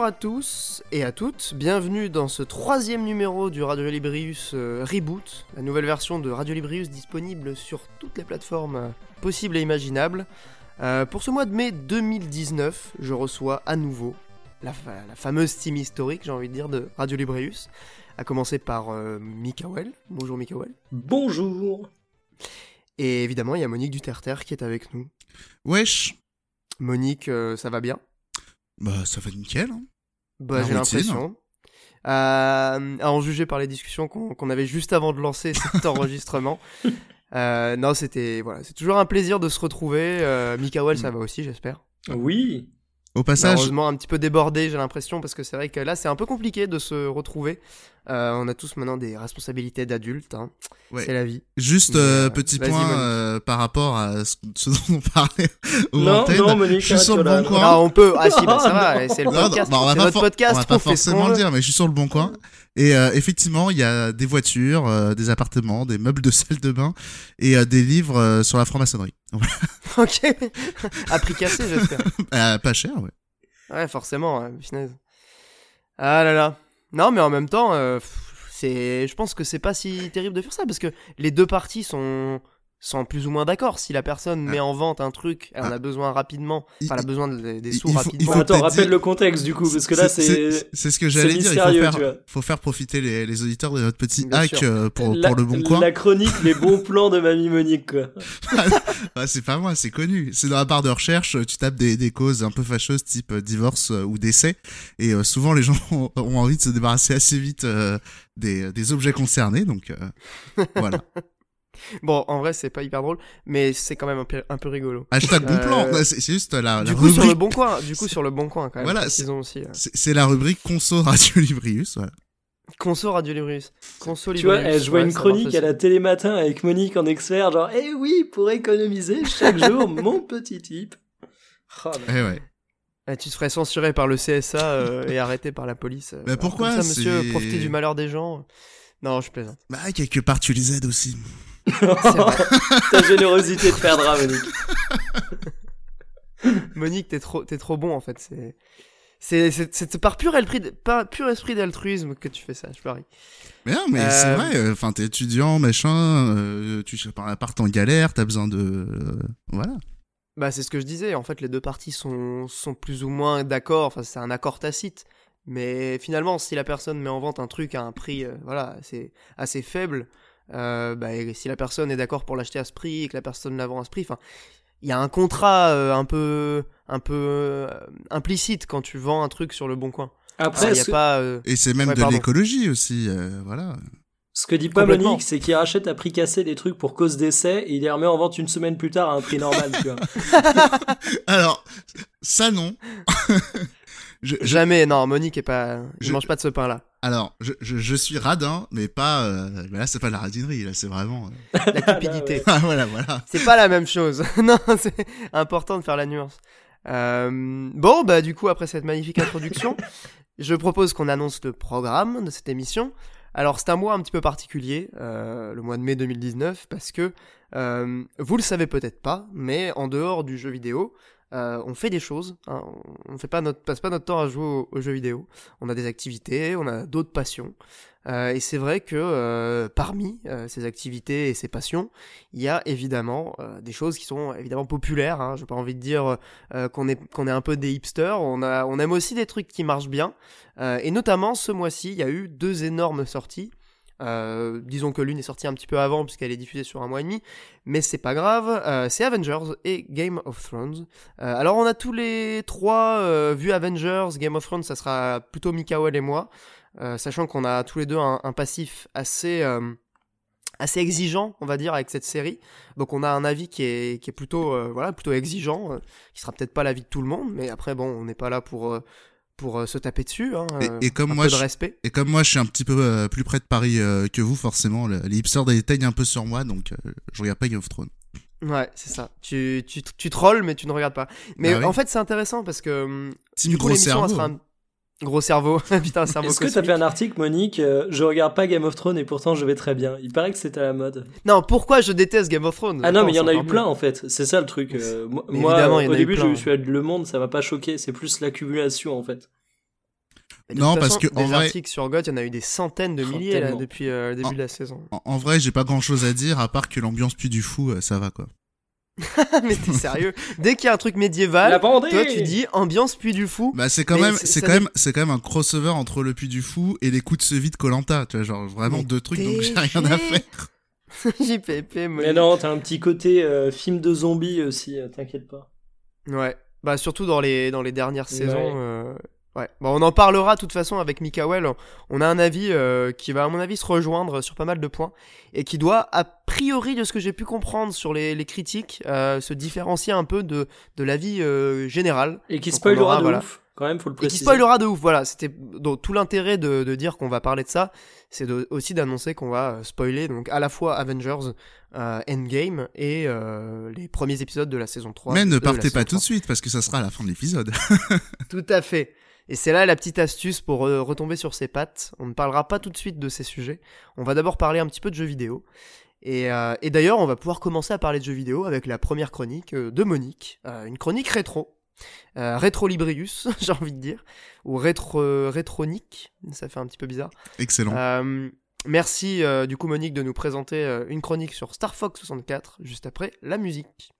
Bonjour à tous et à toutes, bienvenue dans ce troisième numéro du Radio Librius euh, Reboot, la nouvelle version de Radio Librius disponible sur toutes les plateformes euh, possibles et imaginables. Euh, pour ce mois de mai 2019, je reçois à nouveau la, fa- la fameuse team historique, j'ai envie de dire, de Radio Librius, à commencer par euh, Mikael. Bonjour Mikael. Bonjour. Et évidemment, il y a Monique Duterter qui est avec nous. Wesh Monique, euh, ça va bien? Bah ça va nickel. Hein. Bah, j'ai l'impression. Euh, à en juger par les discussions qu'on avait juste avant de lancer cet enregistrement. Euh, non, c'était voilà, c'est toujours un plaisir de se retrouver. Euh, ça va aussi, j'espère. Oui. Au passage, Malheureusement, un petit peu débordé, j'ai l'impression, parce que c'est vrai que là, c'est un peu compliqué de se retrouver. Euh, on a tous maintenant des responsabilités d'adultes, hein. Ouais. c'est la vie. juste Mais, euh, euh, petit point euh, par rapport à ce, ce dont on parlait Non, antenne. non, Monique, je suis sur le bon coin. Ah, on peut. Ah si, bah, ça Non. va. C'est le Non, non, podcast. bah, on va c'est pas notre for- podcast. on va pas forcément le dire, mais je suis sur le bon coin. Et euh, effectivement, il y a des voitures, euh, des appartements, des meubles de salle de bain et euh, des livres euh, sur la franc-maçonnerie. Ok. à prix cassé, j'espère. Euh, pas cher, ouais. Ouais, forcément, ouais, punaise. Ah là là. Non, mais en même temps, euh, c'est, je pense que c'est pas si terrible de faire ça parce que les deux parties sont sont plus ou moins d'accord. Si la personne met en vente un truc, elle en Ah. a besoin rapidement, Il- enfin, elle a besoin de- des il- sous il faut- il rapidement. faut Bon, attends, rappelle dire- le contexte du coup, parce que là c'est. c'est ce que j'allais dire. Il faut mystérieux, faire, tu vois. faut faire profiter les, les auditeurs de notre petit Bien hack euh, pour, la, pour le bon coin. La chronique, les bons plans de Mamie Monique quoi. Ah, c'est pas moi, c'est connu. C'est dans la barre de recherche, tu tapes des, des causes un peu fâcheuses type euh, divorce euh, ou décès. Et euh, souvent, les gens ont, ont envie de se débarrasser assez vite euh, des, des objets concernés. Donc euh, voilà. Bon, en vrai, c'est pas hyper drôle, mais c'est quand même un peu, un peu rigolo. Hashtag bon Euh, plan. C'est juste la, la Du coup, sur le rubrique. bon coin, du coup, sur le bon coin, quand même. Voilà, ils ont aussi. euh, C'est c'est la rubrique Conso Radio Librius. Voilà. Conso Radio Librius. Conso Tu vois, je vois ouais, une chronique à la télématin avec Monique en expert, genre, eh oui, pour économiser chaque jour, mon petit type. Oh, là. Eh ouais. Eh, tu te ferais censurer par le CSA euh, et arrêté par la police. euh, Mais alors, pourquoi, comme ça, monsieur, profiter du malheur des gens. Non, je plaisante. Bah, quelque part, tu les aides aussi. Ta générosité te perdra, Monique. Monique, t'es trop, t'es trop bon en fait. C'est, c'est, c'est, c'est par pur, esprit de- par pur esprit d'altruisme que tu fais ça. Je parie. Mais non, mais Euh, c'est vrai. euh, Enfin, t'es étudiant, machin. euh, tu sais, par appart en galère, t'as besoin de. euh, voilà. Bah, c'est ce que je disais. En fait, les deux parties sont, sont plus ou moins d'accord. Enfin, c'est un accord tacite. Mais finalement, si la personne met en vente un truc à un prix, euh, voilà, c'est assez faible. Euh, bah, si la personne est d'accord pour l'acheter à ce prix et que la personne la vend à ce prix, enfin, il y a un contrat euh, un peu, un peu euh, implicite quand tu vends un truc sur le bon coin. Après, Il y a pas. euh, Et c'est même Ouais, de l'écologie aussi. euh, voilà. ce que dit pas. Monique, c'est qu'il rachète à prix cassé des trucs pour cause d'essai et il les remet en vente une semaine plus tard à un prix normal, tu vois. Alors, ça non. je, je- Jamais, non, Monique est pas. Je Je- mange pas de ce pain-là. Alors, je, je, je suis radin, mais pas. euh, là, c'est pas de la radinerie, là, c'est vraiment. euh, La cupidité. Ah, voilà, voilà. C'est pas la même chose. non, c'est important de faire la nuance. Euh, bon, bah, du coup, après cette magnifique introduction, je propose qu'on annonce le programme de cette émission. Alors, c'est un mois un petit peu particulier, euh, le mois de mai 2019, parce que euh, vous le savez peut-être pas, mais en dehors du jeu vidéo, euh, on fait des choses. hein. on fait pas passe pas notre temps à jouer aux, jeux vidéo. On a des activités, on a d'autres passions. Euh, et c'est vrai que euh, parmi euh, ces activités et ces passions, il y a évidemment euh, des choses qui sont évidemment populaires. Hein. J'ai pas envie de dire euh, qu'on est est un peu des hipsters. On a on aime aussi des trucs qui marchent bien. Et notamment ce mois-ci, il y a eu deux énormes sorties. Euh, disons que l'une est sortie un petit peu avant puisqu'elle est diffusée sur un mois et demi, mais c'est pas grave. Euh, c'est Avengers et Game of Thrones. Euh, alors on a tous les trois vu Avengers, Game of Thrones, ça sera plutôt Mikael et moi, sachant qu'on a tous les deux un, passif assez assez exigeant, on va dire, avec cette série. Donc on a un avis qui est, qui est plutôt voilà plutôt exigeant, qui sera peut-être pas l'avis de tout le monde, mais après bon, on n'est pas là pour pour euh, se taper dessus. Hein, Et- euh, et comme un moi, peu de je- respect. Et comme moi, je suis un petit peu euh, plus près de Paris euh, que vous, forcément, le- les hipsters déteignent un peu sur moi, donc euh, je regarde pas Game of Thrones. Ouais, c'est ça. Tu, tu, tu trolls, mais tu ne regardes pas. Mais Bah oui. en fait, c'est intéressant parce que hum, Team du coup, gros cerveau. sera un gros cerveau. Putain, un cerveau Est-ce que t'as fait un article, Monique euh, Je regarde pas Game of Thrones et pourtant je vais très bien. Il paraît que c'est à la mode. Non, pourquoi je déteste Game of Thrones? Ah non, Attends, mais il y en a eu plein en fait. C'est ça le truc. euh, moi, en au eu début, je me suis dit Le Monde, ça m'a pas choqué. C'est plus l'accumulation en fait. De Non, toute parce façon, que, en des vrai- articles sur GOT, il y en a eu des centaines de milliers là, depuis euh, le début En- de la saison. En, en vrai, j'ai pas grand chose à dire à part que l'ambiance pue du fou, euh, ça va quoi. mais t'es sérieux? Dès qu'il y a un truc médiéval, toi tu dis ambiance puis du fou. Bah c'est quand Mais même, c'est- quand même, c'est quand même un crossover entre le puits du fou et les coups de ce vide Colanta, tu vois, genre vraiment Mais deux trucs donc j'ai rien à faire. JPP, moi. Mais non, t'as un petit côté euh, film de zombies aussi, euh, t'inquiète pas. Ouais. Bah surtout dans les dans les dernières Ouais. saisons. euh, Ouais. Bon, on en parlera de toute façon avec Mikael. On a un avis euh, qui va à mon avis se rejoindre sur pas mal de points et qui doit a priori de ce que j'ai pu comprendre sur les, les critiques euh, se différencier un peu de de l'avis euh, général. Et qui spoilera de voilà. ouf, quand même, faut le Et préciser. qui spoilera de ouf, voilà. C'était donc tout l'intérêt de, de dire qu'on va parler de ça, c'est de- aussi d'annoncer qu'on va euh, spoiler donc à la fois Avengers euh, Endgame et euh, les premiers épisodes de la saison 3. Mais ne partez pas tout 3. de suite parce que ça sera à la fin de l'épisode. Tout à fait. Et c'est là la petite astuce pour euh, retomber sur ses pattes. On ne parlera pas tout de suite de ces sujets. On va d'abord parler un petit peu de jeux vidéo. Et, euh, et d'ailleurs, on va pouvoir commencer à parler de jeux vidéo avec la première chronique euh, de Monique. Euh, une chronique rétro. Euh, rétro Librius, j'ai envie de dire. Ou rétro, rétronique. Ça fait un petit peu bizarre. Excellent. Merci du coup Monique de nous présenter une chronique sur Star Fox 64 juste après la musique.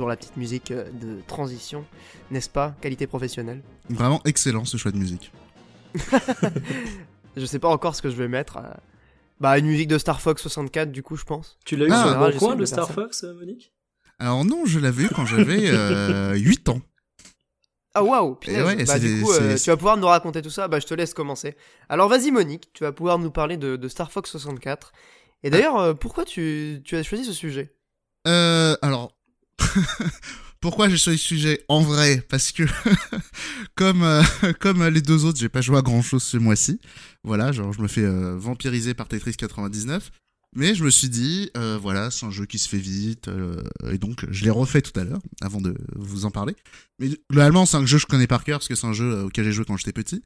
Toujours la petite musique euh, de transition, n'est-ce pas Qualité professionnelle? Vraiment excellent ce choix de musique. Je sais pas encore ce que je vais mettre. euh, Bah, une musique de Star Fox 64, du coup, je pense. Tu l'as eu Ah, sur le coin, de Star. Fox, euh, Monique? Alors non, je l'avais eu quand j'avais euh, 8 ans. Ah, waouh ouais, Bah, du coup, euh, tu vas pouvoir nous raconter tout ça. Bah, je te laisse commencer. Alors, vas-y, Monique, tu vas pouvoir nous parler de, de Star Fox 64. Et d'ailleurs, euh, pourquoi tu, tu as choisi ce sujet? Euh, alors, pourquoi j'ai choisi ce sujet En vrai, parce que comme euh, comme les deux autres, j'ai pas joué à grand chose ce mois-ci. Voilà, genre je me fais euh, vampiriser par Tetris 99. Mais je me suis dit, euh, voilà, c'est un jeu qui se fait vite, et donc je l'ai refait tout à l'heure, avant de vous en parler. Mais globalement, c'est un jeu que je connais par cœur, parce que c'est un jeu auquel j'ai joué quand j'étais petit.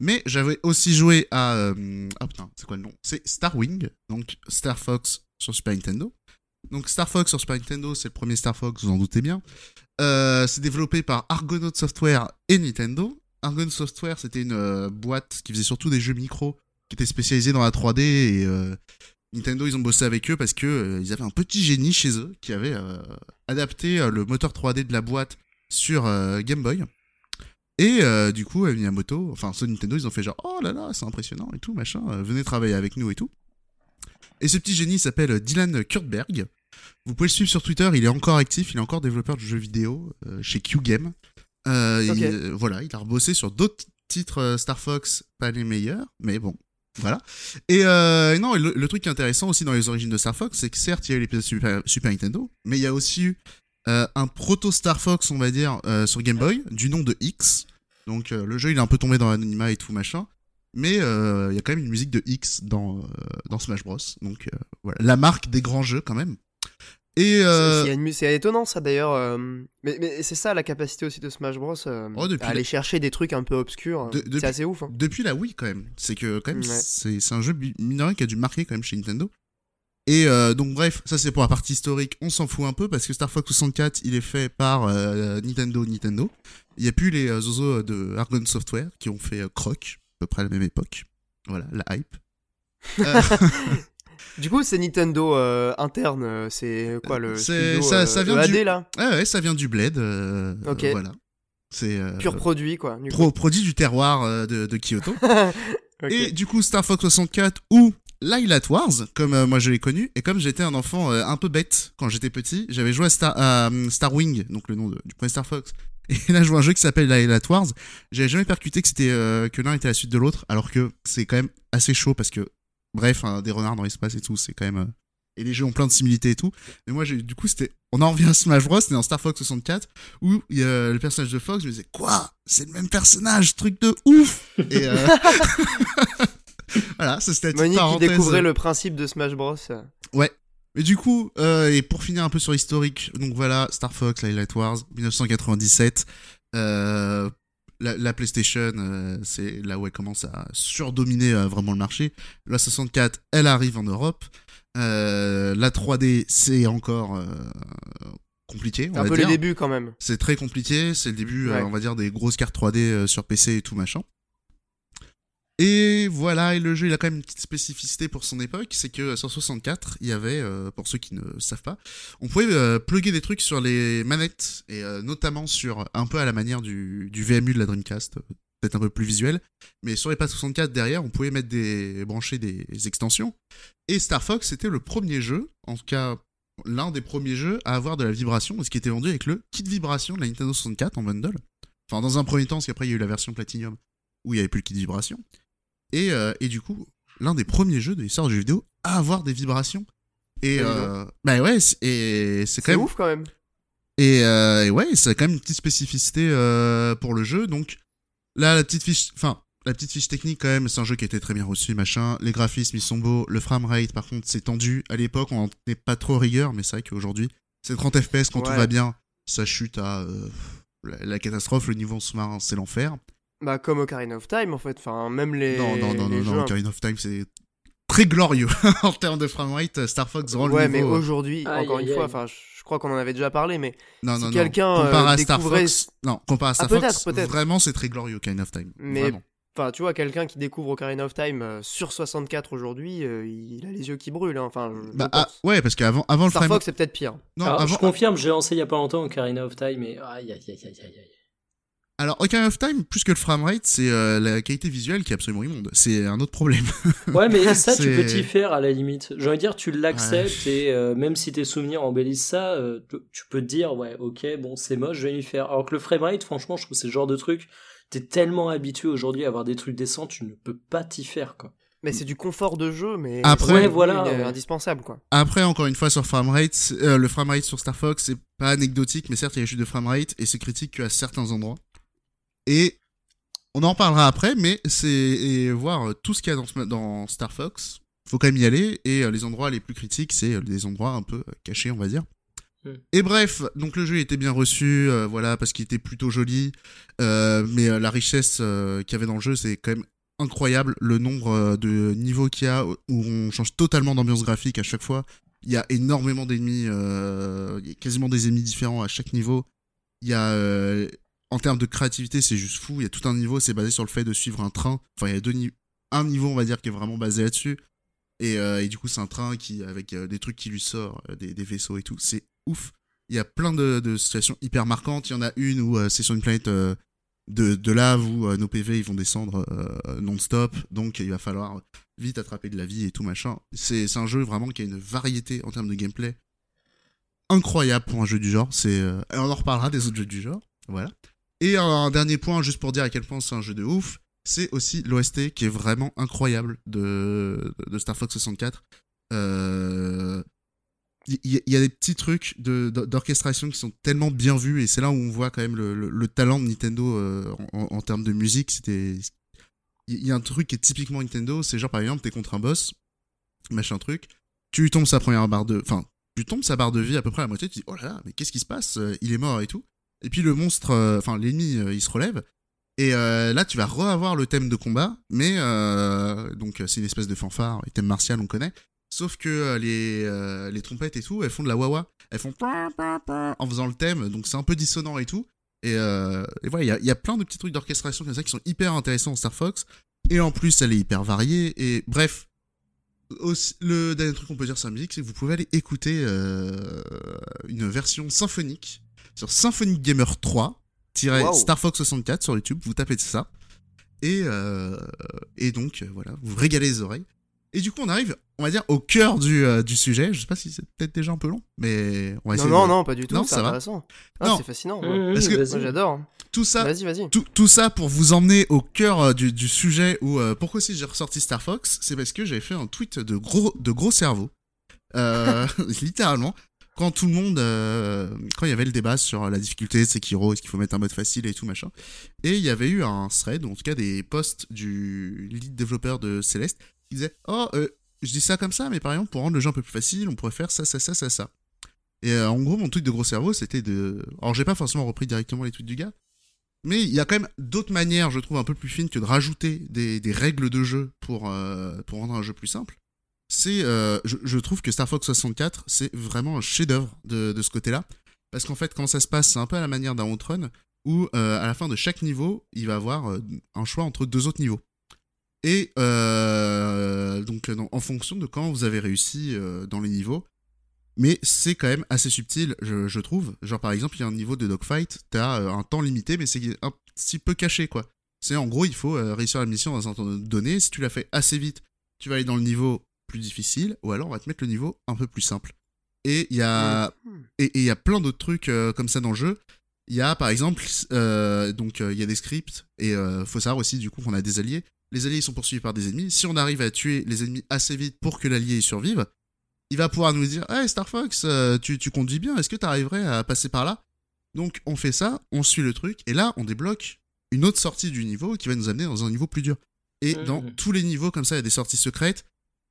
Mais j'avais aussi joué à... Ah putain, c'est quoi le nom? C'est Star Wing, donc Star Fox sur Super Nintendo. Donc Star Fox sur Super Nintendo, c'est le premier Star Fox, vous en doutez bien. Euh, c'est développé par Argonaut Software et Nintendo. Argonaut Software, c'était une euh, boîte qui faisait surtout des jeux micro, qui était spécialisée dans la 3D et euh, Nintendo, ils ont bossé avec eux parce que ils avaient un petit génie chez eux qui avait adapté le moteur 3D de la boîte sur Game Boy. Et du coup, Miyamoto, enfin de Nintendo, ils ont fait genre oh là là, c'est impressionnant et tout machin, venez travailler avec nous et tout. Et ce petit génie s'appelle Dylan Kurtberg. Vous pouvez le suivre sur Twitter, il est encore actif, il est encore développeur de jeux vidéo euh, chez Q-Game. Euh, il- euh, voilà, il a rebossé sur d'autres titres Star Fox, pas les meilleurs, mais bon, voilà. Et euh, non, le, le truc qui est intéressant aussi dans les origines de Star Fox, c'est que certes, il y a eu l'épisode Super, Super Nintendo, mais il y a aussi eu euh, un proto Star Fox, on va dire, euh, sur Game Boy, du nom de X. Donc le jeu, il est un peu tombé dans l'anonymat et tout machin. Mais il y a quand même une musique de X dans, dans Smash Bros. Donc voilà, la marque des grands jeux quand même. Et euh, C'est- étonnant ça d'ailleurs. euh, Mais, mais c'est ça la capacité aussi de Smash Bros. euh, Oh, à aller la- chercher des trucs un peu obscurs. De- C'est assez ouf. hein. depuis la Wii quand même, c'est que quand même Ouais. c'est un jeu bi- mine de rien qui a dû marquer quand même chez Nintendo. Et euh, donc bref, ça c'est pour la partie historique, on s'en fout un peu parce que Star Fox 64 il est fait par Nintendo Nintendo. Il y a plus les zozos de Argon Software qui ont fait Croc, à peu près à la même époque. Voilà, la hype. Du coup, c'est Nintendo euh, interne. euh, C'est quoi le studio, ça- euh, ça vient EAD du- là? Ouais, ouais, ça vient du Bled. Ok. voilà. C'est Pur produit quoi. du pro- produit du terroir de, de Kyoto. Et du coup, Star Fox 64 ou Lilat Wars, comme euh, moi je l'ai connu, et comme j'étais un enfant euh, un peu bête quand j'étais petit, j'avais joué à Star, euh, Wing, donc le nom de- du premier Star Fox. Et là, je vois un jeu qui s'appelle Lilat Wars. J'avais jamais percuté que c'était que l'un était la suite de l'autre, alors que c'est quand même assez chaud parce que, bref, hein, des renards dans l'espace et tout, c'est quand même. euh, et les jeux ont plein de similitudes et tout. Mais moi, du coup, c'était. On en revient à Smash Bros. C'était dans Star Fox 64 où le personnage de Fox. Je me disais, quoi? C'est le même personnage, truc de ouf Et, euh, voilà, ça c'était Monique qui découvrait le principe de Smash Bros. Mais du coup, euh, et pour finir un peu sur l'historique, donc voilà, Star Fox, Light Wars, 1997. Euh, la, la PlayStation, euh, c'est là où elle commence à surdominer euh, vraiment le marché. La 64, elle arrive en Europe. Euh, la 3D, c'est encore euh, compliqué, on C'est un va peu dire. les débuts quand même. C'est très compliqué, c'est le début, euh, Ouais. on va dire, des grosses cartes 3D euh, sur PC et tout machin. Et voilà, et le jeu, il a quand même une petite spécificité pour son époque, c'est que sur 64, il y avait, euh, pour ceux qui ne savent pas, on pouvait euh, plugger des trucs sur les manettes, et euh, notamment sur, un peu à la manière du, VMU de la Dreamcast, euh, peut-être un peu plus visuel, mais sur les pads 64 derrière, on pouvait mettre des, brancher des extensions. Et Star Fox, c'était le premier jeu, en tout cas l'un des premiers jeux à avoir de la vibration, ce qui était vendu avec le kit vibration de la Nintendo 64 en bundle. Enfin, dans un premier temps, parce qu'après il y a eu la version Platinum où il n'y avait plus le kit vibration. Et, euh, et du coup, l'un des premiers jeux de l'histoire du jeu vidéo à avoir des vibrations. Et euh, bah ouais, c'est- et c'est quand même ouf quand même. et, euh, et ouais, c'est quand même une petite spécificité euh, pour le jeu. Donc là, la petite fiche, enfin la petite fiche technique quand même, c'est un jeu qui a été très bien reçu, machin. Les graphismes ils sont beaux, le framerate par contre c'est tendu. À l'époque on n'est pas trop rigueur, mais c'est vrai qu'aujourd'hui c'est 30 FPS quand tout va bien, ça chute à euh, la, la catastrophe. Le niveau sous-marin c'est l'enfer. Bah comme Ocarina of Time en fait. Enfin même les. Non non non les non, jeux non, un- Ocarina of Time c'est très glorieux en termes de framerate. Star Fox rend Ouais le mais niveau. euh, aujourd'hui encore une fois, enfin je crois qu'on en avait déjà parlé mais non si non non. quelqu'un, Comparé euh, à Star découvrait- Fox, non comparé à Star peut-être, Fox, peut-être. vraiment c'est très glorieux Ocarina of Time. Mais. Enfin, tu vois, quelqu'un qui découvre Ocarina of Time euh, sur 64 aujourd'hui, euh, il a les yeux qui brûlent. hein. Enfin, je, je Bah, pense. ah, ouais, parce qu'avant avant le Star frame. Fox, c'est peut-être pire. Non, Alors, avant. Je confirme, j'ai lancé il y a pas longtemps Ocarina of Time et aïe aïe aïe aïe aïe aïe. Alors, Ocarina of Time, plus que le framerate, c'est euh, la qualité visuelle qui est absolument immonde. C'est un autre problème. Ouais, mais ça, tu peux t'y faire à la limite. J'ai envie de dire, tu l'acceptes et euh, même si tes souvenirs embellissent ça, euh, tu- peux te dire, ouais, ok, bon, c'est moche, je vais m'y faire. Alors que le framerate, franchement, je trouve que c'est le genre de truc, t'es tellement habitué aujourd'hui à avoir des trucs décents, tu ne peux pas t'y faire, quoi. Mais c'est du confort de jeu, mais Après- Ouais, voilà, euh, indispensable quoi. Après, encore une fois, sur framerate, euh, le framerate sur Star Fox, c'est pas anecdotique, mais certes, il y a des chutes de framerate et c'est critique qu'à certains endroits. Et on en parlera après, mais c'est voir euh, tout ce qu'il y a dans, Star Fox, faut quand même y aller. Et euh, les endroits les plus critiques, c'est euh, des endroits un peu euh, cachés, on va dire. Hmm. Et bref, donc le jeu était bien reçu, euh, voilà, parce qu'il était plutôt joli. Euh, mais euh, la richesse euh, qu'il y avait dans le jeu, c'est quand même incroyable. Le nombre euh, de niveaux qu'il y a, où on change totalement d'ambiance graphique à chaque fois. Il y a énormément d'ennemis, euh, quasiment des ennemis différents à chaque niveau. Il y a, euh, en termes de créativité, c'est juste fou. Il y a tout un niveau, c'est basé sur le fait de suivre un train. Enfin, il y a deux ni- un niveau, on va dire, qui est vraiment basé là-dessus. Et, euh, et du coup, c'est un train qui, avec euh, des trucs qui lui sortent, euh, des, vaisseaux et tout. C'est ouf. Il y a plein de, de situations hyper marquantes. Il y en a une où euh, c'est sur une planète de, de lave où nos PV ils vont descendre non-stop. Donc il va falloir vite attraper de la vie et tout machin. C'est un jeu vraiment qui a une variété en termes de gameplay incroyable pour un jeu du genre. C'est on en reparlera des autres jeux du genre. Voilà. Et un, dernier point juste pour dire à quel point c'est un jeu de ouf, c'est aussi l'OST qui est vraiment incroyable de, Star Fox 64. Euh, il y, il y a des petits trucs d'orchestration qui sont tellement bien vus et c'est là où on voit quand même le, le- le talent de Nintendo euh, en, en termes de musique. Il y a un truc qui est typiquement Nintendo, c'est genre par exemple t'es contre un boss, machin truc, tu tombes sa première barre de, enfin tu tombes sa barre de vie à peu près à la moitié, tu dis oh là là mais qu'est-ce qui se passe, Euh, il est mort et tout. Et puis le monstre, euh, enfin l'ennemi, euh, il se relève. Et euh, là, tu vas re-avoir le thème de combat, mais euh, donc c'est une espèce de fanfare, et thème martial, on connaît. Sauf que euh, les, euh, les trompettes et tout, elles font de la wah elles font en faisant le thème, donc c'est un peu dissonant et tout. Et, euh, et voilà, il y a, plein de petits trucs d'orchestration comme ça qui sont hyper intéressants en Star Fox. Et en plus, elle est hyper variée. Et bref, le dernier truc qu'on peut dire sur la musique, c'est que vous pouvez aller écouter euh, une version symphonique sur Symphonic Gamer 3 Wow. Star Fox 64 sur YouTube. Vous tapez ça. Et, euh, et donc, euh, voilà, vous régalez les oreilles. Et du coup, on arrive, on va dire, au cœur du, euh, du sujet. Je sais pas si c'est peut-être déjà un peu long, mais on va Non, essayer non, de- non, pas du tout. Non, c'est ça va. intéressant. Ah, Non. c'est fascinant. Mmh, Parce que- vas-y. Moi, j'adore. Tout ça, Vas-y, vas-y. tout, tout ça pour vous emmener au cœur du, du sujet où euh, pourquoi si j'ai ressorti Star Fox, c'est parce que j'avais fait un tweet de gros de gros cerveau, Euh, littéralement. Quand tout le monde, euh, quand il y avait le débat sur la difficulté de Sekiro, est-ce qu'il faut mettre un mode facile et tout machin, et il y avait eu un thread, ou en tout cas des posts du lead développeur de Celeste, qui disait Oh, euh, je dis ça comme ça, mais par exemple, pour rendre le jeu un peu plus facile, on pourrait faire ça, ça, ça, ça, ça. Et euh, en gros, mon truc de gros cerveau, c'était de. Alors, j'ai pas forcément repris directement les tweets du gars, mais il y a quand même d'autres manières, je trouve, un peu plus fines que de rajouter des, des règles de jeu pour, euh, pour rendre un jeu plus simple. C'est, euh, je, trouve que Star Fox 64, c'est vraiment un chef-d'œuvre de, de ce côté-là. Parce qu'en fait, comment ça se passe C'est un peu à la manière d'un Outrun, où euh, à la fin de chaque niveau, il va avoir euh, un choix entre deux autres niveaux. Et donc, en fonction de quand vous avez réussi dans les niveaux. Mais c'est quand même assez subtil, je, je trouve. Genre, par exemple, il y a un niveau de dogfight, t'as un temps limité, mais c'est un petit peu caché, quoi. C'est en gros, il faut réussir la mission dans un temps donné. Si tu l'as fait assez vite, tu vas aller dans le niveau plus difficile, ou alors on va te mettre le niveau un peu plus simple. Et il y a Hmm. et il y a plein d'autres trucs euh, comme ça dans le jeu. Il y a par exemple, euh, donc euh, il y a des scripts et faut savoir aussi du coup qu'on a des alliés. Les alliés sont poursuivis par des ennemis. Si on arrive à tuer les ennemis assez vite pour que l'allié survive, il va pouvoir nous dire Hey Star Fox, tu, tu conduis bien, est-ce que tu arriverais à passer par là? Donc on fait ça, on suit le truc et là on débloque une autre sortie du niveau qui va nous amener dans un niveau plus dur. Et Mhm. dans tous les niveaux comme ça, il y a des sorties secrètes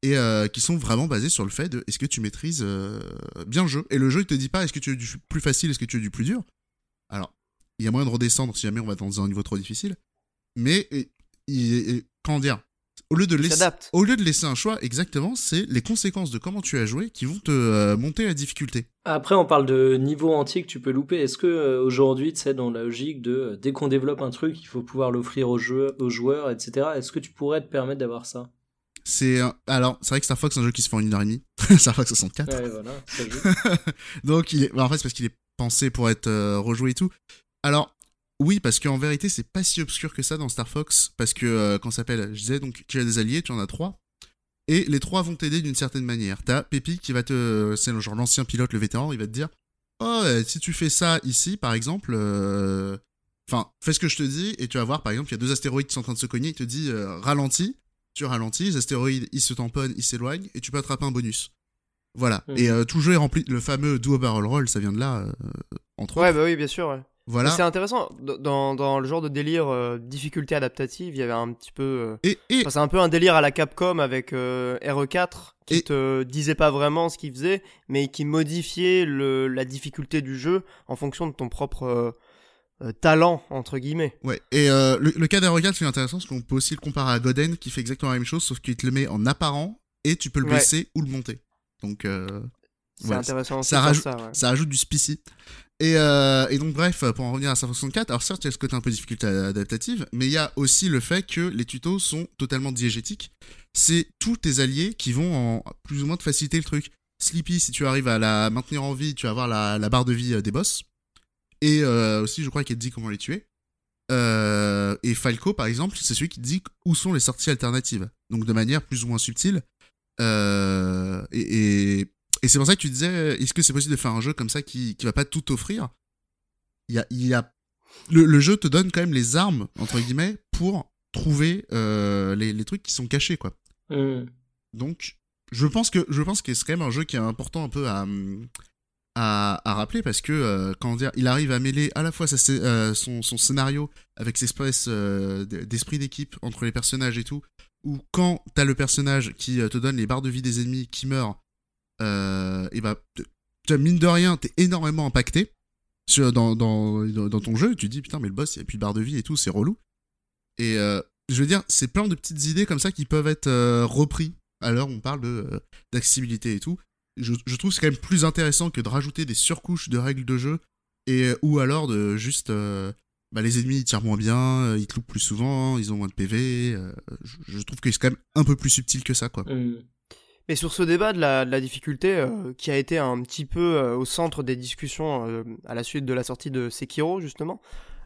et euh, qui sont vraiment basées sur le fait de est-ce que tu maîtrises euh, bien le jeu? Et le jeu il te dit pas est-ce que tu veux du plus facile est-ce que tu veux du plus dur? Alors il y a moyen de redescendre si jamais on va dans un niveau trop difficile mais et- comment dire? Au lieu de Il laisser au lieu de laisser un choix exactement c'est les conséquences de comment tu as joué qui vont te euh, monter la difficulté. Après, on parle de niveau entier que tu peux louper. Est-ce que euh, aujourd'hui, tu sais, dans la logique de euh, dès qu'on développe un truc, il faut pouvoir l'offrir aux joueurs, aux joueurs, etc. Est-ce que tu pourrais te permettre d'avoir ça? C'est alors c'est vrai que Star Fox c'est un jeu qui se fait en une heure et demie Star Fox 64 Ouais, voilà. Donc, il est... bah, en fait, c'est parce qu'il est pensé pour être euh, rejoué et tout. Alors, oui, parce qu'en vérité, c'est pas si obscur que ça dans Star Fox. Parce que, euh, quand ça s'appelle, je disais, donc, tu as des alliés, tu en as trois. Et les trois vont t'aider d'une certaine manière. T'as Pépi qui va te. C'est le genre l'ancien pilote, le vétéran, il va te dire Oh, euh, si tu fais ça ici, par exemple. euh, Enfin, fais ce que je te dis, et tu vas voir, par exemple, il y a deux astéroïdes qui sont en train de se cogner, il te dit euh, ralentis, tu ralentis, les astéroïdes, ils se tamponnent, ils s'éloignent, et tu peux attraper un bonus. Voilà. Mhm. Et euh, tout jeu est rempli. Le fameux duo barrel roll, ça vient de là, euh, entre Ouais, autres. bah oui, bien sûr. ouais. Voilà. C'est intéressant. Dans, dans le genre de délire euh, difficulté adaptative, il y avait un petit peu. Et, et enfin, c'est un peu un délire à la Capcom avec euh, RE4 qui Et- te disait pas vraiment ce qu'il faisait, mais qui modifiait le, la difficulté du jeu en fonction de ton propre euh, talent entre guillemets. ouais. Et euh, le, le cas d'Aerocat, c'est intéressant parce qu'on peut aussi le comparer à Goden qui fait exactement la même chose, sauf qu'il te le met en apparent et tu peux le Ouais. baisser ou le monter. Donc euh, C'est intéressant. ça faire rajoute- ça, ouais. ça ajoute du spicy. Et, euh, et donc bref, pour en revenir à Star Fox 64, alors certes il y a ce côté un peu difficulté adaptative, mais il y a aussi le fait que les tutos sont totalement diégétiques. C'est tous tes alliés qui vont en plus ou moins te faciliter le truc. Sleepy, si tu arrives à la maintenir en vie, tu vas avoir la, la barre de vie euh, des boss. Et euh, aussi, je crois qu'il te dit comment les tuer. Euh, et Falco, par exemple, c'est celui qui dit où sont les sorties alternatives. Donc de manière plus ou moins subtile. Euh, et, et, et c'est pour ça que tu disais, est-ce que c'est possible de faire un jeu comme ça qui, qui va pas tout offrir? Il y a, il y a le, le jeu te donne quand même les armes entre guillemets pour trouver les, les trucs qui sont cachés quoi. Donc je pense que je pense que c'est quand même un jeu qui est important un peu à à, rappeler parce que euh, comment dire, il arrive à mêler à la fois sa euh, son, scénario avec cette espèce euh, d'esprit d'équipe entre les personnages et tout. Ou quand t'as le personnage qui euh, te donne les barres de vie des ennemis qui meurent, euh, et bah mine de rien, t'es énormément impacté sur, dans, dans, dans, ton jeu. Tu dis putain mais le boss il y a plus de barres de vie et tout, c'est relou. Et je veux dire, c'est plein de petites idées comme ça qui peuvent être euh, repris où on parle d'accessibilité et tout. Je, je trouve c'est quand même plus intéressant que de rajouter des surcouches de règles de jeu et euh, ou alors de juste euh, bah, les ennemis tirent moins bien, euh, ils te loupent plus souvent, ils ont moins de PV. je, trouve que c'est quand même un peu plus subtil que ça quoi. Hmm. Mais sur ce débat de la, difficulté, qui a été un petit peu au centre des discussions à la suite de la sortie de Sekiro, justement,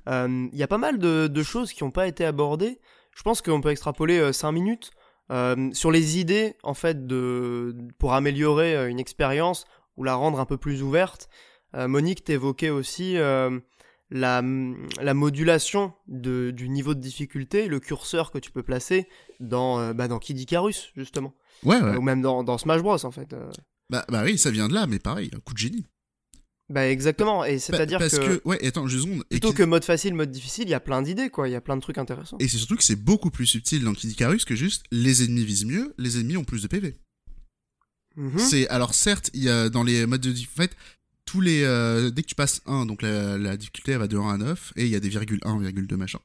il y a pas mal de, de choses qui n'ont pas été abordées. Je pense qu'on peut extrapoler 5 minutes euh, sur les idées, en fait, de, pour améliorer euh, une expérience ou la rendre un peu plus ouverte. Euh, Monique t'évoquait aussi euh, la, la modulation de, du niveau de difficulté, le curseur que tu peux placer dans, bah, dans Kid Icarus, justement. Ouais, ouais. Ou même dans, dans Smash Bros, en fait. Bah, bah oui, ça vient de là, mais pareil, un coup de génie. Bah exactement, et c'est-à-dire parce que, que... ouais, attends, juste une seconde. Plutôt que mode facile, mode difficile, il y a plein d'idées, quoi. Il y a plein de trucs intéressants. Et c'est surtout que c'est beaucoup plus subtil dans Kid Icarus que juste les ennemis visent mieux, les ennemis ont plus de PV. Mhm. C'est alors certes, il y a dans les modes de difficulté, en fait, tous les euh, dès que tu passes 1, donc la, la difficulté elle va de 1 à 9 et il y a des virgules 1, virgule 2 machin.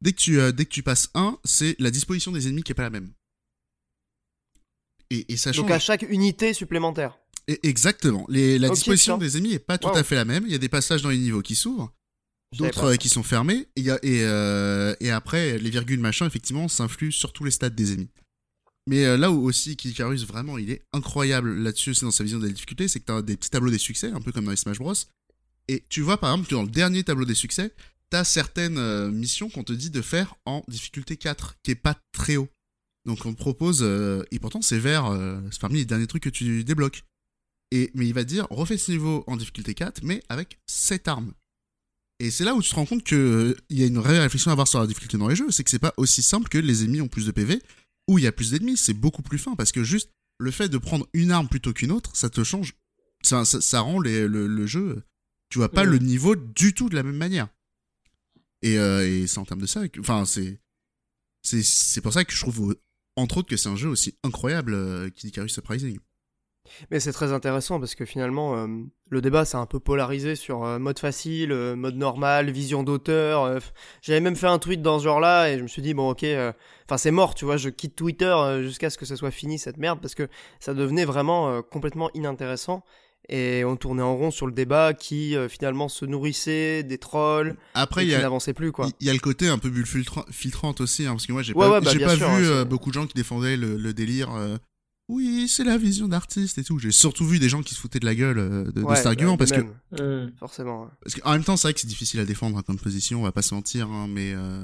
Dès que tu euh, dès que tu passes 1, c'est la disposition des ennemis qui est pas la même. Et, et ça change. Donc à chaque unité supplémentaire. Exactement. Les, la disposition des ennemis est pas tout à fait la même. Il y a des passages dans les niveaux qui s'ouvrent, d'autres euh, qui sont fermés. Et, il y a- et, euh, et après, les virgules machin, effectivement, s'influent sur tous les stats des ennemis. Mais euh, là où aussi Kid Icarus, vraiment, il est incroyable là-dessus, c'est dans sa vision de la difficulté, c'est que t'as des petits tableaux des succès, un peu comme dans les Smash Bros. Et tu vois, par exemple, que dans le dernier tableau des succès, t'as certaines euh, missions qu'on te dit de faire en difficulté 4, qui est pas très haut. Donc on te propose, et pourtant c'est vert, euh, c'est parmi les derniers trucs que tu débloques. Et, mais il va dire, refais ce niveau en difficulté 4, mais avec 7 armes. Et c'est là où tu te rends compte qu'il y a une vraie réflexion à avoir sur la difficulté dans les jeux, c'est que c'est pas aussi simple que les ennemis ont plus de PV, ou il y a plus d'ennemis, c'est beaucoup plus fin, parce que juste le fait de prendre une arme plutôt qu'une autre, ça te change, ça, ça, ça rend les- le, le jeu, tu vois pas Mhm. le niveau du tout de la même manière. Et, euh, et c'est en termes de ça, enfin c'est c'est pour ça que je trouve euh, entre autres que c'est un jeu aussi incroyable euh, Kid Icarus Uprising. Mais c'est très intéressant parce que finalement, euh, le débat s'est un peu polarisé sur euh, mode facile, euh, mode normal, vision d'auteur. J'avais même fait un tweet dans ce genre-là et je me suis dit, bon, ok, enfin, c'est mort, tu vois, je quitte Twitter jusqu'à ce que ça soit fini cette merde parce que ça devenait vraiment complètement inintéressant. Et on tournait en rond sur le débat qui euh, finalement se nourrissait des trolls Après et il qui y a n'avançait plus, quoi. il y a le côté un peu bulle filtra- filtrante aussi, hein, parce que moi j'ai Ouais, pas, ouais, bah, pas sûr, vu c'est- beaucoup de gens qui défendaient le, le délire. euh, oui, c'est la vision d'artiste et tout. J'ai surtout vu des gens qui se foutaient de la gueule euh, de, cet argument bah, parce de que même, Hmm. forcément. ouais. parce qu'en même temps c'est vrai que c'est difficile à défendre hein, comme position, on va pas se mentir, hein, mais euh,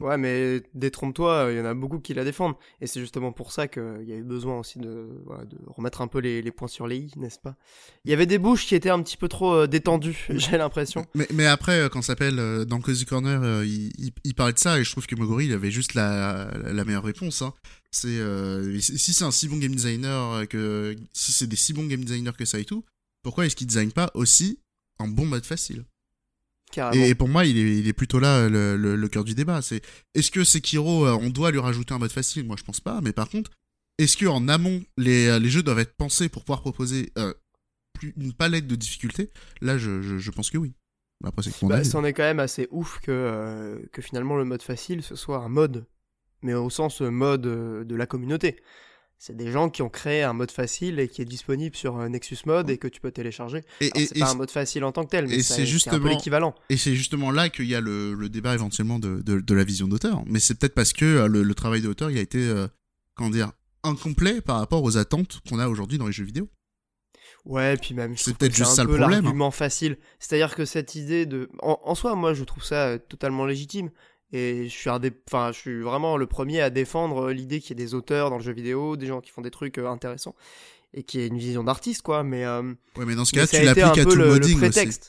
Ouais, mais détrompe-toi, il y en a beaucoup qui la défendent. Et c'est justement pour ça qu'il y a eu besoin aussi de, voilà, de remettre un peu les, les points sur les i, n'est-ce pas? Il y avait des bouches qui étaient un petit peu trop euh, détendues, j'ai l'impression. Mais, mais après, euh, quand ça s'appelle euh, dans Cozy Corner, euh, il, il, il parlait de ça et je trouve que Mogori il avait juste la meilleure réponse. Hein. C'est euh, si c'est un si bon game designer euh, que si c'est des si bons game designers que ça et tout, pourquoi est-ce qu'il design pas aussi un bon mode facile? Carrément. et, pour moi, il est, il est plutôt là le, le, le cœur du débat. C'est est-ce que Sekiro, euh, on doit lui rajouter un mode facile? Moi, je pense pas. Mais par contre, est-ce que en amont, les, les jeux doivent être pensés pour pouvoir proposer euh, plus, une palette de difficultés? Là, je, je, je pense que oui. Après, c'est Bah, c'en est quand même assez ouf que, euh, que finalement le mode facile ce soit un mode, mais au sens euh, mode euh, de la communauté. C'est des gens qui ont créé un mode facile et qui est disponible sur euh, Nexus Mode et que tu peux télécharger. Et, et- c'est et pas un mode facile en tant que tel, mais et c'est un peu justement- l'équivalent. Et c'est justement là qu'il y a le, le débat éventuellement de, de, de la vision d'auteur. Mais c'est peut-être parce que le, le travail d'auteur il a été, euh, comment dire, incomplet par rapport aux attentes qu'on a aujourd'hui dans les jeux vidéo. Ouais, puis même, C'est peut-être juste un ça le peu problème, hein. facile. C'est-à-dire que cette idée de, en, en soi, moi, je trouve ça totalement légitime. Et je suis un des, enfin, je suis vraiment le premier à défendre euh, l'idée qu'il y ait des auteurs dans le jeu vidéo, des gens qui font des trucs euh, intéressants et qui aient une vision d'artiste, quoi. Mais, euh, Ouais, mais dans ce cas-là, tu l'appliques à tout le le, le modding aussi.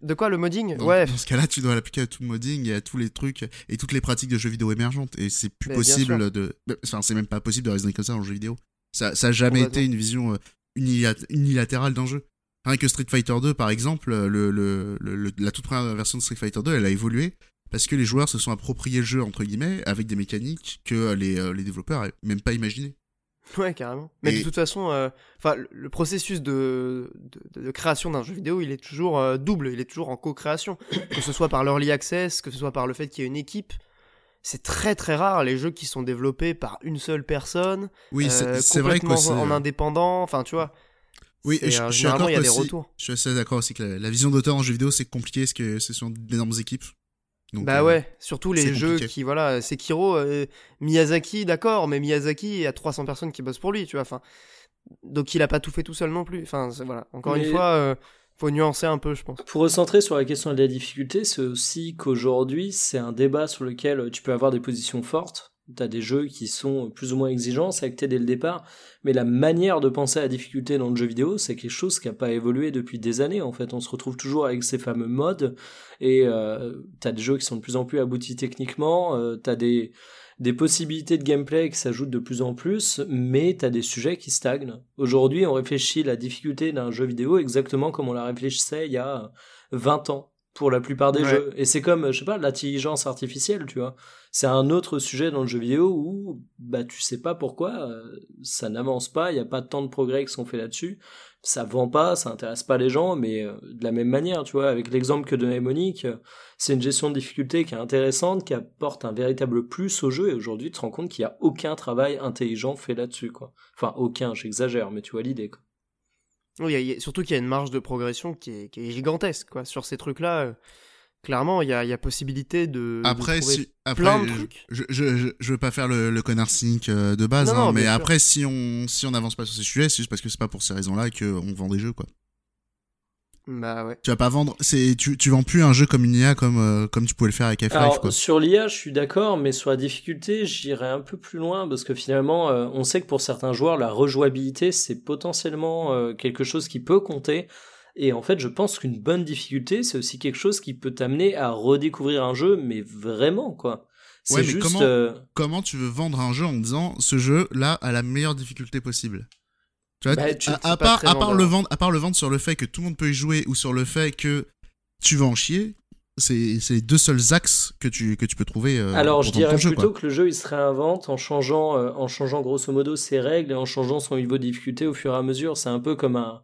De quoi le modding? Dans, Ouais, dans ce cas-là, tu dois l'appliquer à tout le modding et à tous les trucs et toutes les pratiques de jeux vidéo émergentes. Et c'est plus Mais possible de. Enfin, c'est même pas possible de raisonner comme ça dans le jeu vidéo. Ça, ça a jamais été une vision euh, unilat- unilatérale d'un jeu. Rien que Street Fighter 2, par exemple, le, le, le- le- la toute première version de Street Fighter 2, elle a évolué parce que les joueurs se sont appropriés le jeu, entre guillemets, avec des mécaniques que les, euh, les développeurs n'avaient même pas imaginées. ouais, carrément. Mais Et- de toute façon, euh, enfin, le- le processus de, de, de création d'un jeu vidéo, il est toujours euh, double, il est toujours en co-création. que ce soit par l'early access, que ce soit par le fait qu'il y ait une équipe. C'est très très rare les jeux qui sont développés par une seule personne, Oui, c'est euh, c'est vrai que en euh, indépendant. Enfin, tu vois. Oui, je- euh, je suis il y a des d'accord retours. Je suis assez d'accord aussi que la, la vision d'auteur en jeu vidéo, c'est compliqué parce que ce sont d'énormes équipes. Donc, bah euh, ouais, surtout les jeux compliqué. qui, voilà, Sekiro, euh, Miyazaki, d'accord, mais Miyazaki, il y a 300 personnes qui bossent pour lui, tu vois, enfin. Donc il a pas tout fait tout seul non plus. Enfin, voilà. Encore Mais- une fois, euh, faut nuancer un peu, je pense. Pour recentrer sur la question de la difficulté, c'est aussi qu'aujourd'hui, c'est un débat sur lequel tu peux avoir des positions fortes. Tu as des jeux qui sont plus ou moins exigeants, c'est acté dès le départ, mais la manière de penser à la difficulté dans le jeu vidéo, c'est quelque chose qui n'a pas évolué depuis des années. En fait, on se retrouve toujours avec ces fameux modes, et euh, tu as des jeux qui sont de plus en plus aboutis techniquement, euh, tu as des, des possibilités de gameplay qui s'ajoutent de plus en plus, mais t'as des sujets qui stagnent. Aujourd'hui, on réfléchit la difficulté d'un jeu vidéo exactement comme on la réfléchissait il y a 20 ans pour la plupart des jeux. Et c'est comme, je sais pas, l'intelligence artificielle, tu vois. C'est un autre sujet dans le jeu vidéo où, bah, tu sais pas pourquoi, euh, ça n'avance pas, il n'y a pas tant de progrès qui sont faits là-dessus. Ça vend pas, ça intéresse pas les gens, mais euh, de la même manière, tu vois, avec l'exemple que donnait Monique, euh, c'est une gestion de difficulté qui est intéressante, qui apporte un véritable plus au jeu, et aujourd'hui, tu te rends compte qu'il n'y a aucun travail intelligent fait là-dessus, quoi. Enfin, aucun, j'exagère, mais tu vois l'idée, quoi. Oui, surtout qu'il y a une marge de progression qui est, gigantesque quoi. Sur ces trucs-là, clairement, il y a, possibilité de. Après, si, après, plein de trucs. Je, je, je, veux pas faire le, le connard cynique euh, de base, hein, mais après, si on si on n'avance pas sur ces sujets, c'est juste parce que c'est pas pour ces raisons-là qu'on vend des jeux, quoi. Bah ouais. Tu vas pas vendre, c'est tu, tu vends plus un jeu comme une IA comme euh, comme tu pouvais le faire avec Half-Life quoi. Sur l'IA, je suis d'accord, mais sur la difficulté, j'irais un peu plus loin parce que finalement, euh, on sait que pour certains joueurs, la rejouabilité c'est potentiellement euh, quelque chose qui peut compter. Et en fait, je pense qu'une bonne difficulté, c'est aussi quelque chose qui peut t'amener à redécouvrir un jeu, mais vraiment quoi. C'est juste. Comment, comment tu veux vendre un jeu en disant ce jeu là a la meilleure difficulté possible? Bah, à, part, à, part le vendre, à part le vendre sur le fait que tout le monde peut y jouer ou sur le fait que tu vas en chier, c'est les deux seuls axes que tu, que tu peux trouver. Euh, Alors je dirais plutôt que le jeu il se réinvente en changeant, euh, en changeant grosso modo ses règles et en changeant son niveau de difficulté au fur et à mesure. C'est un peu comme un,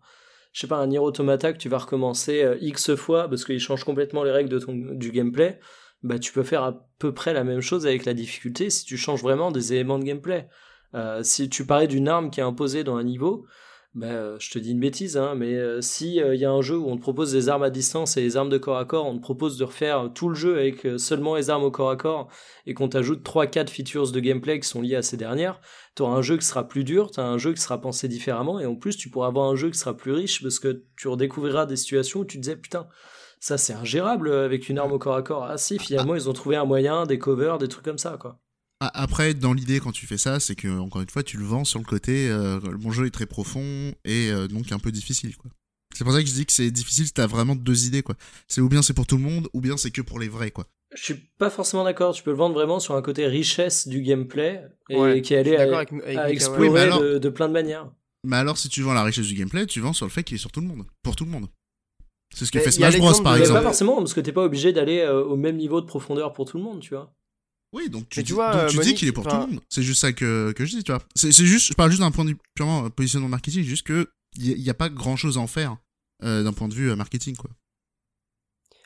je sais pas, un Nier Automata que tu vas recommencer euh, X fois parce qu'il change complètement les règles de ton, du gameplay. Bah tu peux faire à peu près la même chose avec la difficulté si tu changes vraiment des éléments de gameplay. Euh, si tu parlais d'une arme qui est imposée dans un niveau, ben, je te dis une bêtise, hein, mais euh, si il y a un jeu où on te propose des armes à distance et des armes de corps à corps, on te propose de refaire tout le jeu avec seulement les armes au corps à corps et qu'on t'ajoute 3-4 features de gameplay qui sont liées à ces dernières, tu auras un jeu qui sera plus dur, tu as un jeu qui sera pensé différemment et en plus tu pourras avoir un jeu qui sera plus riche parce que tu redécouvriras des situations où tu te disais putain, ça c'est ingérable avec une arme au corps à corps. Ah si, finalement ils ont trouvé un moyen, des covers, des trucs comme ça quoi. Après, dans l'idée, quand tu fais ça, c'est que encore une fois, tu le vends sur le côté. Euh, mon jeu est très profond et euh, donc un peu difficile, quoi. C'est pour ça que je dis que c'est difficile. Si t'as vraiment deux idées, quoi. C'est ou bien c'est pour tout le monde, ou bien c'est que pour les vrais, quoi. Je suis pas forcément d'accord. Tu peux le vendre vraiment sur un côté richesse du gameplay et qui allait à, à, explorer de, plein de manières. Mais alors, si tu vends la richesse du gameplay, tu vends sur le fait qu'il est sur tout le monde, pour tout le monde. C'est ce que fait Smash Bros, par exemple. Pas forcément, parce que t'es pas obligé d'aller euh, au même niveau de profondeur pour tout le monde, tu vois. Oui, donc tu, dis, vois, tu dis qu'il est pour tout le monde. C'est juste ça que, que je dis, tu vois. C'est juste, je parle juste d'un point de vue purement euh, positionnement marketing, juste que il n'y a, pas grand chose à en faire euh, d'un point de vue euh, marketing, quoi.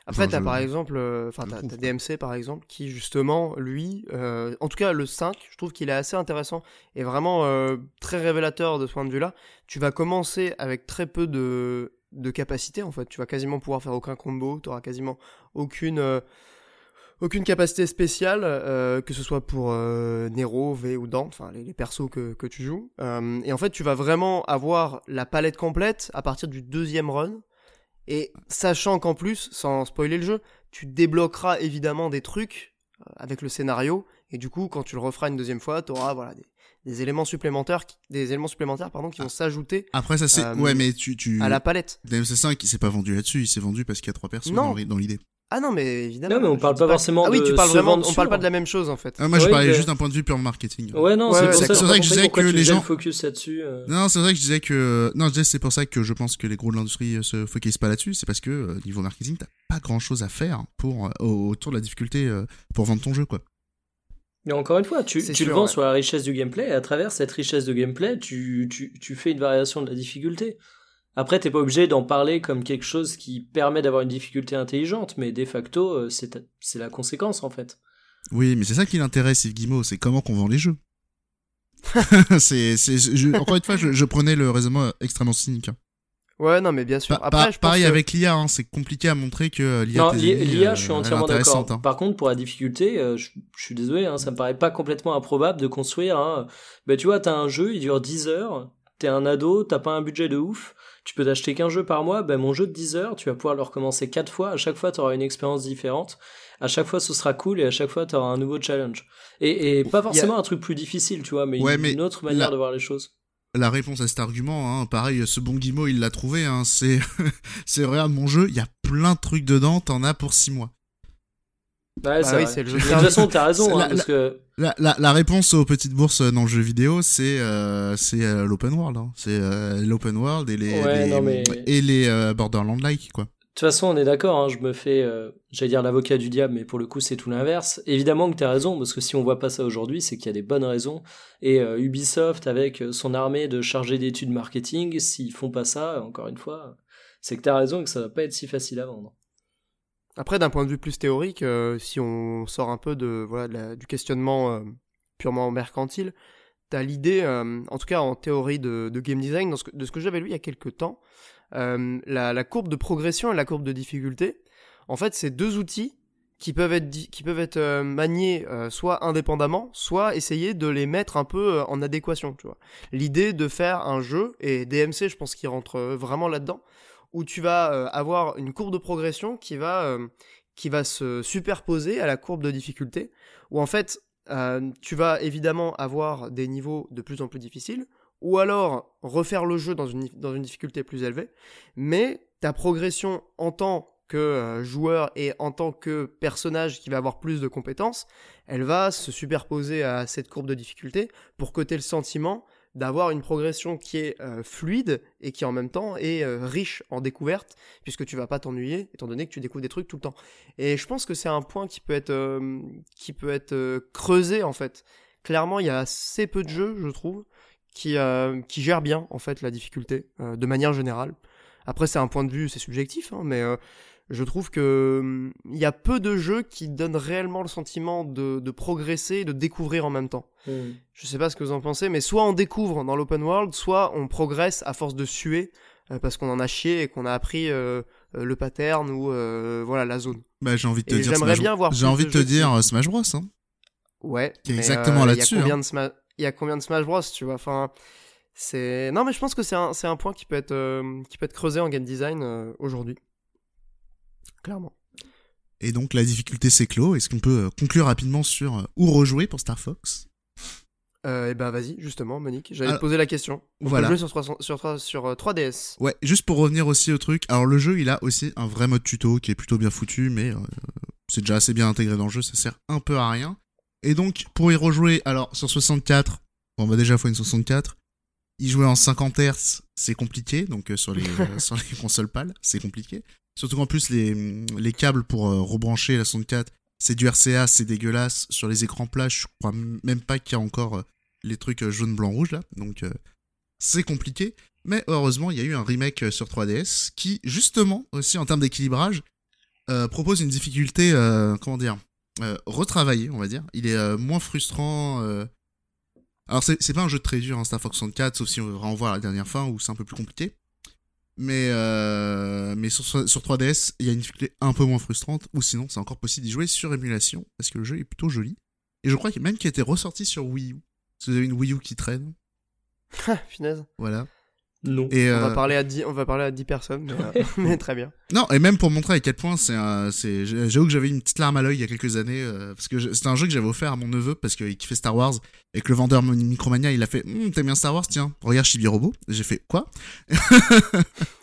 Après, t'as par exemple, enfin, t'as DMC par exemple, qui justement, lui, en tout cas le 5, je trouve qu'il est assez intéressant et vraiment très révélateur de ce point de vue-là. Tu vas commencer avec très peu de, de capacité en fait. Tu vas quasiment pouvoir faire aucun combo, tu auras quasiment aucune aucune capacité spéciale, euh, que ce soit pour euh, Nero, V ou Dante, enfin les, persos que, que tu joues. Euh, et en fait, tu vas vraiment avoir la palette complète à partir du deuxième run. Et sachant qu'en plus, sans spoiler le jeu, tu débloqueras évidemment des trucs avec le scénario. Et du coup, quand tu le referas une deuxième fois, tu auras voilà, des, éléments supplémentaires, qui, des éléments supplémentaires pardon, qui vont s'ajouter. Après, ça c'est. ouais, mais tu, tu. À la palette. DMC5, il s'est pas vendu là-dessus, il s'est vendu parce qu'il y a trois persos dans l'idée. Ah non, mais évidemment. Non, mais on parle pas forcément ah, oui, tu parles vraiment, on parle pas de la même chose en fait. Ah, moi, je parlais juste d'un point de vue pure marketing. Ouais, non, c'est pour vrai que je disais que les gens. focus là-dessus. Euh. Non, c'est vrai que je disais que. Non, je disais c'est pour ça que je pense que les gros de l'industrie euh, se focalisent pas là-dessus. C'est parce que euh, niveau marketing, t'as pas grand chose à faire pour autour de la difficulté pour vendre ton jeu, quoi. Mais encore une fois, tu, tu le vends sur la richesse du gameplay, et à travers cette richesse de gameplay, tu, tu, tu fais une variation de la difficulté. Après, t'es pas obligé d'en parler comme quelque chose qui permet d'avoir une difficulté intelligente, mais de facto, euh, c'est la conséquence en fait. Oui, mais c'est ça qui l'intéresse, Yves Guimau, c'est comment qu'on vend les jeux. c'est, encore une fois, je, prenais le raisonnement extrêmement cynique. Hein. Ouais, non, mais bien sûr. Après, je pareil avec l'IA, hein, c'est compliqué à montrer que l'IA. Non, l'IA, je suis euh, entièrement d'accord. Hein. Par contre, pour la difficulté, euh, je, suis désolé, ça me paraît pas complètement improbable de construire. Bah, tu vois, t'as un jeu, il dure 10 heures, t'es un ado, t'as pas un budget de ouf tu peux t'acheter qu'un jeu par mois, ben mon jeu de 10 heures, tu vas pouvoir le recommencer 4 fois, à chaque fois tu auras une expérience différente, à chaque fois ce sera cool et à chaque fois tu auras un nouveau challenge. Et, et pas forcément un truc plus difficile, tu vois, mais, une, autre manière de voir les choses. La réponse à cet argument, hein, pareil, ce bon Guimau, il l'a trouvé, hein, c'est, c'est regarde mon jeu, il y a plein de trucs dedans, t'en as pour 6 mois. Ouais, bah c'est oui, le jeu. De toute façon, t'as raison, hein, parce que La, la, la, réponse aux petites bourses dans le jeu vidéo, c'est euh, c'est euh, l'open world. Hein. C'est euh, l'open world et les, ouais, les non, mais... et les Borderland-like quoi. De toute façon, on est d'accord. Hein, je me fais, j'allais dire l'avocat du diable, mais pour le coup, c'est tout l'inverse. Évidemment que tu as raison, parce que si on voit pas ça aujourd'hui, c'est qu'il y a des bonnes raisons. Et Ubisoft, avec son armée de chargés d'études marketing, s'ils font pas ça, encore une fois, c'est que tu as raison et que ça va pas être si facile à vendre. Après, d'un point de vue plus théorique, euh, si on sort un peu de voilà du questionnement euh, purement mercantile, t'as l'idée, euh, en tout cas en théorie de, game design, de ce que j'avais lu il y a quelques temps, la, la, courbe de progression et la courbe de difficulté, en fait, c'est deux outils qui peuvent être qui peuvent être maniés soit indépendamment, soit essayer de les mettre un peu en adéquation. L'idée de faire un jeu et DMC, je pense qu'il rentre vraiment là-dedans où tu vas euh, avoir une courbe de progression qui va, euh, qui va se superposer à la courbe de difficulté, où en fait, euh, tu vas évidemment avoir des niveaux de plus en plus difficiles, ou alors refaire le jeu dans une, dans une difficulté plus élevée, mais ta progression en tant que joueur et en tant que personnage qui va avoir plus de compétences, elle va se superposer à cette courbe de difficulté pour que tu aies le sentiment d'avoir une progression qui est euh, fluide et qui en même temps est euh, riche en découvertes puisque tu vas pas t'ennuyer étant donné que tu découvres des trucs tout le temps. Et je pense que c'est un point qui peut être euh, qui peut être creusé en fait. Clairement, il y a assez peu de jeux, je trouve, qui qui gèrent bien en fait la difficulté de manière générale. Après, c'est un point de vue, c'est subjectif, hein, mais je trouve que il y a peu de jeux qui donnent réellement le sentiment de, de progresser, de découvrir en même temps. Mm. Je sais pas ce que vous en pensez, mais soit on découvre dans l'open world, soit on progresse à force de suer euh, parce qu'on en a chié et qu'on a appris euh, le pattern ou euh, voilà la zone. Bah j'ai envie de te Et dire. j'aimerais Smash... bien voir J'ai envie de te dire euh, Smash Bros. Hein. Ouais. Qui est exactement euh, là-dessus, Il y a combien hein. de Smash Il y a combien de Smash Bros Tu vois Enfin, c'est non, mais je pense que c'est un c'est un point qui peut être euh, qui peut être creusé en game design euh, aujourd'hui. Clairement. Et donc la difficulté s'est clos. Est-ce qu'on peut euh, conclure rapidement sur euh, où rejouer pour Star Fox? Euh, et ben vas-y, justement, Monique. J'allais Alors, te poser la question. On voilà. peut jouer sur 300 sur 3 sur euh, 3DS. Ouais, juste pour revenir aussi au truc. Alors le jeu, il a aussi un vrai mode tuto qui est plutôt bien foutu, mais euh, c'est déjà assez bien intégré dans le jeu, ça sert un peu à rien. Et donc pour y rejouer, alors sur 64, bon bah déjà faut une 64. Y jouer en 50 Hz, c'est compliqué, donc euh, sur les euh, sur les consoles PAL, c'est compliqué. Surtout qu'en plus les les câbles pour euh, rebrancher la 64, c'est du RCA, c'est dégueulasse. Sur les écrans plats, je crois même pas qu'il y a encore euh, les trucs euh, jaune, blanc, rouge là, donc c'est compliqué. Mais heureusement, il y a eu un remake sur 3DS qui, justement, aussi en termes d'équilibrage, propose une difficulté, comment dire, retravaillée, on va dire. Il est moins frustrant. Alors, c'est pas un jeu très dur, hein, Star Fox 64, sauf si on renvoie à la dernière fin où c'est un peu plus compliqué. Mais, euh, mais sur, sur 3DS, il y a une difficulté un peu moins frustrante, ou sinon, c'est encore possible d'y jouer sur émulation, parce que le jeu est plutôt joli. Et je crois qu'il même qu'il a été ressorti sur Wii U. Si vous avez une Wii U qui traîne, Ah, Finesse. voilà. Non. Et, On euh, va parler à 10 on va parler à 10 personnes, mais, euh, mais très bien. Non, et même pour montrer à quel point c'est un, c'est, j'avoue que j'avais une petite larme à l'œil il y a quelques années, euh, parce que je- c'était un jeu que j'avais offert à mon neveu, parce qu'il kiffait Star Wars, et que le vendeur Micromania, il a fait, Hum, t'aimes bien Star Wars, tiens, regarde Chibi Robot. J'ai fait, quoi?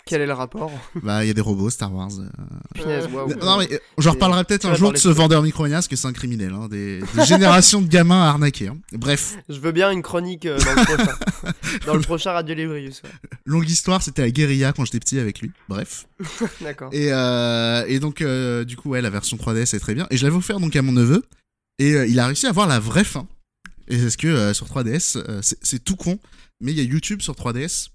Quel est le rapport? Bah, il y a des robots, Star Wars. euh. Finesse, waouh. Non, mais, euh, Et- reparlerai peut-être un jour de ce de- vendeur Micromania, parce que c'est un criminel, hein, des, des générations de gamins à arnaquer, hein. Bref. Je veux bien une chronique euh, dans le prochain. dans le prochain Radio Librius. ouais. Longue histoire, c'était la guérilla quand j'étais petit avec lui. Bref. Euh, et donc, euh, du coup, ouais, la version 3DS est très bien. Et je l'avais offert donc à mon neveu. Et euh, il a réussi à voir la vraie fin. Et c'est ce que sur 3DS, euh, c'est c'est tout con. Mais il y a YouTube sur 3DS.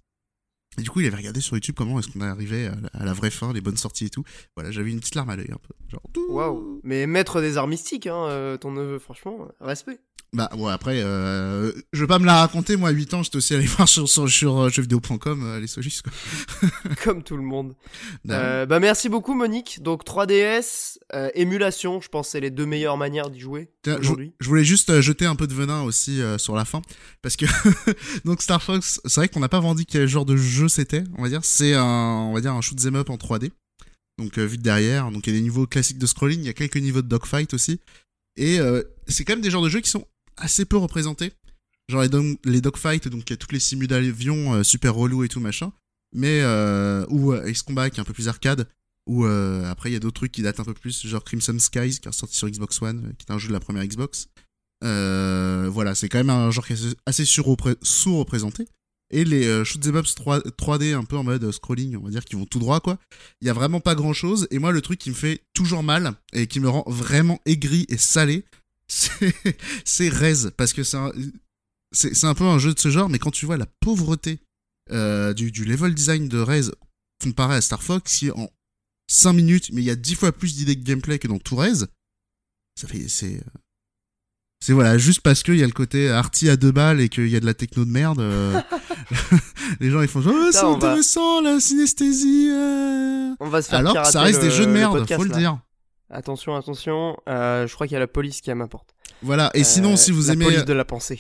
Et du coup, il avait regardé sur YouTube comment est-ce qu'on arrivait à la, à la vraie fin, les bonnes sorties et tout. Voilà, j'avais une petite larme à l'œil un peu. Genre. Waouh. Mais maître des arts mystiques, hein, euh, ton neveu, franchement, respect. Bah, ouais, après, euh, je vais pas me la raconter. Moi, à 8 ans, j'étais aussi allé voir sur, sur, sur euh, jeuxvideo.com euh, les sojus, quoi. Comme tout le monde. Euh, bah merci beaucoup Monique. Donc 3DS, euh, émulation, je pense c'est les deux meilleures manières d'y jouer je, voulais juste euh, jeter un peu de venin aussi euh, sur la fin parce que donc Star Fox, c'est vrai qu'on n'a pas vendu quel genre de jeu c'était, on va dire, c'est un on va dire un shoot 'em up en 3D. Donc euh, vite derrière, donc il y a des niveaux classiques de scrolling, il y a quelques niveaux de dogfight aussi. Et euh, c'est quand même des genres de jeux qui sont assez peu représentés. Genre les, dog- les dogfights, donc il y a toutes les simus super relous et tout machin, mais euh, ou Ace Combat qui est un peu plus arcade ou euh, après il y a d'autres trucs qui datent un peu plus, genre Crimson Skies qui est sorti sur Xbox One, euh, qui est un jeu de la première Xbox. Euh, voilà, c'est quand même un genre qui est assez sous-représenté. Et les euh, shoot'em ups 3, 3D un peu en mode scrolling, on va dire, qui vont tout droit, quoi. Il y a vraiment pas grand chose. Et moi, le truc qui me fait toujours mal et qui me rend vraiment aigri et salé, c'est Rez. Parce que c'est un, un peu un jeu de ce genre, mais quand tu vois la pauvreté euh, du, du, level design de Rez comparé à Star Fox, qui en 5 minutes, mais il y a 10 fois plus d'idées de gameplay que dans tout Rez, ça fait. C'est. C'est voilà, juste parce qu'il y a le côté arty à deux balles et qu'il y a de la techno de merde. Euh, les gens ils font genre, oh, c'est intéressant la synesthésie. Euh. On va se faire Alors ça reste des jeux de merde, faut le dire. Attention, attention, je crois qu'il y a la police qui est à ma porte. Voilà, et sinon si vous la aimez. Police de la pensée.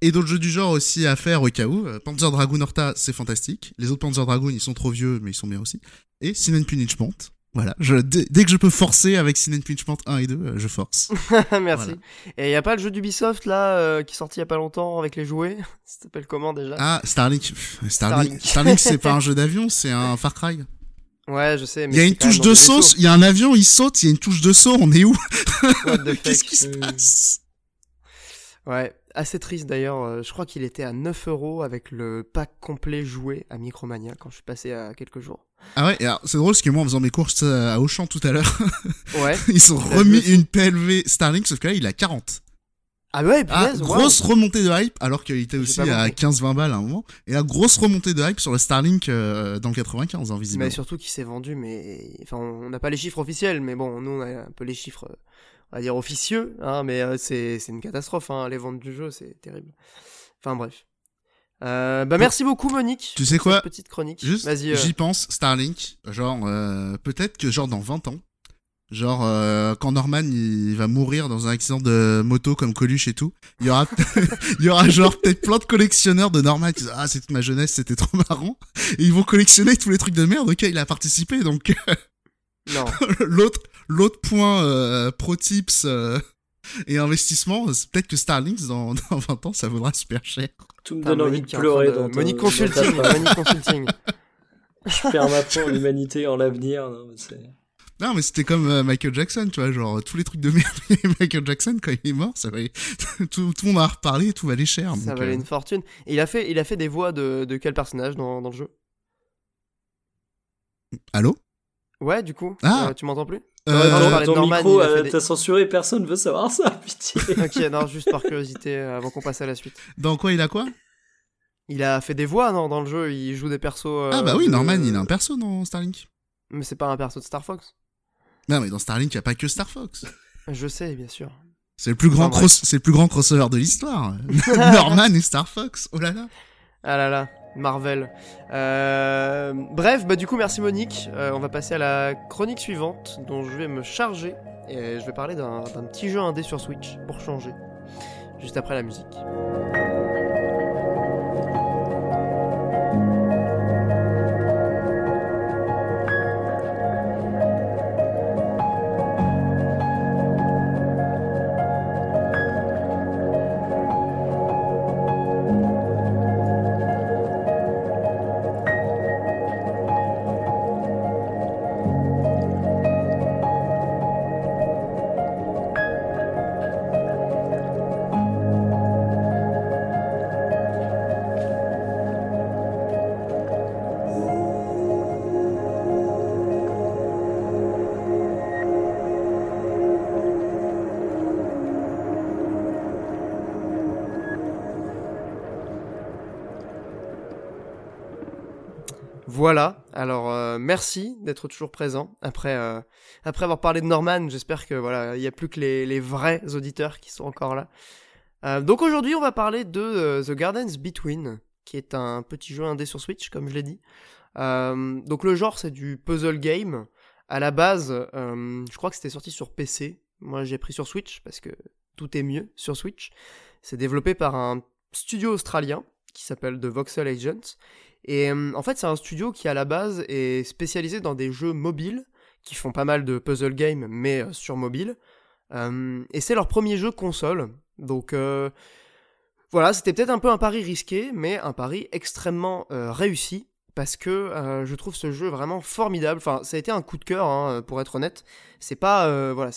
Et d'autres jeux du genre aussi à faire au cas où. Euh, Panzer Dragoon Horta, c'est fantastique. Les autres Panzer Dragoon, ils sont trop vieux, mais ils sont bien aussi. Et Sin and Punishment. Voilà, je, dès, que je peux forcer avec Sin and Punishment 1 et 2, euh, je force. Merci. Et il y a pas le jeu d'Ubisoft là euh, qui est sorti il y a pas longtemps avec les jouets? Ça s'appelle comment déjà? Ah, Starlink. Starlink, Starlink c'est pas un jeu d'avion, c'est un Far Cry. Ouais, je sais. Il y a une touche de saut, il y a un avion, il saute, il y a une touche de saut, on est où? Qu'est-ce qui se passe? Ouais, assez triste d'ailleurs. Euh, je crois qu'il était à 9 euros avec le pack complet joué à Micromania quand je suis passé à quelques jours. Ah ouais, c'est drôle parce que moi en faisant mes courses euh, à Auchan tout à l'heure, ouais, ils ont remis une PLV Starlink sauf que là il a 40. Ah ouais, ah, grosse remontée de hype alors qu'il était aussi à 15-20 balles à un moment. Et la grosse remontée de hype sur le Starlink euh, dans le 95 hein, visiblement. Mais surtout qu'il s'est vendu, mais enfin on n'a pas les chiffres officiels, mais bon nous on a un peu les chiffres on va dire officieux, hein, mais euh, c'est une catastrophe, hein, les ventes du jeu, c'est terrible. Enfin bref. Euh, bah merci beaucoup Monique. Tu sais quoi Petite chronique. Juste, euh. j'y pense, Starlink, genre peut-être que genre dans 20 ans, genre quand Norman il va mourir dans un accident de moto comme Coluche et tout, il y aura il y aura genre peut-être plein de collectionneurs de Norman qui disent ah c'est toute ma jeunesse, c'était trop marrant et ils vont collectionner tous les trucs de merde auxquels il a participé donc non. L'autre l'autre point euh, pro tips euh, et investissement, c'est peut-être que Starlink dans, dans 20 ans ça vaudra super cher. Tout me donne envie de pleurer dans Money Consulting, Money Consulting. Je perds ma foi en l'humanité, en l'avenir. Non, mais c'était comme euh, Michael Jackson, tu vois, genre tous les trucs de merde. Michael Jackson, quand il est mort, ça valait... tout, tout le monde a reparlé, tout valait cher. Ça valait une fortune. Et il a fait, il a fait des voix de, de quel personnage dans, dans le jeu? Allô? Ouais, du coup. Ah. Euh, tu m'entends plus? Euh, ton micro, euh, t'as censuré, personne veut savoir ça, pitié. ok, non, juste par curiosité, euh, avant qu'on passe à la suite. Dans quoi il a quoi? Il a fait des voix, non, dans le jeu, il joue des persos. ah bah oui, Norman, il a un perso dans Starlink. Mais c'est pas un perso de Star Fox. Non, mais dans Starlink, il a pas que Star Fox. Je sais, bien sûr. C'est le plus grand cross, c'est le plus grand crossover de l'histoire. Norman et Star Fox. Oh là là. Ah là là. Marvel. Euh, bref, bah du coup merci Monique. Euh, on va passer à la chronique suivante dont je vais me charger et je vais parler d'un petit jeu indé sur Switch pour changer. Juste après la musique. Merci d'être toujours présent. Après, euh, après avoir parlé de Norman, j'espère que voilà, il n'y a plus que les, vrais auditeurs qui sont encore là. Euh, donc aujourd'hui, on va parler de The Gardens Between, qui est un petit jeu indé sur Switch, comme je l'ai dit. donc le genre, c'est du puzzle game. À la base, je crois que c'était sorti sur PC. Moi, j'ai pris sur Switch parce que tout est mieux sur Switch. C'est développé par un studio australien qui s'appelle The Voxel Agents et euh, en fait, c'est un studio qui à la base est spécialisé dans des jeux mobiles, qui font pas mal de puzzle games, mais euh, sur mobile. Euh, et c'est leur premier jeu console. Donc voilà, c'était peut-être un peu un pari risqué, mais un pari extrêmement réussi. parce que je trouve ce jeu vraiment formidable. Enfin, ça a été un coup de cœur, hein, pour être honnête. C'est pas,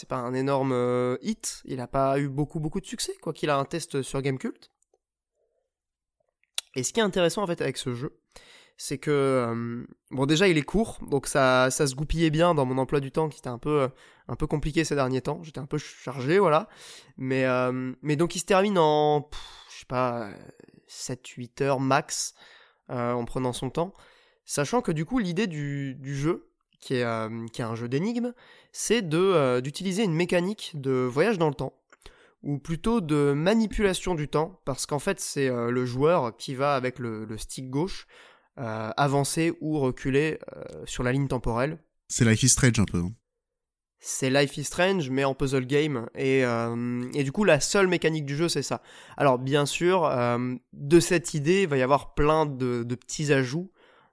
pas un énorme hit. Il a pas eu beaucoup, beaucoup de succès, quoi qu'il a un test sur Gamecult. Et ce qui est intéressant en fait avec ce jeu, c'est que bon déjà il est court, donc ça, ça se goupillait bien dans mon emploi du temps qui était un peu, un peu compliqué ces derniers temps. J'étais un peu chargé, voilà. Mais, mais donc il se termine en, je sais pas, 7-8 heures max en prenant son temps. Sachant que du coup, l'idée du, jeu, qui est, euh, qui est un jeu d'énigmes, c'est de, euh, d'utiliser une mécanique de voyage dans le temps, ou plutôt de manipulation du temps, parce qu'en fait, c'est euh, le joueur qui va, avec le, stick gauche, avancer ou reculer sur la ligne temporelle. C'est Life is Strange un peu. Hein. C'est Life is Strange, mais en puzzle game. Et, et, du coup, la seule mécanique du jeu, c'est ça. Alors, bien sûr, de cette idée, il va y avoir plein de, de petits ajouts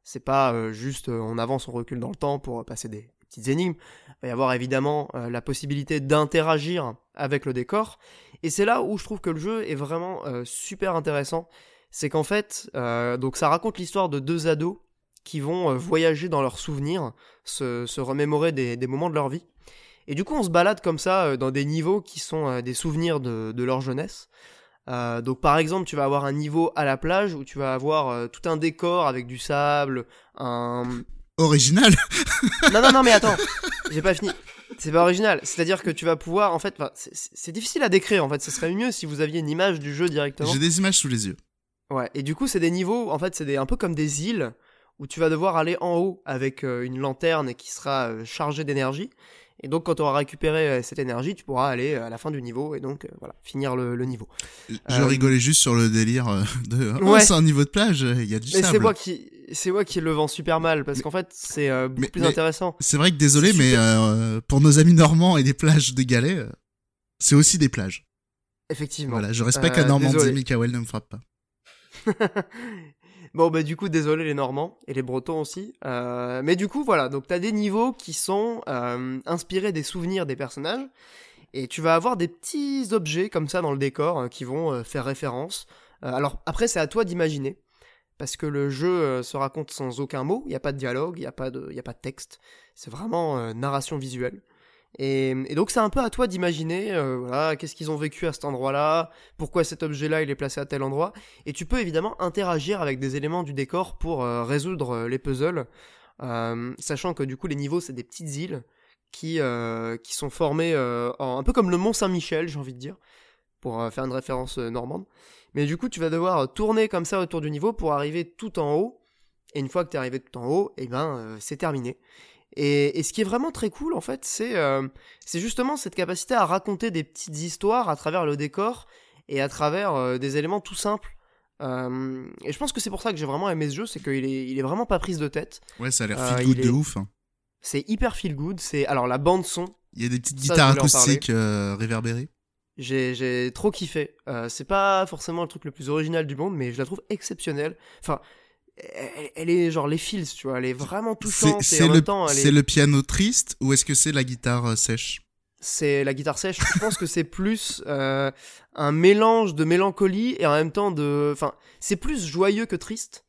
c'est pas euh, juste euh, on avance, on recule dans le temps pour passer des petites énigmes. Il va y avoir évidemment euh, la possibilité d'interagir avec le décor. Et c'est là où je trouve que le jeu est vraiment super intéressant. C'est qu'en fait, donc ça raconte l'histoire de deux ados qui vont voyager dans leurs souvenirs, se, remémorer des, moments de leur vie. Et du coup, on se balade comme ça dans des niveaux qui sont des souvenirs de leur jeunesse. Euh, donc par exemple, tu vas avoir un niveau à la plage où tu vas avoir euh, tout un décor avec du sable, un original. non non non mais attends, j'ai pas fini. C'est pas original, c'est-à-dire que tu vas pouvoir en fait, c'est difficile à décrire en fait. Ce serait mieux si vous aviez une image du jeu directement. J'ai des images sous les yeux. Ouais, et du coup c'est des niveaux, en fait c'est un peu comme des îles où tu vas devoir aller en haut avec euh, une lanterne qui sera chargée d'énergie et donc, quand tu auras récupéré euh, cette énergie, tu pourras aller euh, à la fin du niveau et donc, euh, voilà, finir le, niveau. Je rigolais juste sur le délire de. Oh, c'est un niveau de plage, il y a du mais C'est moi qui. C'est moi qui le vends super mal parce qu'en fait c'est beaucoup plus intéressant. C'est vrai que désolé, mais pour nos amis normands et les plages de galets, c'est aussi des plages. Effectivement. Voilà, je respecte la Normandie, Mikael ne me frappe pas. Bon, bah, du coup, désolé les Normands et les Bretons aussi. Euh, mais du coup, voilà. Donc, t'as des niveaux qui sont euh, inspirés des souvenirs des personnages. Et tu vas avoir des petits objets comme ça dans le décor euh, qui vont faire référence. alors, après, c'est à toi d'imaginer. Parce que le jeu se raconte sans aucun mot. Il n'y a pas de dialogue, il n'y a, pas de, a pas de texte. C'est vraiment narration visuelle. Et, donc c'est un peu à toi d'imaginer, euh, qu'est-ce qu'ils ont vécu à cet endroit-là, pourquoi cet objet-là il est placé à tel endroit, et tu peux évidemment interagir avec des éléments du décor pour euh, résoudre euh, les puzzles, sachant que du coup les niveaux c'est des petites îles qui, qui sont formées un peu comme le Mont Saint-Michel, j'ai envie de dire, pour faire une référence normande. Mais du coup tu vas devoir tourner comme ça autour du niveau pour arriver tout en haut, et une fois que tu es arrivé tout en haut, et eh ben c'est terminé. Et, ce qui est vraiment très cool, en fait, euh, c'est justement cette capacité à raconter des petites histoires à travers le décor et à travers euh, des éléments tout simples. Euh, et je pense que c'est pour ça que j'ai vraiment aimé ce jeu, c'est qu'il est, il est vraiment pas prise de tête. Ouais, ça a l'air feel good de ouf. Hein. C'est hyper feel good. C'est alors la bande son. Il y a des petites guitares acoustiques réverbérées. J'ai trop kiffé. c'est pas forcément le truc le plus original du monde, mais je la trouve exceptionnelle. Enfin, elle, est genre les fils, tu vois, elle est vraiment touchante. C'est le, c'est le piano triste ou est-ce que c'est la guitare euh, sèche? C'est la guitare sèche. je pense que c'est plus euh, un mélange de mélancolie et en même temps de, enfin, c'est plus joyeux que triste.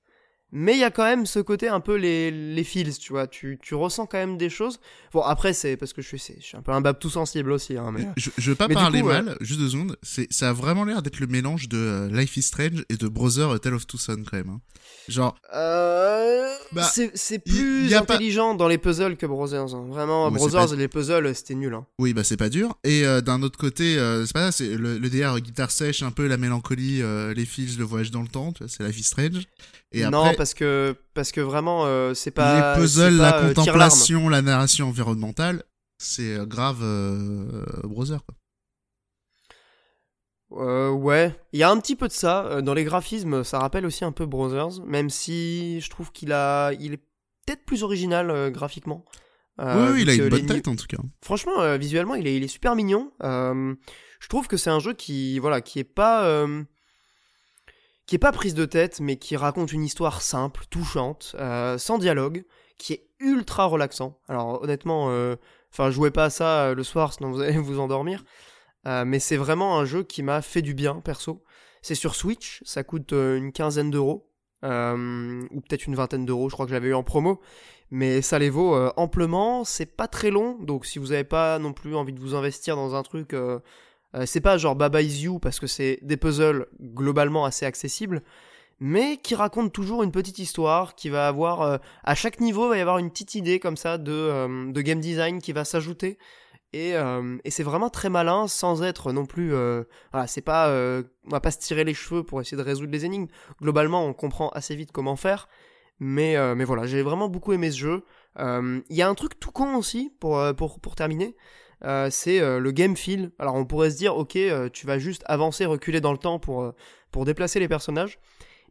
Mais il y a quand même ce côté un peu les, les feels, tu vois. Tu, tu ressens quand même des choses. Bon, après, c'est parce que je suis, je suis un peu un bab tout sensible aussi. Hein, mais... je, je veux pas parler mal, juste deux secondes. Ça a vraiment l'air d'être le mélange de euh, Life is Strange et de Brother Tale of Two Sons, quand même. Hein. Genre. Euh... Bah, c'est plus intelligent dans les puzzles que Brothers. Hein. Vraiment, Brothers et les puzzles, c'était nul. Hein. Oui, bah c'est pas dur. Et euh, d'un autre côté, euh, c'est pas ça, c'est le, le DR guitare sèche, un peu la mélancolie, euh, les fils, le voyage dans le temps, c'est Life is Strange. Et non, parce que, parce que vraiment, c'est pas. Les puzzles, la contemplation, la narration environnementale, c'est grave Brothers, quoi. Euh, ouais, il y a un petit peu de ça. Euh, dans les graphismes, ça rappelle aussi un peu Brothers, même si je trouve qu'il a, il est peut-être plus original euh, graphiquement. Euh, oui, il a une bonne tête en tout cas. Franchement, visuellement, il est, il est super mignon. je trouve que c'est un jeu qui, voilà, qui est pas, qui est pas prise de tête, mais qui raconte une histoire simple, touchante, sans dialogue, qui est ultra relaxant. Alors honnêtement, enfin, jouez pas à ça le soir, sinon vous allez vous endormir. Euh, mais c'est vraiment un jeu qui m'a fait du bien, perso. C'est sur Switch, ça coûte euh, une quinzaine d'euros. euh, ou peut-être une vingtaine d'euros, je crois que je l'avais eu en promo, mais ça les vaut euh, amplement, c'est pas très long, donc si vous n'avez pas non plus envie de vous investir dans un truc, euh, c'est pas genre Baba Is You, parce que c'est des puzzles globalement assez accessibles, mais qui racontent toujours une petite histoire, qui va avoir, à chaque niveau, va y avoir une petite idée comme ça de, de game design qui va s'ajouter, et, et c'est vraiment très malin sans être non plus voilà c'est pas on va pas se tirer les cheveux pour essayer de résoudre les énigmes. Globalement on comprend assez vite comment faire mais, euh, mais voilà, j'ai vraiment beaucoup aimé ce jeu. Euh, il y a un truc tout con aussi, pour, euh, pour, pour terminer, c'est le game feel. Alors on pourrait se dire, ok, tu vas juste avancer, reculer dans le temps pour, pour déplacer les personnages,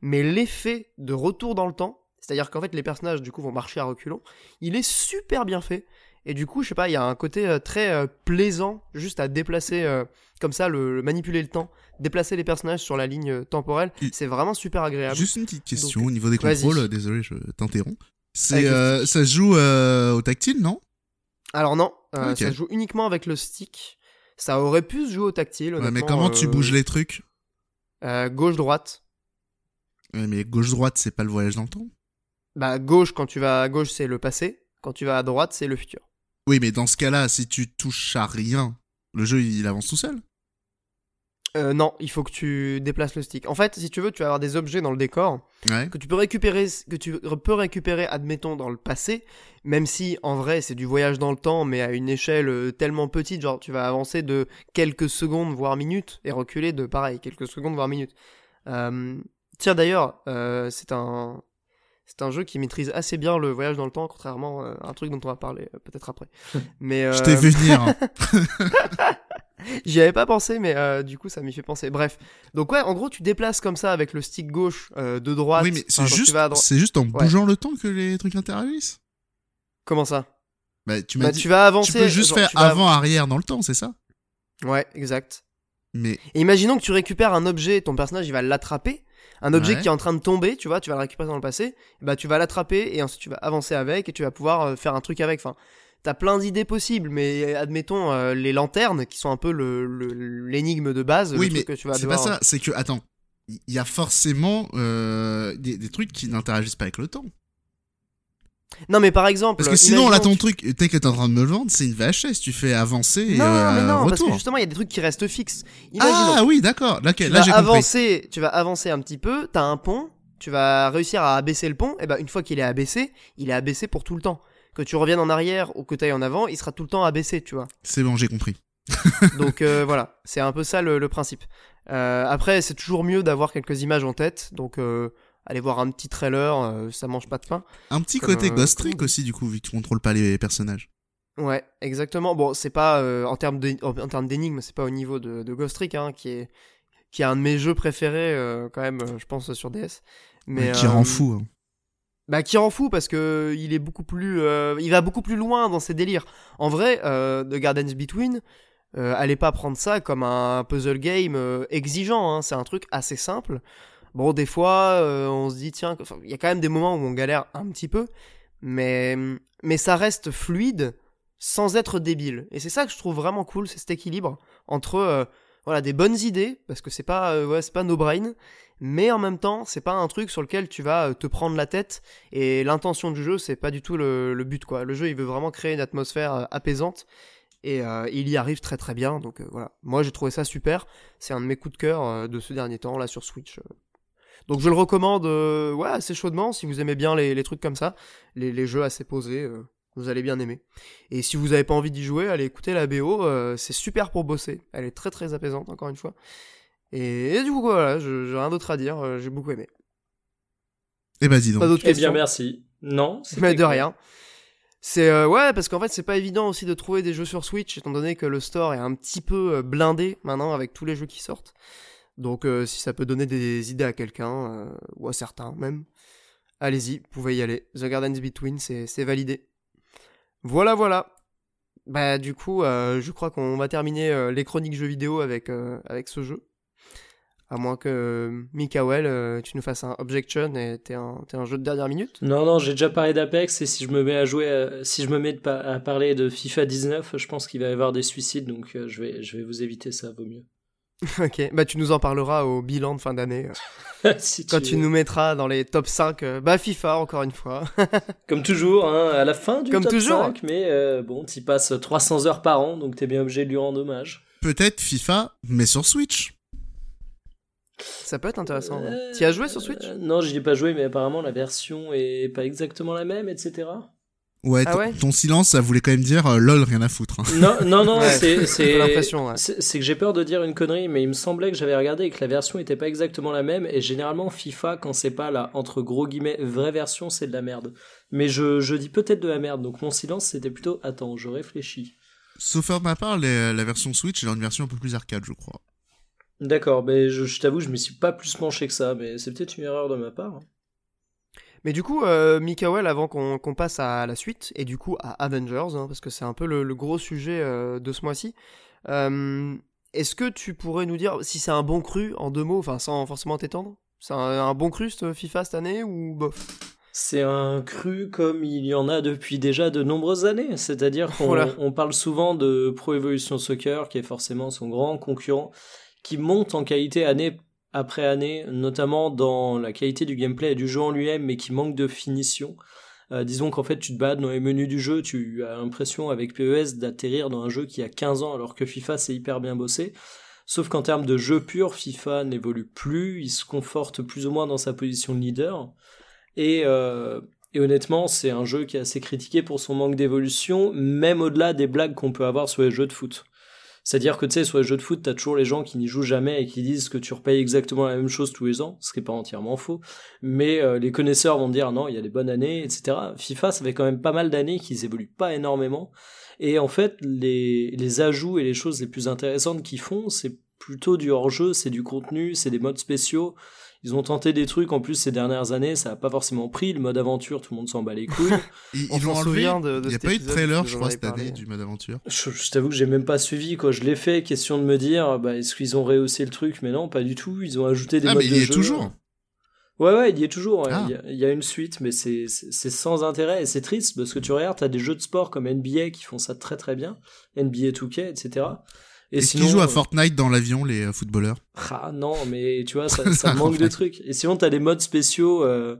mais l'effet de retour dans le temps, c'est-à-dire qu'en fait les personnages du coup vont marcher à reculons, il est super bien fait. Et du coup, je sais pas, il y a un côté très plaisant juste à déplacer comme ça, le, manipuler le temps, déplacer les personnages sur la ligne temporelle, c'est vraiment super agréable. Juste une petite question au niveau des contrôles, désolé, je t'interromps. C'est, euh, ça se joue euh, au tactile, non? Alors non, euh, ça se joue uniquement avec le stick. Ça aurait pu se jouer au tactile. Ouais, mais comment tu bouges les trucs? Gauche-droite. mais gauche-droite, c'est pas le voyage dans le temps? Bah, gauche, quand tu vas à gauche, c'est le passé. Quand tu vas à droite, c'est le futur. Oui, mais dans ce cas-là, si tu touches à rien, le jeu, il avance tout seul? Euh, non, il faut que tu déplaces le stick. En fait, si tu veux, tu vas avoir des objets dans le décor que tu peux récupérer, que tu peux récupérer, admettons, dans le passé, même si en vrai c'est du voyage dans le temps, mais à une échelle euh, tellement petite, genre tu vas avancer de quelques secondes voire minutes et reculer de pareil quelques secondes voire minutes. Euh, tiens d'ailleurs, c'est un c'est un jeu qui maîtrise assez bien le voyage dans le temps, contrairement à un truc dont on va parler peut-être après. Mais je t'ai vu venir. J'y avais pas pensé, mais euh, du coup, ça m'y fait penser. Bref. Donc, ouais, en gros, tu déplaces comme ça avec le stick gauche euh, de droite. Oui, mais c'est juste, c'est juste en bougeant le temps que les trucs interagissent. Comment ça? Bah, tu, m'as bah, tu vas avancer. Tu peux juste faire avant-arrière dans le temps, c'est ça? Ouais, exact. Mais. Et imaginons que tu récupères un objet, ton personnage il va l'attraper. Un objet qui est en train de tomber, tu vois, tu vas le récupérer dans le passé. Bah, tu vas l'attraper et ensuite tu vas avancer avec et tu vas pouvoir euh, faire un truc avec. Enfin, t'as plein d'idées possibles, mais admettons euh, les lanternes qui sont un peu l'énigme de base. Oui, mais c'est pas ça. C'est que attends, il y a forcément euh, des, trucs qui n'interagissent pas avec le temps. Non, mais par exemple. Parce que sinon, là, ton truc, t'es que t'es en train de me le vendre, c'est une VHS, tu fais avancer et Non, euh, mais non, parce que justement, il y a des trucs qui restent fixes. ah oui, d'accord. Là, tu là vas avancer, Tu vas avancer un petit peu, t'as un pont, tu vas réussir à abaisser le pont, et ben une fois qu'il est abaissé, il est abaissé pour tout le temps que tu reviennes en arrière ou que tu ailles en avant, il sera tout le temps abaissé, tu vois. C'est bon, j'ai compris. donc euh, voilà, c'est un peu ça le, principe. Euh, après, c'est toujours mieux d'avoir quelques images en tête, donc euh, allez voir un petit trailer, ça mange pas de pain. Un petit côté Ghost Trick aussi, du coup, vu que tu contrôles pas les personnages. Ouais, exactement. Bon, c'est pas en termes d'énigmes, c'est pas au niveau de, Ghost Trick, hein, qui est qui est un de mes jeux préférés quand même, je pense sur DS. Mais, qui rend fou. Hein. Bah qui rend fou parce que il est beaucoup plus, euh, il va beaucoup plus loin dans ses délires. En vrai, euh, The Gardens Between, euh, allez pas prendre ça comme un puzzle game euh, exigeant. Hein. C'est un truc assez simple. Bon, des fois, on se dit tiens, il y a quand même des moments où on galère un petit peu, mais mais ça reste fluide sans être débile. Et c'est ça que je trouve vraiment cool, c'est cet équilibre entre voilà des bonnes idées parce que c'est pas c'est pas no brain mais en même temps, c'est pas un truc sur lequel tu vas euh, te prendre la tête et l'intention du jeu, c'est pas du tout le, but quoi. Le jeu, il veut vraiment créer une atmosphère euh, apaisante et euh, il y arrive très très bien. Donc voilà, moi j'ai trouvé ça super. C'est un de mes coups de cœur de ce dernier temps là sur Switch. Donc je le recommande, ouais, assez chaudement si vous aimez bien les, trucs comme ça, les, jeux assez posés. vous allez bien aimer. Et si vous n'avez pas envie d'y jouer, allez écouter la BO, c'est super pour bosser. Elle est très très apaisante, encore une fois. Et, du coup, voilà, j'ai rien d'autre à dire, euh, j'ai beaucoup aimé. Et eh bah ben, dis donc. Pas d'autres eh bien, merci. Non, Mais de rien. C'est euh, ouais parce qu'en fait c'est pas évident aussi de trouver des jeux sur Switch étant donné que le store est un petit peu euh, blindé maintenant avec tous les jeux qui sortent. Donc si ça peut donner des idées à quelqu'un ou à certains même, allez-y, vous pouvez y aller. The Gardens Between c'est validé. Voilà voilà. Bah du coup je crois qu'on va terminer les chroniques jeux vidéo avec ce jeu. À moins que euh, Mikael, euh, tu nous fasses un objection et t'es un, jeu de dernière minute. Non, non, j'ai déjà parlé d'Apex et si je me mets à jouer, si je me mets à parler de FIFA 19, je pense qu'il va y avoir des suicides, donc euh, je vais vous éviter ça, vaut mieux. ok, bah tu nous en parleras au bilan de fin d'année. Si quand tu nous mettras dans les top 5, euh, bah FIFA encore une fois. Comme toujours, hein, à la fin du Comme top toujours. 5, mais euh, bon, t'y passes 300 heures par an, donc t'es bien obligé de lui rendre hommage. Peut-être FIFA, mais sur Switch. Ça peut être intéressant. Euh, Tu y as joué sur Switch? euh, Non, j'y ai pas joué, mais apparemment la version est pas exactement la même, etc. Ouais, Ah ton- ouais ton silence, ça voulait quand même dire euh, lol, rien à foutre. hein. Non, non, non, Ouais, c'est c'est l'impression, ouais. c'est c'est que j'ai peur de dire une connerie, mais il me semblait que j'avais regardé et que la version était pas exactement la même. Et généralement, FIFA, quand c'est pas la entre gros guillemets vraie version, c'est de la merde. Mais je, je dis peut-être de la merde, donc mon silence c'était plutôt attends, je réfléchis. Sauf de ma part, les- la version Switch, elle a une version un peu plus arcade, je crois. D'accord, mais je, je t'avoue, je me suis pas plus penché que ça, mais c'est peut-être une erreur de ma part. Mais du coup, euh, Mikael, avant qu'on passe à la suite, et du coup à Avengers, hein, parce que c'est un peu le, le gros sujet euh, de ce mois-ci, euh, est-ce que tu pourrais nous dire si c'est un bon cru en deux mots, enfin sans forcément t'étendre? C'est un, un bon cru ce FIFA cette année ou bof? C'est un cru comme il y en a depuis déjà de nombreuses années. C'est-à-dire qu'on Voilà. parle souvent de Pro Evolution Soccer, qui est forcément son grand concurrent, qui monte en qualité année après année, notamment dans la qualité du gameplay et du jeu en lui-même, mais qui manque de finition. Euh, disons qu'en fait, tu te balades dans les menus du jeu, tu as l'impression avec PES d'atterrir dans un jeu qui a 15 ans, alors que FIFA c'est hyper bien bossé. Sauf qu'en termes de jeu pur, FIFA n'évolue plus, il se conforte plus ou moins dans sa position de leader. Euh, et honnêtement, c'est un jeu qui est assez critiqué pour son manque d'évolution, même au-delà des blagues qu'on peut avoir sur les jeux de foot. C'est-à-dire que tu sais, sur les jeux de foot, t'as toujours les gens qui n'y jouent jamais et qui disent que tu repayes exactement la même chose tous les ans, ce qui est pas entièrement faux. Mais euh, les connaisseurs vont dire non, il y a des bonnes années, etc. FIFA, ça fait quand même pas mal d'années qu'ils évoluent pas énormément. Et en fait, les, les ajouts et les choses les plus intéressantes qu'ils font, c'est plutôt du hors-jeu, c'est du contenu, c'est des modes spéciaux. Ils ont tenté des trucs en plus ces dernières années, ça a pas forcément pris. Le mode aventure, tout le monde s'en bat les couilles. Ils ils l'ont enlevé. Il n'y a pas eu de trailer, je crois, cette année du mode aventure. Je, je t'avoue que j'ai même pas suivi quand je l'ai fait. Question de me dire, bah, est-ce qu'ils ont rehaussé le truc? Mais non, pas du tout. Ils ont ajouté des Ah, modes mais il de y est jeu. toujours. Ouais, ouais, il y est toujours. Ah. Il, y a, il y a une suite, mais c'est sans intérêt et c'est triste parce que tu regardes, t'as des jeux de sport comme NBA qui font ça très très bien, NBA 2K, etc. Et Est-ce sinon, qu'ils jouent à euh, Fortnite dans l'avion, les euh, footballeurs ah non, mais tu vois, ça, ça manque de trucs. Et sinon, t'as des modes spéciaux, euh,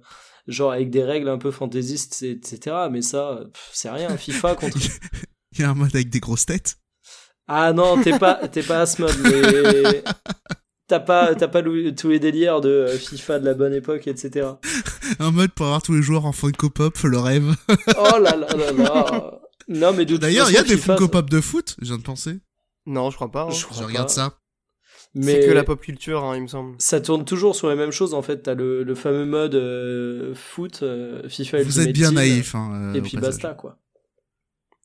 genre avec des règles un peu fantaisistes, etc. Mais ça, pff, c'est rien. FIFA contre. Il y a un mode avec des grosses têtes. Ah non, t'es pas, t'es pas à ce mode, mais t'as pas, t'as pas tous les délires de FIFA de la bonne époque, etc. Un mode pour avoir tous les joueurs en Funko Pop, le rêve. Oh là là là là. Non, mais de D'ailleurs, il y a des FIFA, Funko Pop de foot, je viens de penser. Non, je crois pas. hein. Je regarde pas. ça. Mais C'est que la pop culture, hein, il me semble. ça tourne toujours sur les mêmes choses en fait. T'as le, le fameux mode euh, foot, euh, FIFA Vous Ultimate êtes bien Team, naïf. Hein, euh, Et puis passage. basta quoi.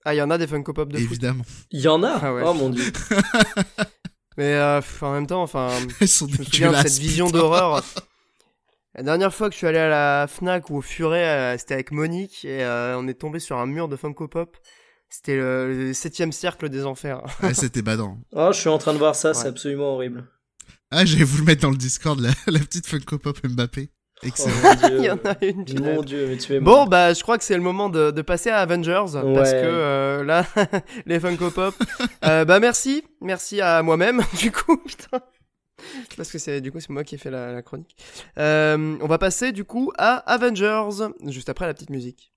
Ah, il y en a des Funko Pop de foot. Évidemment. Il y en a? Ah ouais. Oh mon dieu. Mais euh, en même temps, enfin, je me souviens de cette vision d'horreur. La dernière fois que je suis allé à la Fnac ou au Furet, euh, c'était avec Monique et euh, on est tombé sur un mur de Funko Pop. C'était le, le septième cercle des enfers. Ouais, c'était badant. Oh, je suis en train de voir ça, c'est absolument horrible. Ah, j'allais vous le mettre dans le Discord, la, la petite Funko Pop Mbappé. Oh Excellent. mon dieu. il y en a une. qui Mon dieu, mais tu es Bon, bah, je crois que c'est le moment de, de passer à Avengers parce que euh, là, les Funko Pop. Euh, bah, merci, merci à moi-même, du coup, putain. Parce que c'est du coup c'est moi qui ai fait la, la chronique. Euh, on va passer du coup à Avengers juste après la petite musique.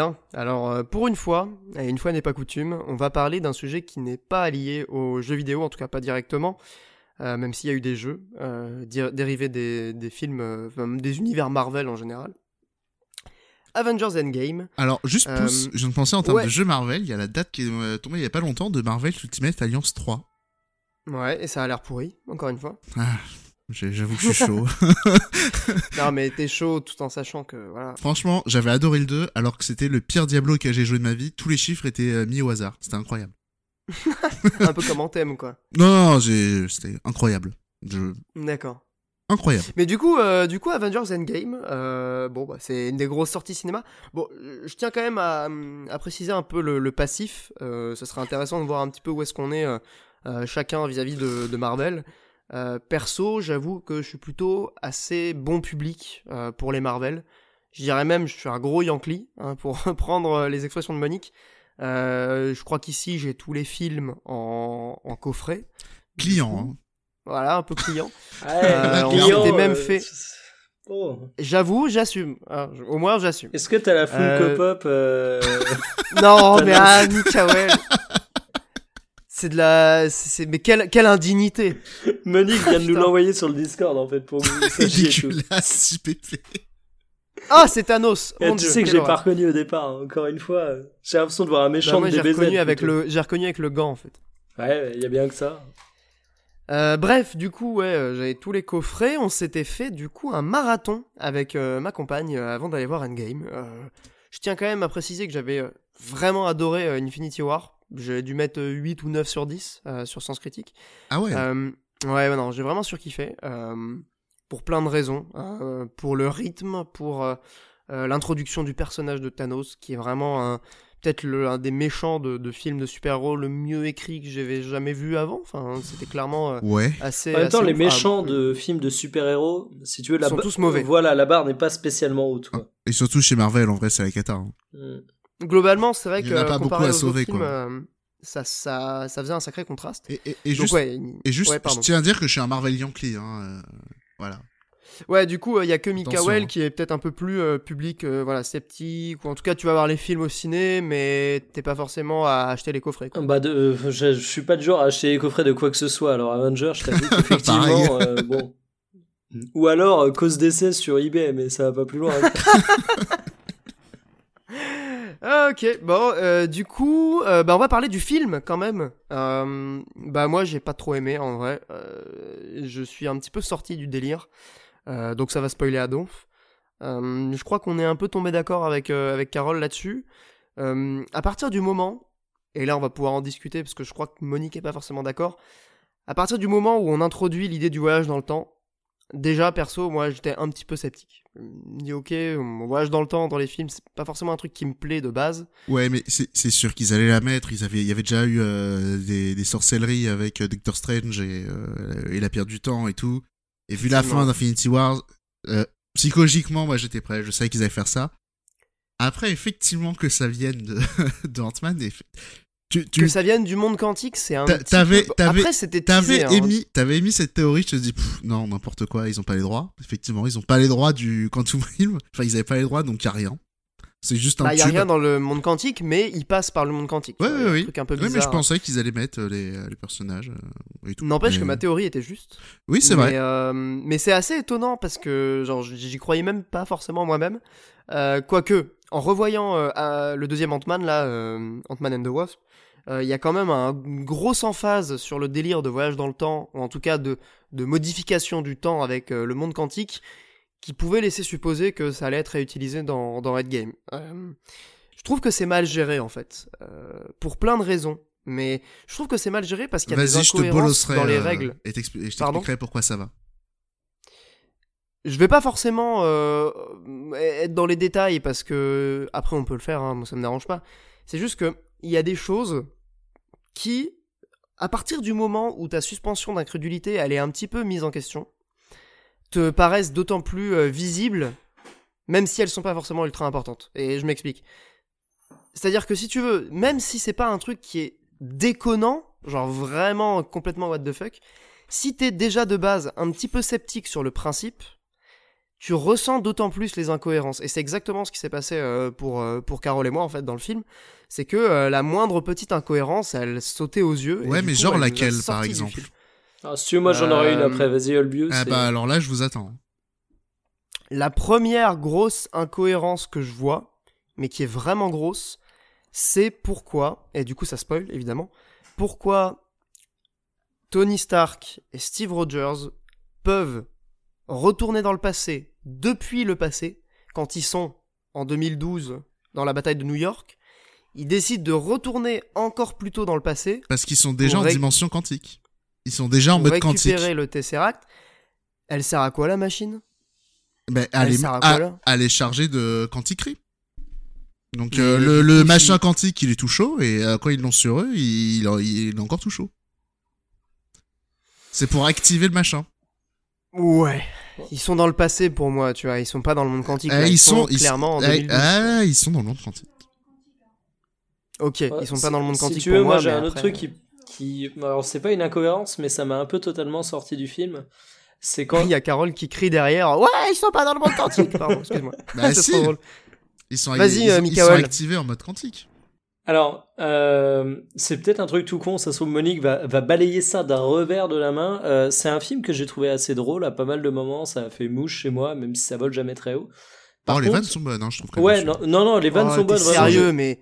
Bien, alors euh, pour une fois, et une fois n'est pas coutume, on va parler d'un sujet qui n'est pas lié aux jeux vidéo, en tout cas pas directement, euh, même s'il y a eu des jeux euh, dérivés des, des films, euh, des univers Marvel en général. Avengers Endgame. Alors, juste pouce, je viens de penser en termes ouais. de jeu Marvel, il y a la date qui est tombée il y a pas longtemps de Marvel Ultimate Alliance 3. Ouais, et ça a l'air pourri, encore une fois. Ah, j'avoue que je suis chaud. Non, mais t'es chaud tout en sachant que, voilà. Franchement, j'avais adoré le 2 alors que c'était le pire Diablo que j'ai joué de ma vie. Tous les chiffres étaient euh, mis au hasard. C'était incroyable. Un peu comme Anthem, quoi. Non, non, c'était incroyable. Je... D'accord. Incroyable. Mais du coup, euh, du coup, Avengers Endgame, euh, bon, bah, c'est une des grosses sorties cinéma. Bon, je tiens quand même à, à préciser un peu le, le passif. Euh, ce serait intéressant de voir un petit peu où est-ce qu'on est chacun vis-à-vis de, de Marvel. Euh, perso, j'avoue que je suis plutôt assez bon public euh, pour les Marvel. Je dirais même, je suis un gros Yankee, hein, pour reprendre euh, les expressions de Monique. Euh, je crois qu'ici, j'ai tous les films en, en coffret. Client, hein. Voilà, un peu client. Ouais, Euh, on client, s'était même fait- Oh. J'avoue, j'assume. Je- au moins, j'assume. Est-ce que t'as la Funko Euh, Pop euh, Non, mais ah, Mikael. C'est de la. c'est- Mais quelle, quelle indignité. Monique vient de nous l'envoyer sur le Discord en fait pour que vous. Ridiculasse, JPP. Ah, c'est Thanos. Et Mon tu Dieu, sais que j'ai horreur. pas reconnu au départ, hein, encore une fois. J'ai l'impression de voir un Bah, méchant moi, de j'ai DBZ. reconnu, avec plutôt. le... j'ai reconnu avec le gant, en fait. Ouais, il y a bien que ça. Euh, bref, du coup, ouais, euh, j'avais tous les coffrets. On s'était fait, du coup, un marathon avec euh, ma compagne euh, avant d'aller voir Endgame. Euh, je tiens quand même à préciser que j'avais euh, vraiment adoré euh, Infinity War. J'ai dû mettre euh, 8 ou 9 sur 10 euh, sur Sens Critique. Ah ouais. Euh, ouais, non, j'ai vraiment surkiffé. Euh, pour plein de raisons. hein, euh, pour le rythme, pour euh, euh, l'introduction du personnage de Thanos, qui est vraiment un- peut-être le- un des méchants de, de films de super-héros le mieux écrit que j'avais jamais vu avant. Enfin, c'était clairement euh, Ouais. assez. En même temps, assez les méchants Ah, de films de super-héros, si tu veux, la Sont ba- tous mauvais. Voilà, la barre n'est pas spécialement haute. Quoi. Et surtout chez Marvel, en vrai, c'est la cata. hein. Mm. Globalement, c'est vrai Il que y en a pas beaucoup à aux sauver, autres films, quoi. euh, ça, ça, ça faisait un sacré contraste. Et, et, et Donc, juste, ouais, et juste ouais, je tiens à dire que je suis un Marvel Yankee. Hein, euh, voilà. Ouais, du coup, il y a que Mikael hein. qui est peut-être un peu plus euh, public, euh, voilà, sceptique, ou en tout cas, tu vas voir les films au ciné, mais t'es pas forcément à acheter les coffrets. Quoi. Bah, de, euh, je, je suis pas du genre à acheter les coffrets de quoi que ce soit. Alors, Avenger, je t'avoue qu'effectivement, euh, bon. Ou alors, euh, cause d'essai sur eBay, mais ça va pas plus loin. hein. Ah, ok, bon, euh, du coup, euh, bah, on va parler du film quand même. Euh, bah, moi, j'ai pas trop aimé en vrai. Euh, je suis un petit peu sorti du délire, donc ça va spoiler à donf. Je crois qu'on est un peu tombé d'accord avec, avec Carole là-dessus. À partir du moment, et là on va pouvoir en discuter parce que je crois que Monique est pas forcément d'accord. À partir du moment où on introduit l'idée du voyage dans le temps, déjà perso, moi j'étais un petit peu sceptique. Je me dis ok, on voyage dans le temps dans les films, c'est pas forcément un truc qui me plaît de base. Ouais, mais c'est sûr qu'ils allaient la mettre. Ils avaient, il y avait déjà eu euh, des, des sorcelleries avec euh, Doctor Strange et, euh, et la pierre du temps et tout. Et vu la fin d'Infinity War, euh, psychologiquement, moi j'étais prêt. Je savais qu'ils allaient faire ça. Après, effectivement, que ça vienne de, de Ant-Man, tu, tu Que ça vienne du monde quantique, c'est un t'avais- peu- Après c'était T'avais hein. émis, t'avais émis cette théorie, je te dis, pff, non, n'importe quoi, ils ont pas les droits. Effectivement, ils ont pas les droits du Quantum Realm. Enfin, ils avaient pas les droits, donc y a rien. C'est juste un Bah, y a tube. rien dans le monde quantique, mais il passe par le monde quantique. Ouais, ouais, oui. truc un peu Ouais, mais je bizarre. pensais qu'ils allaient mettre euh, les, euh, les personnages euh, et tout. N'empêche Mais- que ma théorie était juste. Oui, c'est vrai. euh, mais c'est assez étonnant parce que genre j'y croyais même pas forcément moi-même. Euh, Quoique, en revoyant euh, le deuxième Ant-Man là, Ant-Man and the Wasp, il y a quand même un, une grosse emphase sur le délire de voyage dans le temps, ou en tout cas de, de modification du temps avec euh, le monde quantique, qui pouvait laisser supposer que ça allait être réutilisé dans, dans Red Game. Euh, je trouve que c'est mal géré en fait, euh, pour plein de raisons. Mais je trouve que c'est mal géré parce qu'il y a des incohérences dans les euh, règles. et, et je t'expliquerai pourquoi ça va. Je vais pas forcément euh, être dans les détails parce que après on peut le faire, hein, moi ça me dérange pas. C'est juste que il y a des choses qui, à partir du moment où ta suspension d'incrédulité elle est un petit peu mise en question, te paraissent d'autant plus euh, visibles, même si elles sont pas forcément ultra importantes. Et je m'explique. C'est-à-dire que si tu veux, même si c'est pas un truc qui est déconnant, genre vraiment complètement what the fuck, si t'es déjà de base un petit peu sceptique sur le principe, tu ressens d'autant plus les incohérences. Et c'est exactement ce qui s'est passé euh, pour, euh, pour Carole et moi, en fait, dans le film. C'est que euh, la moindre petite incohérence, elle sautait aux yeux. Ouais, mais coup, genre laquelle, par exemple. Ah, si tu veux, moi j'en aurais une Euh, après, vas-y, Olbius. Ah bah alors là, je vous attends. La première grosse incohérence que je vois, mais qui est vraiment grosse, c'est pourquoi, et du coup ça spoil évidemment, pourquoi Tony Stark et Steve Rogers peuvent retourner dans le passé depuis le passé, quand ils sont en 2012 dans la bataille de New York, ils décident de retourner encore plus tôt dans le passé Parce qu'ils sont déjà en ré- dimension quantique. Ils sont déjà en pour mode quantique. récupérer le Tesseract. Elle sert à quoi la machine? Ben, Elle elle, est, sert à quoi, là? elle est chargée de quantiquerie. Donc euh, le, le machin quantique, il est tout chaud, et euh, quand ils l'ont sur eux, il, il, il est encore tout chaud. C'est pour activer le machin. Ouais. Ils sont dans le passé pour moi, tu vois. Ils sont pas dans le monde quantique. Eh, là. ils, Ils, sont, clairement en eh, 2012. ah, ils sont dans le monde quantique. Ok, Ouais, ils sont si- pas dans le monde si quantique tu pour veux, moi. j'ai un autre truc qui, qui. Alors, c'est pas une incohérence, mais ça m'a un peu totalement sorti du film. C'est quand. Il y a Carole qui crie derrière. Ouais, ils sont pas dans le monde quantique. Pardon, excuse-moi. Bah C'est si, trop drôle. ils sont, ils, euh, ils sont activés en mode quantique. Alors, euh, c'est peut-être un truc tout con, ça se trouve Monique va, va balayer ça d'un revers de la main. Euh, c'est un film que j'ai trouvé assez drôle à pas mal de moments, ça a fait mouche chez moi, même si ça vole jamais très haut. Par oh, les contre- vannes sont bonnes, hein, je trouve. quand Ouais, non, non, non, les vannes Oh, sont bonnes. vraiment. Sérieux, mais.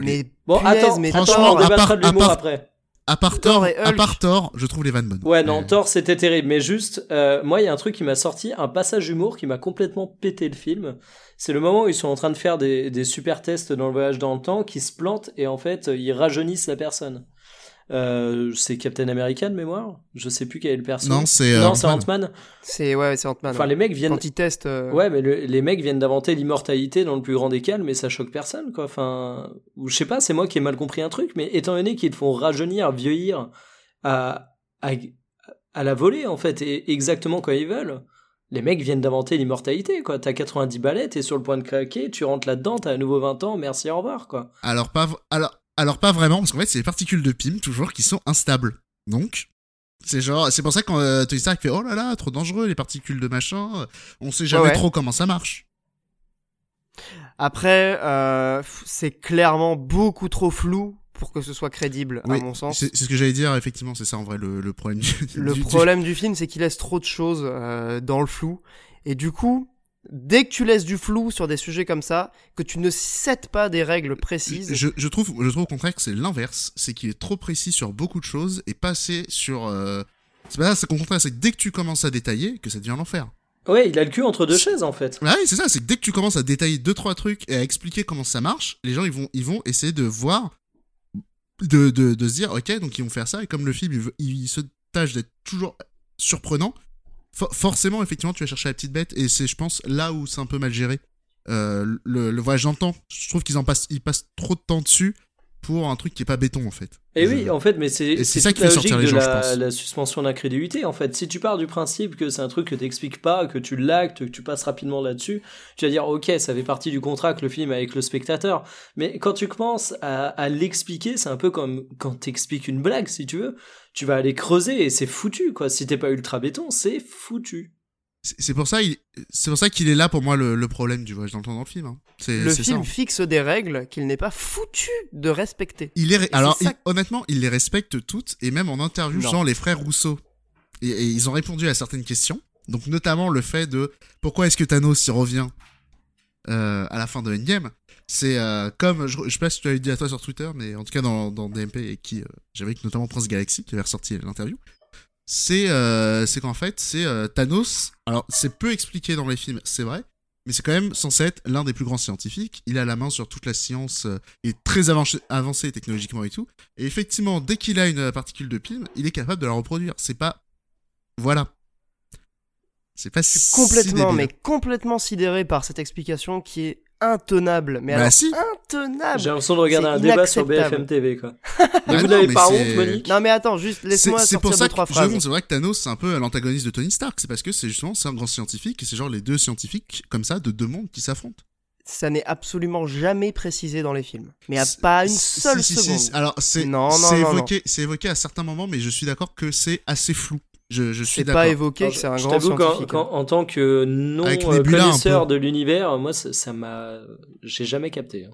Mais. Bon, punaise, attends, mais franchement, on à débattra part- de à l'humour part- après. À part Thor Thor, et à Hulk. part Thor, je trouve les vannes bonnes. Ouais, non, Mais- Thor, c'était terrible. Mais juste, euh, moi, il y a un truc qui m'a sorti, un passage humour qui m'a complètement pété le film. C'est le moment où ils sont en train de faire des, des super tests dans le voyage dans le temps, qui se plantent et en fait, ils rajeunissent la personne. Euh, c'est Captain America de mémoire? Je sais plus quel est le perso. Non, c'est euh, Ant-Man. C'est ouais, c'est Ant-Man. Enfin, ouais. les mecs viennent. Quand ils testent. euh, Ouais, mais le- les mecs viennent d'inventer l'immortalité dans le plus grand des calmes, mais ça choque personne, quoi. Enfin, ou je sais pas, c'est moi qui ai mal compris un truc, mais étant donné qu'ils te font rajeunir, vieillir à, à, à la volée, en fait, et exactement quand ils veulent, les mecs viennent d'inventer l'immortalité, quoi. T'as 90 balais, t'es sur le point de craquer, tu rentres là-dedans, t'as à nouveau 20 ans, merci, au revoir, quoi. Alors pas, alors, alors pas vraiment, parce qu'en fait, c'est les particules de Pym, toujours, qui sont instables. Donc, c'est genre, c'est pour ça quand euh, Tony Stark fait Oh là là, trop dangereux, les particules de machin, on sait jamais Ouais, trop comment ça marche. Après, euh, c'est clairement beaucoup trop flou pour que ce soit crédible, Oui, à mon sens. C'est ce que j'allais dire, effectivement, c'est ça en vrai le, le problème du, Le du- problème du film, c'est qu'il laisse trop de choses euh, dans le flou. Et du coup, dès que tu laisses du flou sur des sujets comme ça, que tu ne cèdes pas des règles précises, Je, je trouve, je trouve au contraire que c'est l'inverse, c'est qu'il est trop précis sur beaucoup de choses et pas assez sur. euh, C'est pas ça, c'est qu'au contraire, c'est que dès que tu commences à détailler, que ça devient l'enfer. Ouais, il a le cul entre deux chaises, en fait. Ouais, c'est ça, c'est que dès que tu commences à détailler deux trois trucs et à expliquer comment ça marche, les gens ils vont ils vont essayer de voir de, de, de se dire OK, donc ils vont faire ça et comme le film il, veut- il se tâche d'être toujours surprenant, fo- forcément effectivement tu vas chercher la petite bête et c'est je pense là où c'est un peu mal géré. Euh, le, le le temps, je trouve qu'ils en passent passent trop de temps dessus pour un truc qui est pas béton en fait. Et Je- oui, en fait, mais c'est ça qui fait sortir les de gens, je la, pense. la suspension d'incrédulité. En fait, si tu pars du principe que c'est un truc que t'expliques pas, que tu l'actes, que tu passes rapidement là-dessus, tu vas dire ok, ça fait partie du contrat que le film a avec le spectateur. Mais quand tu commences à, à l'expliquer, c'est un peu comme quand t'expliques une blague, si tu veux. Tu vas aller creuser et c'est foutu, quoi. Si t'es pas ultra béton, c'est foutu. C'est pour ça il- c'est pour ça qu'il est là pour moi le, le problème du voyage dans le temps dans le film. hein. C'est le ça, film hein. fixe des règles qu'il n'est pas foutu de respecter. Il alors il- honnêtement, il les respecte toutes et même en interview, Non. genre les frères Rousseau, et, et ils ont répondu à certaines questions. Donc notamment le fait de pourquoi est-ce que Thanos y revient euh, à la fin de Endgame? C'est euh, comme je, je sais pas si tu l'avais dit à toi sur Twitter, mais en tout cas dans, dans DMP et qui euh, j'avais notamment Prince Galaxy qui avait ressorti l'interview. C'est euh, c'est qu'en fait c'est euh, Thanos. Alors c'est peu expliqué dans les films, c'est vrai. Mais c'est quand même censé être l'un des plus grands scientifiques. Il a la main sur toute la science, euh, il est très avancé, technologiquement et tout. Et effectivement, dès qu'il a une euh, particule de Pym, il est capable de la reproduire. C'est pas. Voilà. C'est pas si Complètement, mais complètement sidéré par cette explication qui est intenable. Mais Bah alors, si. intenable J'ai l'impression de regarder un débat sur. BFM TV, quoi. Bah vous non, n'avez mais pas honte, Monique Non mais attends, juste laisse-moi sortir pour ça deux que trois je phrases. c'est vrai que Thanos c'est un peu l'antagoniste de Tony Stark. C'est parce que c'est justement c'est un grand scientifique et c'est genre les deux scientifiques comme ça de deux mondes qui s'affrontent. Ça n'est absolument jamais précisé dans les films. Mais à pas une seule si, si, seconde. si. Alors c'est Non, non, c'est non, évoqué, c'est évoqué à certains moments, mais je suis d'accord que c'est assez flou. Je, je suis pas évoqué que c'est un je grand scientifique. hein. en tant que non connaisseur de l'univers, moi ça ça m'a, j'ai jamais capté. hein.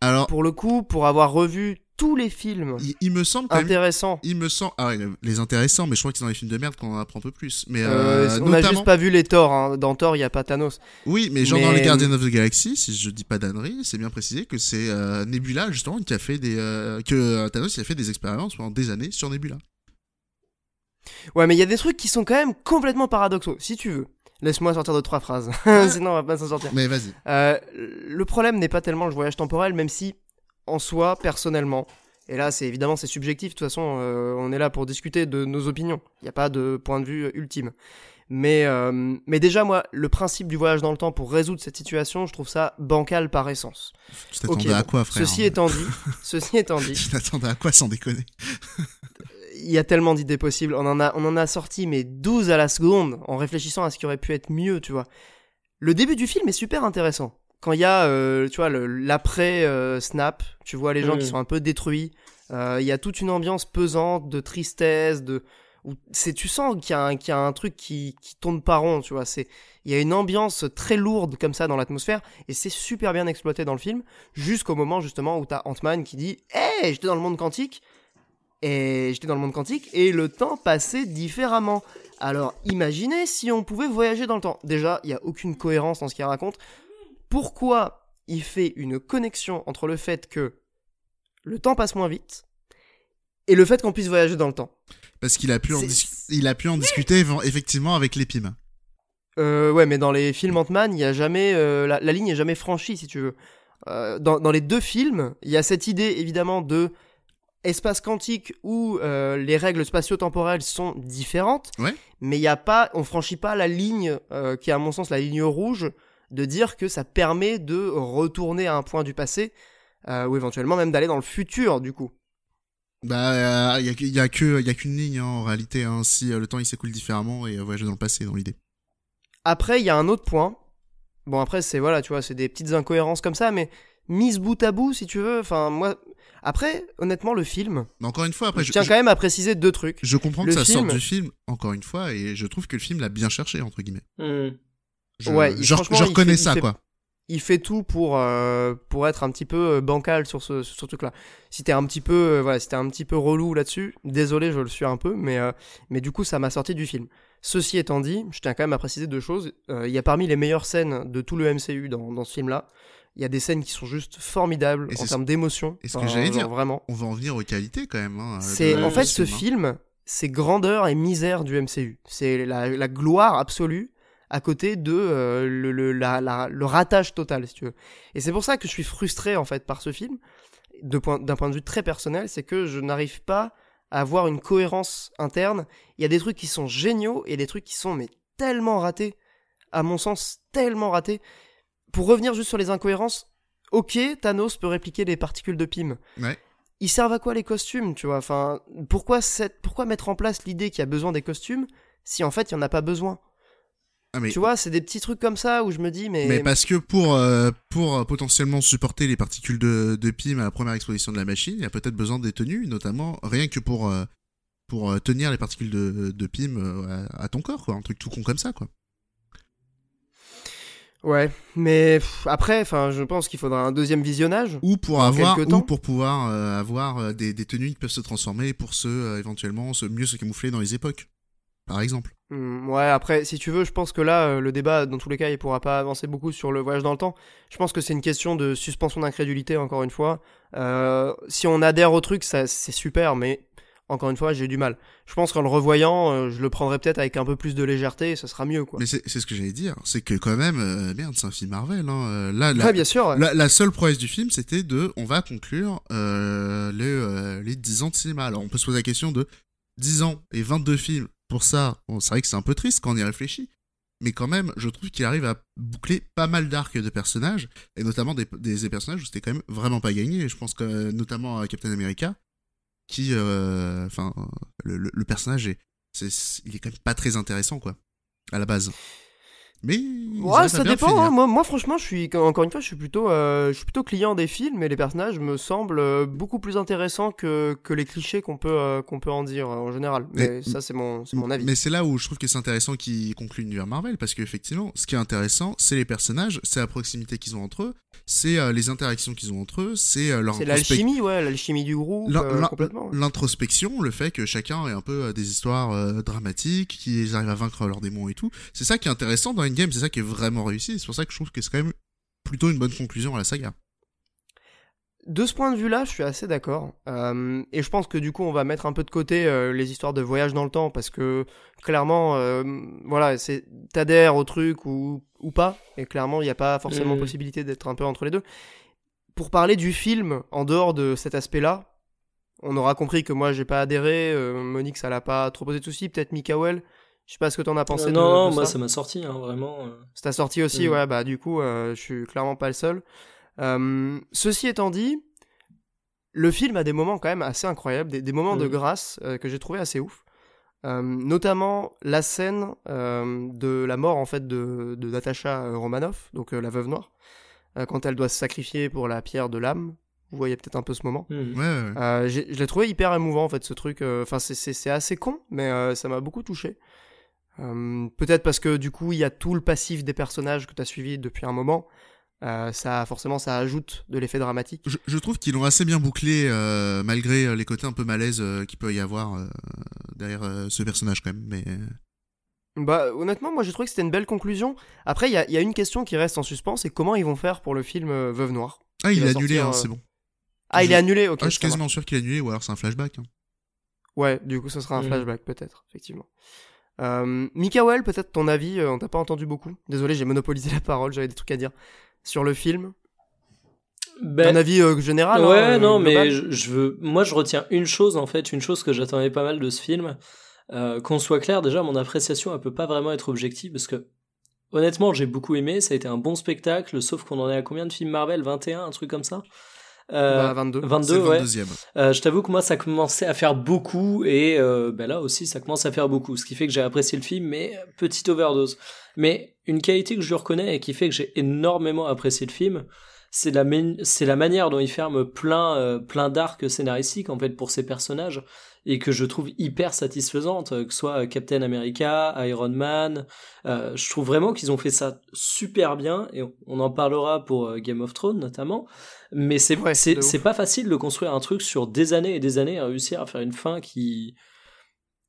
Alors, Pour le coup, pour avoir revu tous les films il, il me semble intéressants, Il me semble. Ah les intéressants, mais je crois que c'est dans les films de merde qu'on en apprend un peu plus. Mais euh, euh, on a notamment. juste pas vu les Thor. hein. Dans Thor, il y a pas Thanos. Oui, mais genre dans les Guardians of the Galaxy, si je dis pas d'annerie, c'est bien précisé que c'est euh, Nebula justement qui a fait des euh, que Thanos il a fait des expériences pendant des années sur Nebula. Ouais, mais il y a des trucs qui sont quand même complètement paradoxaux. Si tu veux, laisse-moi sortir de trois phrases. Sinon, on va pas s'en sortir. Mais vas-y. Euh, le problème n'est pas tellement le voyage temporel, même si, en soi, personnellement, et là, c'est évidemment c'est subjectif. De toute façon, euh, on est là pour discuter de nos opinions. Il n'y a pas de point de vue euh, ultime. Mais, euh, mais déjà, moi, le principe du voyage dans le temps pour résoudre cette situation, je trouve ça bancal par essence. Tu t'attendais à quoi, frère Ceci étant dit, ceci étant dit, Tu t'attendais à quoi sans déconner? Il y a tellement d'idées possibles. On en a, on en a sorti mais 12 à la seconde en réfléchissant à ce qui aurait pu être mieux, tu vois. Le début du film est super intéressant. Quand il y a, euh, tu vois, l'après euh, Snap, tu vois les gens qui sont un peu détruits. Euh, Il y a toute une ambiance pesante de tristesse, de où c'est tu sens qu'il y, a un- qu'il y a un truc qui, qui tourne pas rond, tu vois. C'est il y a une ambiance très lourde comme ça dans l'atmosphère et c'est super bien exploité dans le film jusqu'au moment justement où t'as Ant-Man qui dit "Hey, j'étais dans le monde quantique." Et j'étais dans le monde quantique et le temps passait différemment. Alors imaginez si on pouvait voyager dans le temps. Déjà, il n'y a aucune cohérence dans ce qu'il raconte. Pourquoi il fait une connexion entre le fait que le temps passe moins vite et le fait qu'on puisse voyager dans le temps? Parce qu'il a pu en il a pu en discuter effectivement avec les PIM. Euh, ouais, mais dans les films Ant-Man, il y a jamais euh, la, la ligne est jamais franchie, si tu veux. Euh, dans, dans les deux films, il y a cette idée évidemment de espace quantique où euh, les règles spatio-temporelles sont différentes, Ouais. mais il y a pas, on franchit pas la ligne euh, qui est à mon sens la ligne rouge de dire que ça permet de retourner à un point du passé euh, ou éventuellement même d'aller dans le futur du coup. Bah, il y, a, y a que y a qu'une ligne hein, en réalité. Hein, si le temps il s'écoule différemment et voyager dans le passé dans l'idée. Après, il y a un autre point. Bon, après, c'est voilà, tu vois, c'est des petites incohérences comme ça, mais mise bout à bout, si tu veux. Enfin, moi. Après, honnêtement, le film. Mais encore une fois, après, je je, tiens je- quand même à préciser deux trucs. je comprends que ça sorte film- du film encore une fois et je trouve que le film l'a bien cherché entre guillemets. Hmm. Je, Ouais, il- je, franchement, je il reconnais il ça fait- quoi. Il fait tout pour euh, pour être un petit peu euh, bancal sur ce sur ce truc-là. Si t'es un petit peu euh, voilà, si t'es un petit peu relou là-dessus, désolé, je le suis un peu, mais euh, mais du coup, ça m'a sorti du film. Ceci étant dit, je tiens quand même à préciser deux choses. Euh, Il y a parmi les meilleures scènes de tout le MCU dans, dans ce film-là. Il y a des scènes qui sont juste formidables Et en termes d'émotion. et ce que j'allais dire. Vraiment. On va en venir aux qualités quand même. Hein, C'est en fait ce hein. film, c'est grandeur et misère du MCU. C'est la, la gloire absolue à côté de euh, le, le, la- la- le ratage total, si tu veux. Et c'est pour ça que je suis frustré en fait par ce film, de point- d'un point de vue très personnel, c'est que je n'arrive pas à avoir une cohérence interne. Il y a des trucs qui sont géniaux et des trucs qui sont mais tellement ratés, à mon sens tellement ratés. Pour revenir juste sur les incohérences, ok, Thanos peut répliquer les particules de Pym Ouais. ils servent à quoi les costumes, tu vois? Enfin, pourquoi, cette, pourquoi mettre en place l'idée qu'il y a besoin des costumes si en fait il n'y en a pas besoin? Ah, mais, Tu vois, c'est des petits trucs comme ça où je me dis, mais. mais parce que pour euh, pour euh, potentiellement supporter les particules de, de PIM à la première exposition de la machine, il y a peut-être besoin des tenues, notamment rien que pour euh, pour tenir les particules de, de euh, à, à ton corps, quoi, un truc tout con comme ça, quoi. Ouais, mais pff, après, enfin, je pense qu'il faudra un deuxième visionnage. Ou pour avoir, ou pour pouvoir euh, avoir euh, des, des tenues qui peuvent se transformer pour se euh, éventuellement se mieux se camoufler dans les époques, par exemple. Hmm, ouais, après, si tu veux, je pense que là, euh, le débat, dans tous les cas, il pourra pas avancer beaucoup sur le voyage dans le temps. Je pense que c'est une question de suspension d'incrédulité, encore une fois. Si on adhère au truc, ça, c'est super, mais encore une fois, j'ai du mal. Je pense qu'en le revoyant, euh, je le prendrai peut-être avec un peu plus de légèreté, et ça sera mieux, quoi. Mais c'est ce que j'allais dire, c'est que quand même, euh, merde, c'est un film Marvel. Hein. euh, Là, la, Ouais, bien sûr. ouais. la, la seule prouesse du film, c'était de, on va conclure euh, les, les 10 ans de cinéma. Alors on peut se poser la question de 10 ans et 22 films. Pour ça, bon, c'est vrai que c'est un peu triste quand on y réfléchit. Mais quand même, je trouve qu'il arrive à boucler pas mal d'arcs de personnages, et notamment des, des, des personnages où c'était quand même vraiment pas gagné. Je pense que notamment à Captain America, qui, euh, enfin, le, le- le personnage est, c'est, il est quand même pas très intéressant, quoi, à la base. Mais Ouais, ça dépend. finir. hein. Moi, moi, franchement, je suis encore une fois, je suis plutôt, euh, je suis plutôt client des films et les personnages me semblent euh, beaucoup plus intéressants que, que les clichés qu'on peut euh, qu'on peut en dire en général. Mais Mais- ça, c'est mon mon avis. Mais c'est là où je trouve que c'est intéressant qu'ils concluent l'univers Marvel, parce qu'effectivement, ce qui est intéressant, c'est les personnages, c'est la proximité qu'ils ont entre eux, c'est euh, les interactions qu'ils ont entre eux, c'est leur C'est l'alchimie, ouais, l'alchimie du groupe, l'introspection, le fait que chacun ait un peu des histoires dramatiques, qu'ils arrivent à vaincre leurs démons et tout. C'est ça qui est intéressant dans Endgame, c'est ça qui est vraiment réussi. C'est pour ça que je trouve que c'est quand même plutôt une bonne conclusion à la saga. De ce point de vue-là, je suis assez d'accord. Euh, et je pense que du coup, on va mettre un peu de côté euh, les histoires de voyage dans le temps parce que clairement, euh, voilà, c'est t'adhères au truc ou, ou pas. Et clairement, il n'y a pas forcément Mm. possibilité d'être un peu entre les deux. Pour parler du film, en dehors de cet aspect-là, on aura compris que moi, j'ai pas adhéré. euh, Monique, ça l'a pas trop posé de soucis. Peut-être Mikael. Je sais pas ce que t'en as pensé. Euh, de- non, de moi ça. ça m'a sorti, hein, vraiment. euh. C'est ta sortie aussi, Mhm. ouais, bah du coup, euh, je suis clairement pas le seul. Euh, ceci étant dit, le film a des moments quand même assez incroyables, des, des moments de Mhm. grâce euh, que j'ai trouvé assez ouf. Euh, notamment la scène euh, de la mort en fait de, de Natasha euh, Romanoff, donc euh, la veuve noire, euh, quand elle doit se sacrifier pour la pierre de l'âme. Vous voyez peut-être un peu ce moment. Ouais, ouais, ouais. Euh, j'ai- je l'ai trouvé hyper émouvant en fait ce truc. euh, Enfin c'est- c'est c'est assez con, mais euh, ça m'a beaucoup touché. Euh, Peut-être parce que du coup il y a tout le passif des personnages que tu as suivi depuis un moment. Euh, ça forcément ça ajoute de l'effet dramatique. Je, je trouve qu'ils l'ont assez bien bouclé, euh, malgré les côtés un peu malaise euh, qu'il peut y avoir euh, derrière euh, ce personnage quand même. Mais Bah honnêtement moi j'ai trouvé que c'était une belle conclusion. Après il y a, il y a une question qui reste en suspens, c'est comment ils vont faire pour le film Veuve Noire? ah, il est annulé, hein, euh, c'est bon. Ah il est annulé, ok. Ah, je suis quasiment sûr qu'il est annulé, ou alors c'est un flashback. hein. Ouais, du coup, ce sera un Mhm. flashback, peut-être, effectivement. Euh, Mikael, peut-être ton avis, euh, on t'a pas entendu beaucoup. Désolé, j'ai monopolisé la parole, j'avais des trucs à dire. Sur le film. Ben, Ton avis euh, général ouais, hein, euh, non, global mais je, je veux. Moi, je retiens une chose en fait, une chose que j'attendais pas mal de ce film. Euh, Qu'on soit clair, déjà, mon appréciation, elle peut pas vraiment être objective parce que honnêtement, j'ai beaucoup aimé. Ça a été un bon spectacle, sauf qu'on en est à combien de films Marvel? 21, un truc comme ça? Euh, Bah, 22. 22, C'est le ouais. 22e. Euh, je t'avoue que moi, ça commençait à faire beaucoup, et euh, ben là aussi, ça commence à faire beaucoup, ce qui fait que j'ai apprécié le film, mais petite overdose. Mais une qualité que je lui reconnais et qui fait que j'ai énormément apprécié le film, c'est la, c'est la manière dont il ferme plein, euh, plein d'arcs scénaristiques en fait pour ses personnages et que je trouve hyper satisfaisante, euh, que ce soit Captain America, Iron Man. euh, je trouve vraiment qu'ils ont fait ça super bien et on- en parlera pour euh, Game of Thrones notamment. Mais c'est Ouais, pas facile de construire un truc sur des années et des années réussir à faire une fin qui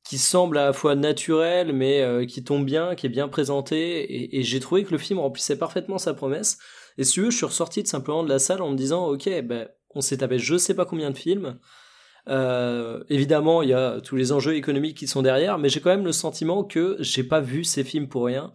qui semble à la fois naturelle mais euh, qui tombe bien, qui est bien présentée et, et j'ai trouvé que le film remplissait parfaitement sa promesse. Et si tu veux, je suis ressorti de simplement de la salle en me disant ok, ben on s'est tapé je sais pas combien de films. Euh, évidemment, il y a tous les enjeux économiques qui sont derrière, mais j'ai quand même le sentiment que j'ai pas vu ces films pour rien.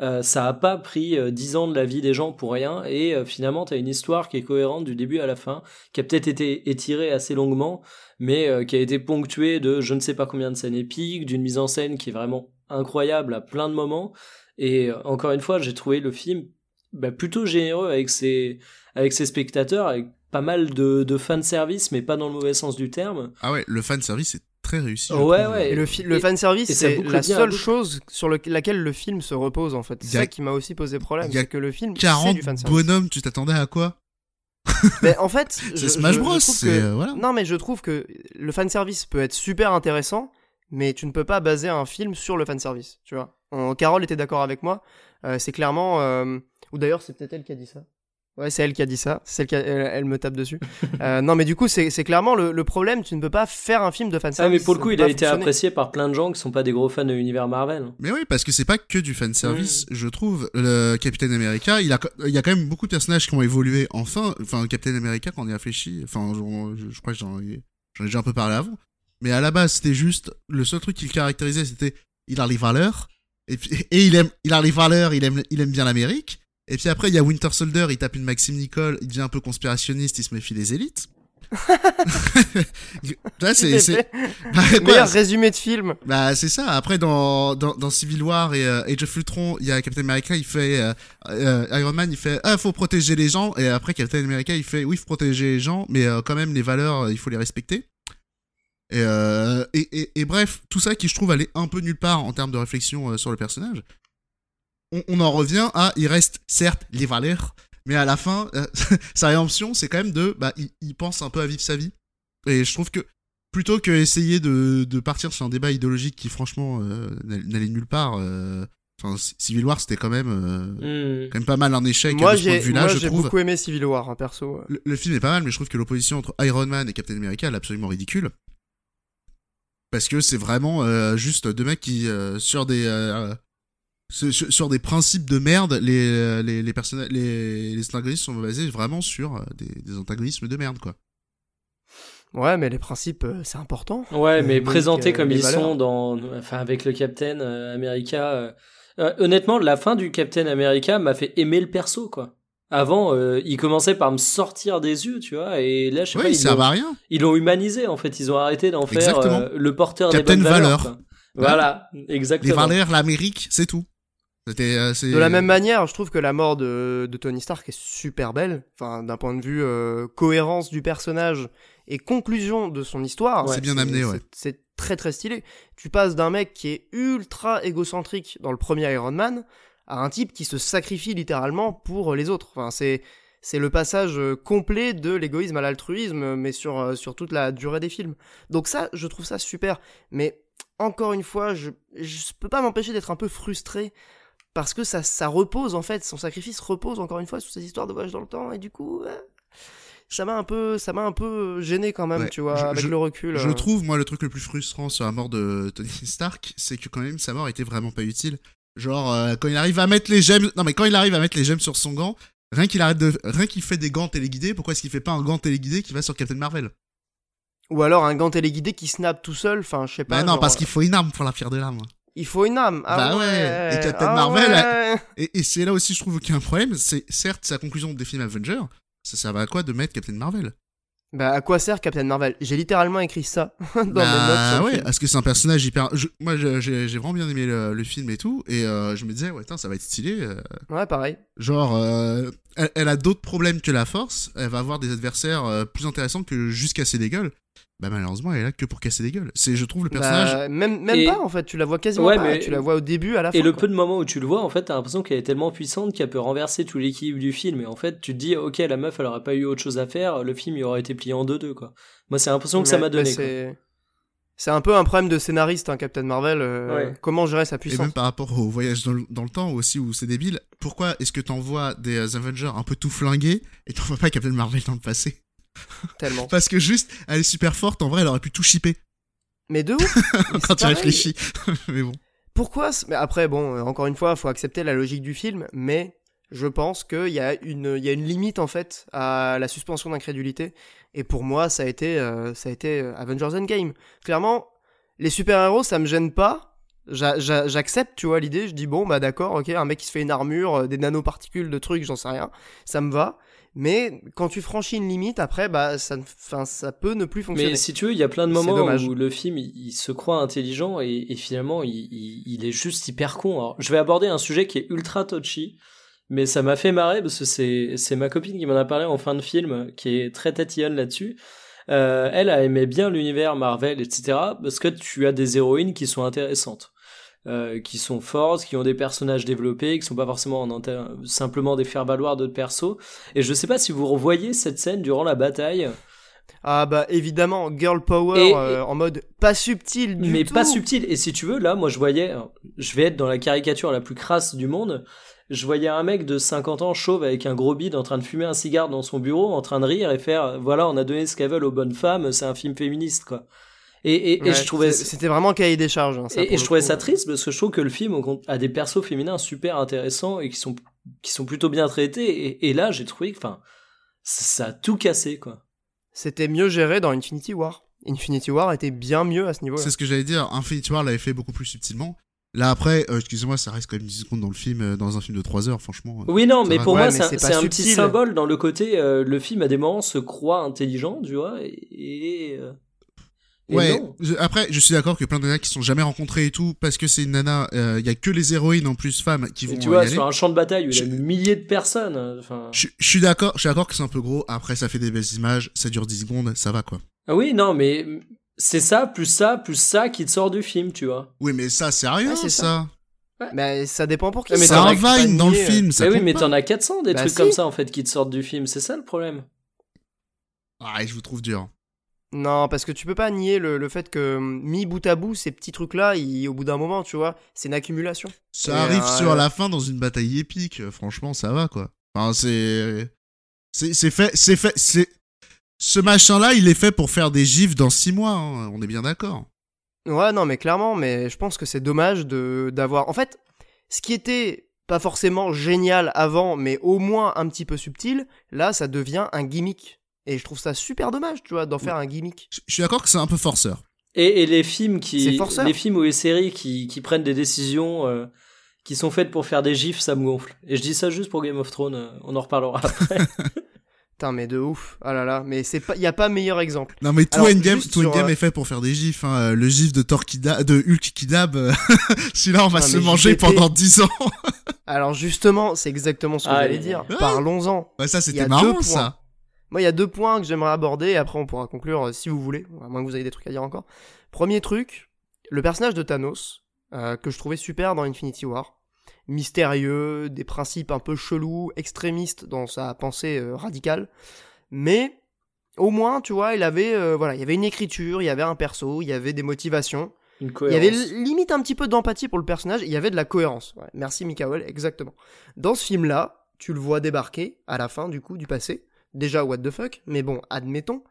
Euh, ça a pas pris euh, 10 ans de la vie des gens pour rien, et euh, finalement, t'as une histoire qui est cohérente du début à la fin, qui a peut-être été étirée assez longuement, mais euh, qui a été ponctuée de je ne sais pas combien de scènes épiques, d'une mise en scène qui est vraiment incroyable à plein de moments. Et euh, encore une fois, j'ai trouvé le film bah, plutôt généreux avec ses, avec ses spectateurs, avec pas mal de, de fanservice, mais pas dans le mauvais sens du terme. Ah ouais, le fan service est très réussi. Ouais, ouais. Et le, fi- le Et- fanservice, ça c'est la seule chose sur le- laquelle le film se repose, en fait. C'est ça qui m'a aussi posé problème, il y a c'est que le film, c'est 40 du fanservice. bonhommes, tu t'attendais à quoi? Mais en fait, je- C'est Smash je- je Bros, trouve c'est, que- euh, voilà. Non, mais je trouve que le fanservice peut être super intéressant, mais tu ne peux pas baser un film sur le fanservice, tu vois. En- Carole était d'accord avec moi. euh, c'est clairement... euh, Ou d'ailleurs, c'est peut-être elle qui a dit ça. Ouais, c'est elle qui a dit ça. C'est celle qui a- elle, elle me tape dessus. Euh, non, mais du coup, c'est c'est clairement le, le problème. Tu ne peux pas faire un film de Ah, fanservice. mais pour le coup, il a été fonctionner. apprécié par plein de gens qui sont pas des gros fans de l'univers Marvel. Mais oui, parce que c'est pas que du fan service, Mm. je trouve. Le Captain America, il a, il y a quand même beaucoup de personnages qui ont évolué. Enfin, enfin, Captain America, quand on y réfléchit, enfin, je, je- je crois que j'en ai, j'en ai déjà un peu parlé avant. Mais à la base, c'était juste, le seul truc qui le caractérisait, c'était, il a les valeurs. Et il aime, il a les valeurs, il aime, il aime bien l'Amérique. Et puis après, il y a Winter Soldier, il tape une Maxime Nicole, il devient un peu conspirationniste, il se méfie des élites. Là, c'est, c'est, bah, quoi, Meilleur résumé de film. bah c'est ça. Après dans, dans, dans Civil War et euh, Age of Ultron, il y a Captain America, il fait euh, euh, Iron Man, il fait ah faut protéger les gens et après Captain America, il fait oui faut protéger les gens, mais euh, quand même les valeurs euh, il faut les respecter. Et, euh, et, et, et bref, tout ça qui je trouve aller un peu nulle part en termes de réflexion sur le personnage. On, on en revient à, il reste certes les valeurs, mais à la fin, euh, sa rédemption, c'est quand même de, bah, il, il pense un peu à vivre sa vie. Et je trouve que plutôt que essayer de, de partir sur un débat idéologique qui franchement euh, n'allait nulle part. euh, Enfin, Civil War, c'était quand même, euh, Hmm. quand même pas mal un échec Moi, j'ai beaucoup aimé Civil War, hein, perso. Le, le film est pas mal, mais je trouve que l'opposition entre Iron Man et Captain America elle est absolument ridicule. Parce que c'est vraiment euh, juste deux mecs qui, euh, sur des. Sur, des principes de merde, les, euh, les, les, personna- les, les antagonistes sont basés vraiment sur euh, des, des antagonismes de merde, quoi. Ouais, mais les principes, euh, c'est important. Ouais, mais présentés comme les ils valeurs. sont dans, enfin, avec le Captain America. euh, honnêtement, la fin du Captain America m'a fait aimer le perso, quoi. Avant, euh, il commençait par me sortir des yeux, tu vois, et là, je sais Ouais, pas, il ils sert l'ont, à rien. ils l'ont humanisé, en fait. Ils ont arrêté d'en faire Exactement. euh, le porteur Captain des bonnes valeurs. Valeur. quoi. Voilà, Les exactement. valeurs, l'Amérique, c'est tout. Euh, De la même manière, je trouve que la mort de, de Tony Stark est super belle. Enfin, d'un point de vue euh, cohérence du personnage et conclusion de son histoire. C'est bien amené, ouais. c'est- très très stylé. Tu passes d'un mec qui est ultra égocentrique dans le premier Iron Man à un type qui se sacrifie littéralement pour les autres. Enfin, c'est c'est le passage euh, complet de l'égoïsme à l'altruisme, mais sur, sur toute la durée des films. Donc ça, je trouve ça super. Mais encore une fois, je, je peux pas m'empêcher d'être un peu frustré parce que ça, ça repose en fait, son sacrifice repose encore une fois sur ces histoires de voyage dans le temps et du coup, euh, ça m'a un peu, ça m'a un peu gêné quand même, Ouais, tu vois, je- avec je- le recul. Je euh. trouve, moi, le truc le plus frustrant sur la mort de Tony Stark, c'est que quand même sa mort était vraiment pas utile. Genre, euh, quand il arrive à mettre les gemmes, non mais quand il arrive à mettre les gemmes sur son gant, rien qu'il arrête de, rien qu'il fait des gants téléguidés, pourquoi est-ce qu'il fait pas un gant téléguidé qui va sur Captain Marvel? Ou alors un gant téléguidé qui snap tout seul, enfin, je sais pas. Bah non, genre, parce qu'il faut une arme pour la pierre de l'âme. Il faut une âme. Ah Bah ouais, ouais. et Captain ah Marvel, ouais. Et, et c'est là aussi, je trouve qu'il y a un problème. C'est certes sa conclusion des films Avengers. Ça servait à quoi de mettre Captain Marvel? Bah à quoi sert Captain Marvel? J'ai littéralement écrit ça dans mes notes. Bah sur le ouais, parce que c'est un personnage hyper. je- moi, j'ai vraiment bien aimé le, le film et tout, et euh, je me disais, ouais, attends, ça va être stylé. euh, Ouais, pareil. Genre, euh, elle, elle a d'autres problèmes que la force. Elle va avoir des adversaires plus intéressants que juste casser des gueules. Bah malheureusement, elle est là que pour casser des gueules. C'est, je trouve, le personnage. Bah, même même Et- pas en fait, tu la vois quasiment Ouais, pas. mais- Tu la vois au début, à la fin. Et le quoi. peu de moments où tu le vois, en fait, t'as l'impression qu'elle est tellement puissante qu'elle peut renverser tout l'équilibre du film. Et en fait, tu te dis, ok, la meuf, elle aurait pas eu autre chose à faire, le film, il aurait été plié en deux-deux, quoi. Moi, c'est l'impression que ça m'a bah, donné, quoi. c'est un peu un problème de scénariste, hein, Captain Marvel. euh, Ouais. Comment gérer sa Et puissance même par rapport au voyage dans le, dans le temps aussi où c'est débile, pourquoi est-ce que t'envoies des Avengers un peu tout flingués et t'envoies pas Captain Marvel dans le passé? Tellement. Parce que juste, elle est super forte, en vrai, elle aurait pu tout shipper Mais de ouf quand tu réfléchis. Mais bon. Pourquoi Mais après, bon, euh, encore une fois, faut accepter la logique du film, mais je pense qu'il y, a une- y a une limite en fait à la suspension d'incrédulité. Et pour moi, ça a été, euh, ça a été euh, Avengers Endgame. Clairement, les super-héros, ça me gêne pas. J'a- j'a- J'accepte, tu vois, l'idée. Je dis, bon, bah d'accord, ok, un mec qui se fait une armure, des nanoparticules de trucs, j'en sais rien. Ça me va. Mais quand tu franchis une limite, après, bah, ça, 'fin, ça peut ne plus fonctionner. Mais si tu veux, il y a plein de moments où le film il, il se croit intelligent et, et finalement il, il- il est juste hyper con. Alors, je vais aborder un sujet qui est ultra touchy, mais ça m'a fait marrer parce que c'est c'est ma copine qui m'en a parlé en fin de film, qui est très tatillonne là-dessus. Euh, elle a aimé bien l'univers Marvel, etc. Parce que tu as des héroïnes qui sont intéressantes. Euh, qui sont fortes, qui ont des personnages développés, qui sont pas forcément en simplement des faire-valoir d'autres persos. Et je sais pas si vous revoyez cette scène durant la bataille, Ah bah évidemment, girl power Et- euh, en mode pas subtil du mais tout. pas subtil. Et si tu veux, là, moi, je voyais, je vais être dans la caricature la plus crasse du monde. Je voyais un mec de 50 ans chauve avec un gros bide en train de fumer un cigare dans son bureau, en train de rire et faire, voilà, on a donné ce qu'elles veulent aux bonnes femmes, c'est un film féministe, quoi. Et, et, et Ouais, je trouvais, c'était vraiment cahier des charges. hein, ça, et, je trouvais coup. ça triste parce que je trouve que le film a des persos féminins super intéressants et qui sont, qui sont plutôt bien traités. Et, et là, j'ai trouvé que, enfin, ça, a tout cassé, quoi. C'était mieux géré dans Infinity War. Infinity War était bien mieux à ce niveau-là. C'est ce que j'allais dire. Infinity War l'avait fait beaucoup plus subtilement. Là après, euh, excusez-moi, ça reste quand même 10 secondes dans le film, euh, dans un film de 3 heures, franchement. euh. Oui, non, mais pour Ouais, moi, c'est un, petit symbole dans le côté, euh, le film à des moments se croit intelligent, tu vois, et. Et, euh, Ouais, je- après, je suis d'accord que plein de nanas qui se sont jamais rencontrées et tout, parce que c'est une nana, il y a que les héroïnes en plus femmes qui vont Et tu y vois, aller. sur un champ de bataille où il y a des milliers de personnes, euh, enfin. Je, je suis d'accord, je suis d'accord que c'est un peu gros. Après, ça fait des belles images, ça dure 10 secondes, ça va quoi. Ah oui, non, mais c'est ça, plus ça, plus ça qui te sort du film, tu vois. Oui, mais ça, c'est rien, Ouais, c'est ça. Mais ça dépend pour qui. Ouais, C'est un Vine dans le nier, euh, film, ça Mais oui, mais t'en as 400 des Bah trucs si. comme ça en fait qui te sortent du film, c'est ça le problème. Ah, je vous trouve dur. Non, parce que tu peux pas nier le, le fait que hum, mis bout à bout, ces petits trucs-là, ils- au bout d'un moment, tu vois, c'est une accumulation. Ça Et, arrive euh, sur la fin dans une bataille épique, euh, franchement, ça va quoi. Enfin, c'est. C'est c'est fait. C'est fait. C'est. Ce machin-là, il est fait pour faire des gifs dans 6 mois, hein, on est bien d'accord. Ouais, non, mais clairement, mais je pense que c'est dommage de d'avoir. En fait, ce qui était pas forcément génial avant, mais au moins un petit peu subtil, là, ça devient un gimmick. Et je trouve ça super dommage, tu vois, d'en faire un gimmick. Je je suis d'accord que c'est un peu forceur. Et, et les films C'est qui, forceur. les films ou les séries qui, qui prennent des décisions euh, qui sont faites pour faire des gifs, ça me gonfle. Et je dis ça juste pour Game of Thrones, euh, on en reparlera après. Putain, mais de ouf. Ah là là, mais c'est pas, y a pas meilleur exemple. Non mais tout Endgame, tout Endgame euh, est fait pour faire des gifs. Hein. Le gif de Thor qui da- de Hulk qui dab, celui-là on va se manger JPP. pendant 10 ans. Alors justement, c'est exactement ce que Ah, j'allais dire. Ouais. Parlons-en. Ouais, ça c'était marrant points. ça. Moi, il y a deux points que j'aimerais aborder, et après on pourra conclure euh, si vous voulez, à moins que vous ayez des trucs à dire encore. Premier truc, le personnage de Thanos, euh, que je trouvais super dans Infinity War. Mystérieux, des principes un peu chelous, extrémistes dans sa pensée euh, radicale. Mais au moins, tu vois, il avait, voilà, il y avait une écriture, il y avait un perso, il y avait des motivations. Une Il y avait limite un petit peu d'empathie pour le personnage, il y avait de la cohérence. Ouais, merci Mikael, exactement. Dans ce film-là, tu le vois débarquer à la fin du coup du passé. Déjà what the fuck, mais bon, admettons.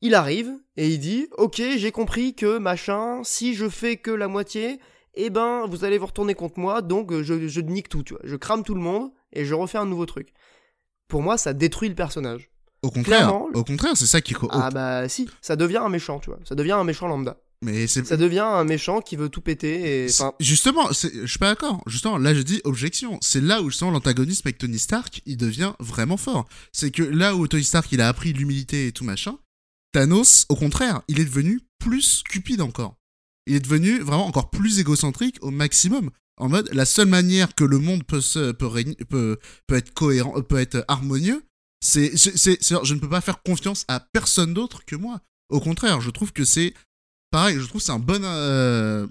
Il arrive et il dit "OK, j'ai compris que machin, si je fais que la moitié, eh ben vous allez vous retourner contre moi, donc euh, je, je nique tout, tu vois. Je crame tout le monde et je refais un nouveau truc." Pour moi, ça détruit le personnage. Au contraire, Clairement, au contraire, c'est ça qui. Ah bah si, ça devient un méchant, tu vois. Ça devient un méchant lambda. Mais c'est Ça devient un méchant qui veut tout péter et enfin Justement, c'est- je suis pas d'accord. Justement, là je dis objection. C'est là où justement l'antagonisme avec Tony Stark, il devient vraiment fort. C'est que là où Tony Stark, il a appris l'humilité et tout machin, Thanos, au contraire, il est devenu plus cupide encore. Il est devenu vraiment encore plus égocentrique au maximum. En mode, la seule manière que le monde peut se, peut, régner- peut, peut être cohérent, peut être harmonieux, c'est, c'est, c'est- c'est- je ne peux pas faire confiance à personne d'autre que moi. Au contraire, je trouve que c'est pareil. Je trouve que c'est un bon, euh,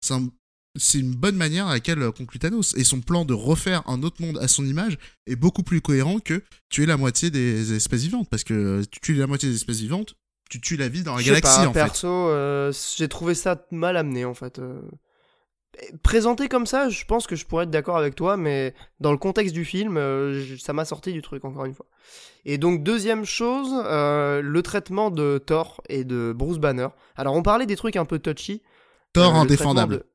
c'est un- c'est une bonne manière à laquelle euh, conclut Thanos. Et son plan de refaire un autre monde à son image est beaucoup plus cohérent que tuer la moitié des espèces vivantes. Parce que euh, tu tues la moitié des espèces vivantes, tu tues la vie dans la Je sais galaxie pas, en perso, euh, j'ai trouvé ça mal amené en fait. euh. Présenté comme ça, je pense que je pourrais être d'accord avec toi, mais dans le contexte du film, euh, ça m'a sorti du truc encore une fois. Et donc deuxième chose, euh, le traitement de Thor et de Bruce Banner. Alors on parlait des trucs un peu touchy. Thor Euh, le indéfendable. de-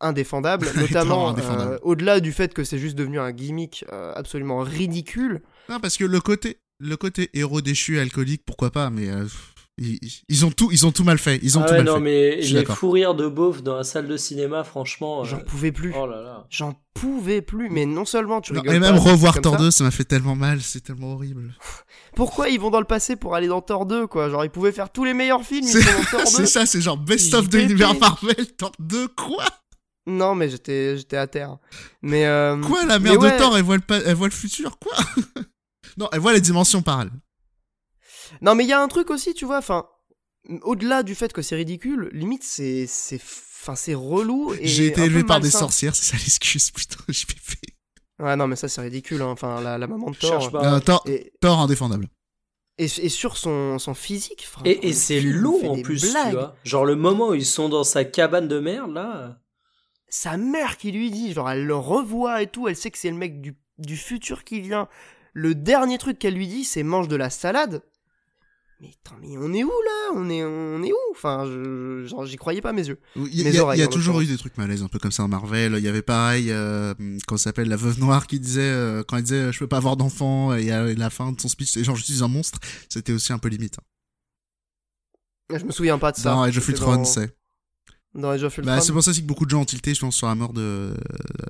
Indéfendable, notamment au-delà du fait que c'est juste devenu un gimmick absolument ridicule. Non, parce que le côté, le côté héros déchu alcoolique, pourquoi pas, mais ils, ils ont tout, ils ont tout mal fait. Ils ont Ah tout ouais, mal non, fait. mais les fous rires de beauf dans la salle de cinéma, franchement. J'en euh, pouvais plus. Oh là là. J'en pouvais plus. Mais non seulement tu Non, rigoles et pas, même revoir Thor ça. 2, ça m'a fait tellement mal, c'est tellement horrible. Pourquoi ils vont dans le passé pour aller dans Thor 2 quoi? Genre ils pouvaient faire tous les meilleurs films, ils C'est- sont dans Thor 2. C'est ça, c'est genre best of de l'univers Marvel, Thor 2, quoi? Non mais j'étais j'étais à terre. Mais euh, Quoi, la mais mère ouais. de Thor, elle voit, le pa- elle voit le futur, quoi? Non, elle voit les dimensions parallèles. Non mais il y a un truc aussi, tu vois, enfin au-delà du fait que c'est ridicule, limite c'est c'est enfin c'est relou J'ai été élevé par des sorcières, c'est ça l'excuse, putain, j'ai fait. Ouais non mais ça c'est ridicule hein. enfin la, la maman de Thor pas. Euh, Thor, et, Thor indéfendable. et, et sur son, son physique enfin, Et, et c'est fait en plus, blagues. tu vois. Genre le moment où ils sont dans sa cabane de merde, là. sa mère qui lui dit, genre elle le revoit et tout, elle sait que c'est le mec du, du futur qui vient. Le dernier truc qu'elle lui dit, c'est mange de la salade. Mais attends, mais on est où là? On est on est où? Enfin, je, genre j'y croyais pas mes yeux. Il y, a- Mes oreilles, y toujours eu des trucs malaises un peu comme ça en Marvel. Il y avait pareil, euh, ça s'appelle, la veuve noire qui disait, euh, quand elle disait euh, je peux pas avoir d'enfant, et à la fin de son speech, c'est genre je suis un monstre, c'était aussi un peu limite. Je me souviens pas de ça. Age of C'était Ultron, c'est. Dans Age of Ultron. Bah, c'est pour ça aussi que beaucoup de gens ont tilté, je pense, sur la mort de,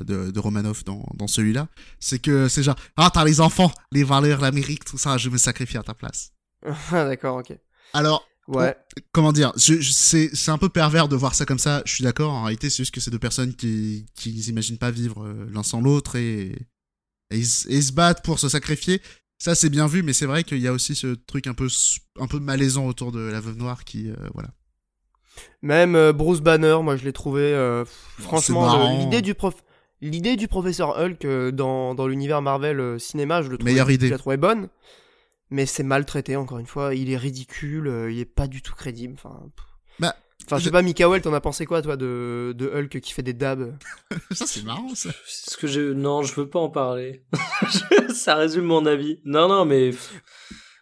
de, de Romanoff dans, dans celui-là. C'est que c'est genre, ah, t'as les enfants, les valeurs, l'Amérique, tout ça, je me sacrifie à ta place. Ah, D'accord, ok. Alors, Ouais. comment dire, je, je- c'est, c'est un peu pervers de voir ça comme ça, je suis d'accord, en réalité, c'est juste que c'est deux personnes qui, qui n'imaginent pas vivre euh, l'un sans l'autre et, et, ils, s- et ils se battent pour se sacrifier. Ça, c'est bien vu, mais c'est vrai qu'il y a aussi ce truc un peu, un peu malaisant autour de la veuve noire qui, euh, voilà. Même euh, Bruce Banner, moi je l'ai trouvé euh, franchement l'idée du prof l'idée du professeur Hulk dans, dans l'univers Marvel cinéma, je le trouvais, Meilleure idée. je la trouvais bonne. Mais c'est mal traité encore une fois, il est ridicule, euh, il est pas du tout crédible, enfin. Bah, Enfin, je sais pas, Mikael, t'en as pensé quoi, toi, de, de Hulk qui fait des dabs? Ça, c'est marrant, ça. Ce que je non, je veux pas en parler. ça résume mon avis. Non, non, mais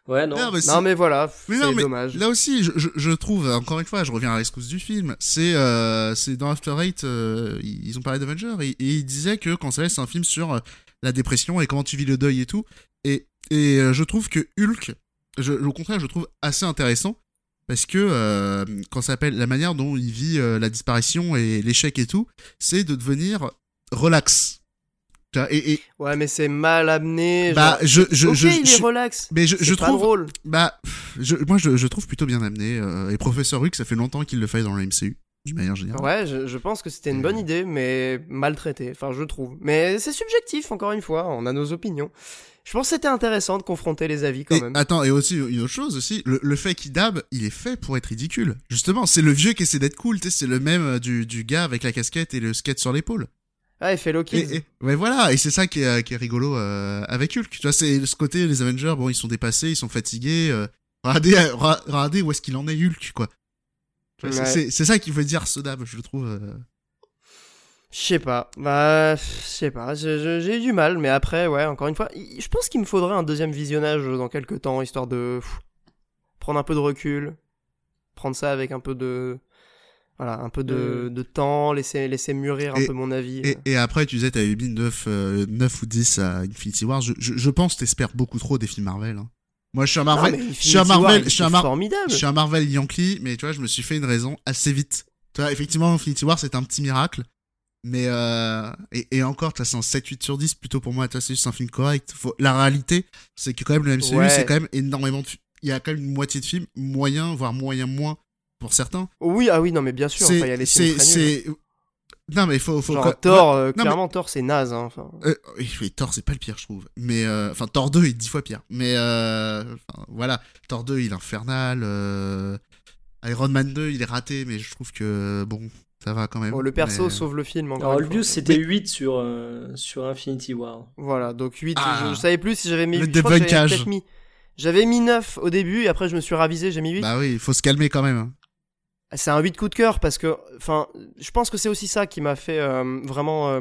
ouais, non. Non, mais Non, mais voilà, c'est dommage. Là aussi, je, je, je trouve, encore une fois, je reviens à la rescousse du film, c'est euh, c'est dans After Eight, euh, ils ont parlé d'Avengers, et, et ils disaient que quand ça c'est un film sur euh, la dépression et comment tu vis le deuil et tout, et, et euh, je trouve que Hulk, je, au contraire, je trouve assez intéressant, parce que euh, quand ça s'appelle la manière dont il vit euh, la disparition et l'échec et tout, c'est de devenir relax. Et, et Ouais, mais c'est mal amené. bah, genre- je, je, ok, je, il je- est relax. mais je, je pas trouve, drôle. bah, je, moi, je, je trouve plutôt bien amené. euh, et Professeur Hulk, ça fait longtemps qu'il le fait dans le MCU, d'une manière générale. Ouais, je, je pense que c'était une bonne idée, mais mal traitée. Enfin, je trouve. Mais c'est subjectif, encore une fois. On a nos opinions. Je pense que c'était intéressant de confronter les avis quand Et, même. attends, et aussi une autre chose aussi, le, le fait qu'il dab, il est fait pour être ridicule. Justement, c'est le vieux qui essaie d'être cool, tu sais, c'est le même euh, du, du gars avec la casquette et le skate sur l'épaule. Ah, Kids. Et, et- ouais, voilà, et c'est ça qui est, qui est rigolo euh, avec Hulk. Tu vois, c'est ce côté, les Avengers, bon, ils sont dépassés, ils sont fatigués. euh, regardez, euh, regardez où est-ce qu'il en est Hulk, quoi. C'est- Ouais. C'est c'est ça qu'il veut dire ce dab, je le trouve. euh, Je sais pas. Bah, je sais pas. J'ai eu du mal, mais après, ouais, encore une fois, je pense qu'il me faudrait un deuxième visionnage dans quelques temps, histoire de pff, prendre un peu de recul, prendre ça avec un peu de. Voilà, un peu de, de temps, laisser, laisser mûrir un Et- peu mon avis. Et, et après, tu disais, t'avais mis 9, euh, 9 ou 10 à Infinity War. Je, je, je pense que t'espères beaucoup trop des films Marvel. hein. Moi, je suis un Marvel, je suis un War, Marvel, je suis un est Mar- formidable. je suis un Marvel Yankee, mais tu vois, je me suis fait une raison assez vite. Tu vois, effectivement, Infinity War, c'est un petit miracle. Mais, euh, et, et encore, c'est un 7-8 sur 10 plutôt pour moi. C'est juste un film correct. Faut, la réalité, c'est que quand même, le MCU, Ouais. c'est quand même énormément Il y a quand même une moitié de films, moyen, voire moyen moins pour certains. Oui, ah oui, non, mais bien sûr. Enfin, il y a les films c'est, c'est, non, mais il faut, faut Genre quand- Thor, euh, mais- clairement, Thor, c'est naze. Hein, enfin. Euh, oui, Thor, c'est pas le pire, je trouve. Mais, euh, enfin, Thor 2 est dix fois pire. Mais, euh, enfin, voilà. Thor 2, il est infernal. euh, Iron Man 2, il est raté, mais je trouve que, bon, ça va quand même. Bon, le perso Mais- sauve le film. encore Alors, but, c'était 8 sur, euh, sur Infinity War. Voilà, donc 8. Ah. je, je savais plus si j'avais mis Le 8. je crois que j'avais débunkage. peut-être mis. J'avais mis 9 au début et après je me suis ravisé, j'ai mis 8. Bah oui, il faut se calmer quand même. hein. C'est un 8 coup de cœur parce que, enfin, je pense que c'est aussi ça qui m'a fait euh, vraiment euh,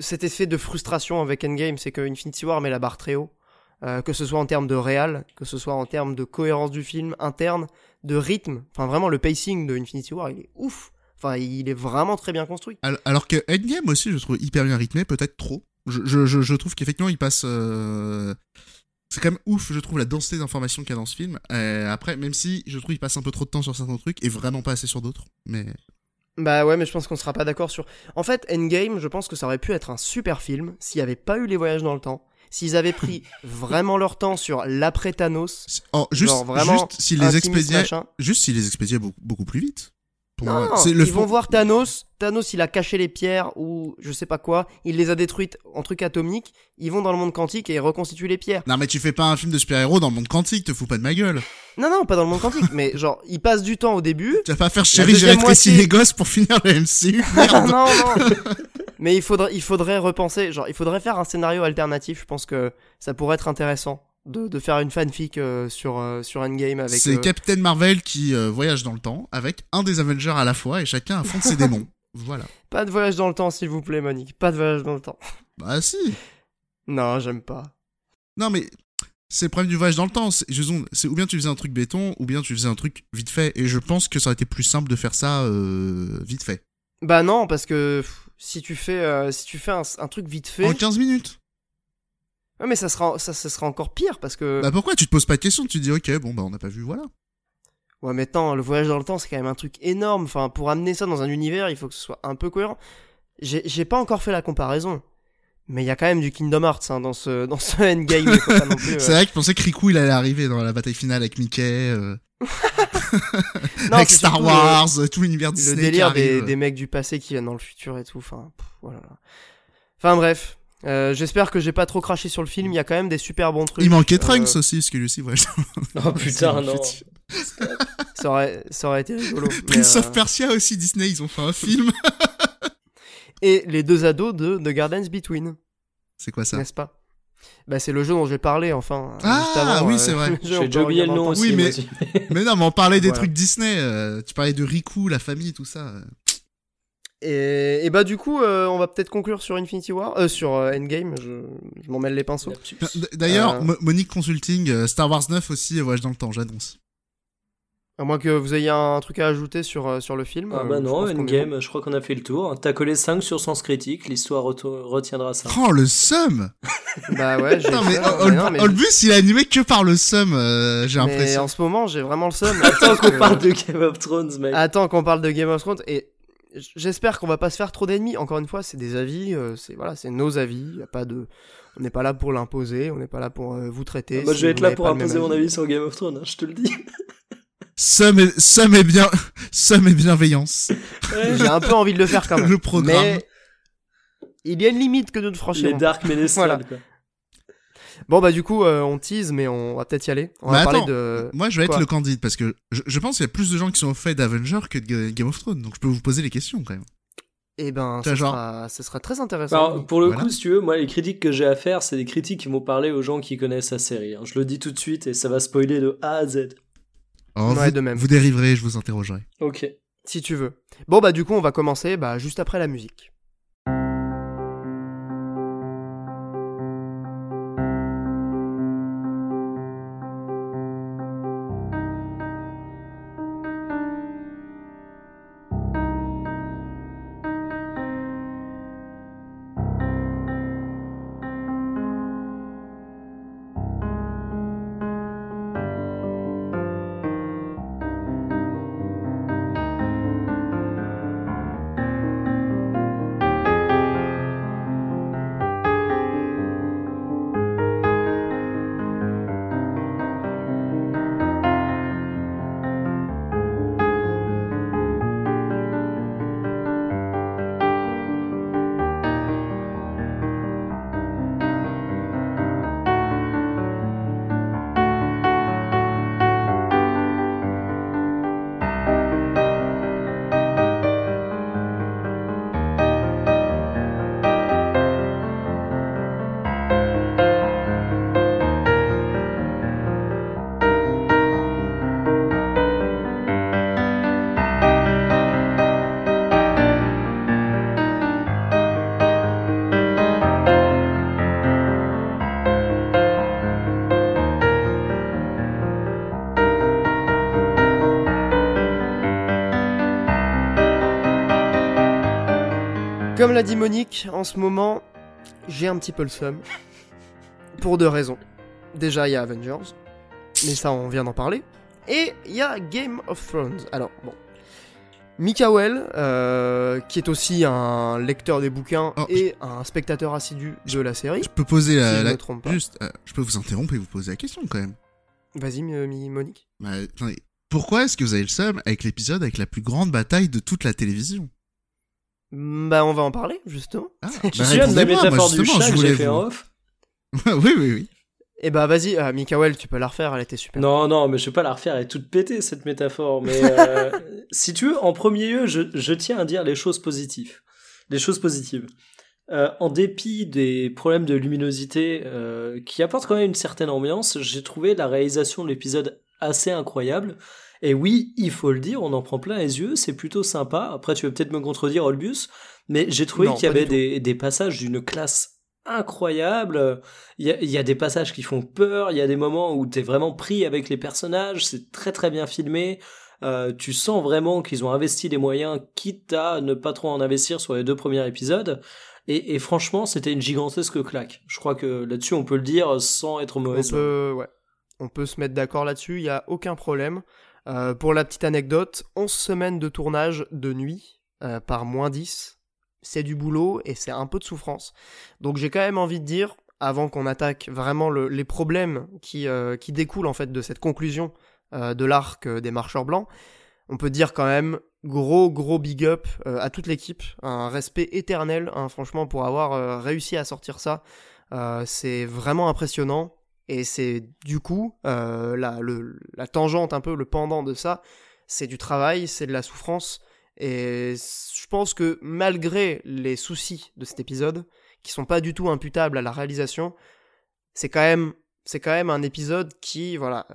cet effet de frustration avec Endgame, c'est que Infinity War met la barre très haut. Euh, que ce soit en termes de réal, que ce soit en termes de cohérence du film interne, de rythme, enfin vraiment le pacing de Infinity War, il est ouf. Enfin, il est vraiment très bien construit. Al- Alors que Endgame aussi, je trouve hyper bien rythmé, peut-être trop. Je, je, je, je trouve qu'effectivement, il passe. euh, C'est quand même ouf, je trouve, la densité d'informations qu'il y a dans ce film. Après, même si je trouve qu'il passe un peu trop de temps sur certains trucs et vraiment pas assez sur d'autres. Mais. Bah ouais, mais je pense qu'on sera pas d'accord sur. En fait, Endgame, je pense que ça aurait pu être un super film s'il n'y avait pas eu les voyages dans le temps. S'ils avaient pris vraiment leur temps sur l'après Thanos, Oh, juste, Genre, vraiment, juste s'ils les expédiaient, juste s'ils les expédiaient beaucoup, beaucoup plus vite. Pour Non, moi, c'est le ils vont voir Thanos. Thanos, il a caché les pierres ou je sais pas quoi. Il les a détruites en trucs atomiques. Ils vont dans le monde quantique et reconstituent les pierres. Non mais tu fais pas un film de super-héros dans le monde quantique, te fous pas de ma gueule. Non, non, pas dans le monde quantique. mais genre, ils passent du temps au début. Tu vas pas faire chérie, j'ai rétréci les gosses pour finir le MCU. non, Merde. non. mais il faudrait, il faudrait repenser. Genre, il faudrait faire un scénario alternatif. Je pense que ça pourrait être intéressant de, de faire une fanfic euh, sur, euh, sur Endgame avec. C'est euh, Captain Marvel qui voyage dans le temps avec un des Avengers à la fois et chacun affronte ses démons. Voilà. Pas de voyage dans le temps, s'il vous plaît, Monique. Pas de voyage dans le temps. Bah si. Non, j'aime pas. Non mais c'est le problème du voyage dans le temps. C'est ou bien tu faisais un truc béton ou bien tu faisais un truc vite fait. Et je pense que ça aurait été plus simple de faire ça vite fait. Bah non, parce que pff, si tu fais, si tu fais un, un truc vite fait, En 15 minutes. Ouais, mais ça sera, ça, ça sera encore pire parce que. Bah pourquoi tu te poses pas de questions? Tu te dis ok bon bah on n'a pas vu voilà. Ouais, maintenant, le voyage dans le temps, c'est quand même un truc énorme. Enfin, pour amener ça dans un univers, il faut que ce soit un peu cohérent. J'ai pas encore fait la comparaison. Mais il y a quand même du Kingdom Hearts hein, dans ce dans ce endgame. euh, C'est vrai que je pensais que Riku il allait arriver dans la bataille finale avec Mickey, euh, Non, avec Star Wars, tout l'univers Disney le qui délire des, arrive. des mecs du passé qui viennent dans le futur et tout. Enfin, pff, voilà. Enfin bref. Euh, J'espère que j'ai pas trop craché sur le film. Il y a quand même des super bons trucs. Il manquait Euh, Trunks aussi, parce que lui aussi voyage. Oh putain, non. Ça, aurait, ça aurait été rigolo. Prince of euh, Persia aussi, Disney, ils ont fait un film. Et les deux ados de The Gardens Between, C'est quoi ça n'est-ce pas? Bah c'est le jeu dont j'ai parlé, enfin. Ah, juste avant, oui, euh, c'est vrai. J'ai déjà oublié le nom aussi. Oui, mais-. Mais non, mais on parlait des Voilà. trucs Disney. euh, tu parlais de Riku, la famille, tout ça. Et, et bah du coup, euh, on va peut-être conclure sur Infinity War, euh, sur euh, Endgame. Je, je m'en mêle les pinceaux. D'ailleurs, Euh. Mo- Monique Consulting, euh, Star Wars 9 aussi, euh, Voyage dans le temps, j'annonce. À moins que vous ayez un truc à ajouter sur sur le film. Ah bah non. Endgame, je crois qu'on a fait le tour. T'as collé 5 sur Sens Critique, l'histoire retiendra ça. Oh, le seum Bah ouais, j'ai. Mais mais non, mais- Olbus, il est animé que par le seum, euh, j'ai mais l'impression. en ce moment, j'ai vraiment le seum. Attends qu'on parle de Game of Thrones, mec. Attends qu'on parle de Game of Thrones et j'espère qu'on va pas se faire trop d'ennemis. Encore une fois, c'est des avis, euh, c'est voilà, c'est nos avis. Y a pas de, on n'est pas là pour l'imposer, on n'est pas là pour euh, vous traiter. Ah bah, si je vais être là pour imposer mon avis sur Game of Thrones, hein, je te le dis. Seum et, bien, seum et bienveillance. Ouais. J'ai un peu envie de le faire quand même. Le programme. Mais il y a une limite que nous ne franchirons. Les. Dark Ménestrels, Voilà. quoi. Bon bah du coup, euh, on tease, mais on va peut-être y aller. On Mais va parler attends, de. Moi, je vais être le candide parce que je, je pense qu'il y a plus de gens qui sont au fait d'Avenger que de Ga- Game of Thrones, donc je peux vous poser les questions quand même. Eh ben, Tu ça genre- sera, ça sera très intéressant. Alors, pour le Voilà. coup, si tu veux, moi, les critiques que j'ai à faire, c'est des critiques qui vont parler aux gens qui connaissent la série. hein. Je le dis tout de suite et ça va spoiler de A à Z. Oh, Ouais, vous, de même. vous dériverez, je vous interrogerai. Ok. Si tu veux. Bon bah du coup, on va commencer bah, juste après la musique. Comme l'a dit Monique, en ce moment, j'ai un petit peu le seum. Pour deux raisons. Déjà, il y a Avengers, mais ça, on vient d'en parler. Et il y a Game of Thrones. Alors, bon. Mikael, euh, qui est aussi un lecteur des bouquins Oh, et un spectateur assidu de la série, Je peux poser si la, je la- me trompe pas. juste, euh, je peux vous interrompre et vous poser la question quand même. Vas-y, Mi- Monique. Bah, pourquoi est-ce que vous avez le seum avec l'épisode avec la plus grande bataille de toute la télévision? Bah, on va en parler, justement. ah, Tu bah, de moi, métaphore du chat je que j'ai fait vous- en off oui, oui, oui. Et bah, vas-y, euh, Mikael, tu peux la refaire, elle était super. Non, non, mais je vais pas la refaire, elle est toute pétée cette métaphore. Mais euh, si tu veux, en premier lieu, je, je tiens à dire les choses positives. Les choses positives. Euh, en dépit des problèmes de luminosité euh, qui apportent quand même une certaine ambiance, j'ai trouvé la réalisation de l'épisode assez incroyable. Et oui, il faut le dire, on en prend plein les yeux, c'est plutôt sympa. Après, tu vas peut-être me contredire, Olbus, mais j'ai trouvé qu'il y avait des, des passages d'une classe incroyable. Il y, a, il y a des passages qui font peur, il y a des moments où t'es vraiment pris avec les personnages, c'est très très bien filmé. Euh, tu sens vraiment qu'ils ont investi des moyens, quitte à ne pas trop en investir sur les deux premiers épisodes. Et, et franchement, c'était une gigantesque claque. Je crois que là-dessus, on peut le dire sans être On mauvais. peut, ouais. on peut se mettre d'accord là-dessus, il n'y a aucun problème. Euh, pour la petite anecdote, 11 semaines de tournage de nuit euh, par moins 10, c'est du boulot et c'est un peu de souffrance. Donc j'ai quand même envie de dire, avant qu'on attaque vraiment le- les problèmes qui, euh, qui découlent en fait de cette conclusion de l'arc des marcheurs blancs, on peut dire quand même gros gros big up à toute l'équipe, un respect éternel hein, franchement pour avoir réussi à sortir ça. C'est vraiment impressionnant et c'est du coup euh, la, tangente un peu le pendant de ça, c'est du travail, c'est de la souffrance. Et je pense que malgré les soucis de cet épisode, qui sont pas du tout imputables à la réalisation, c'est quand même c'est quand même un épisode qui voilà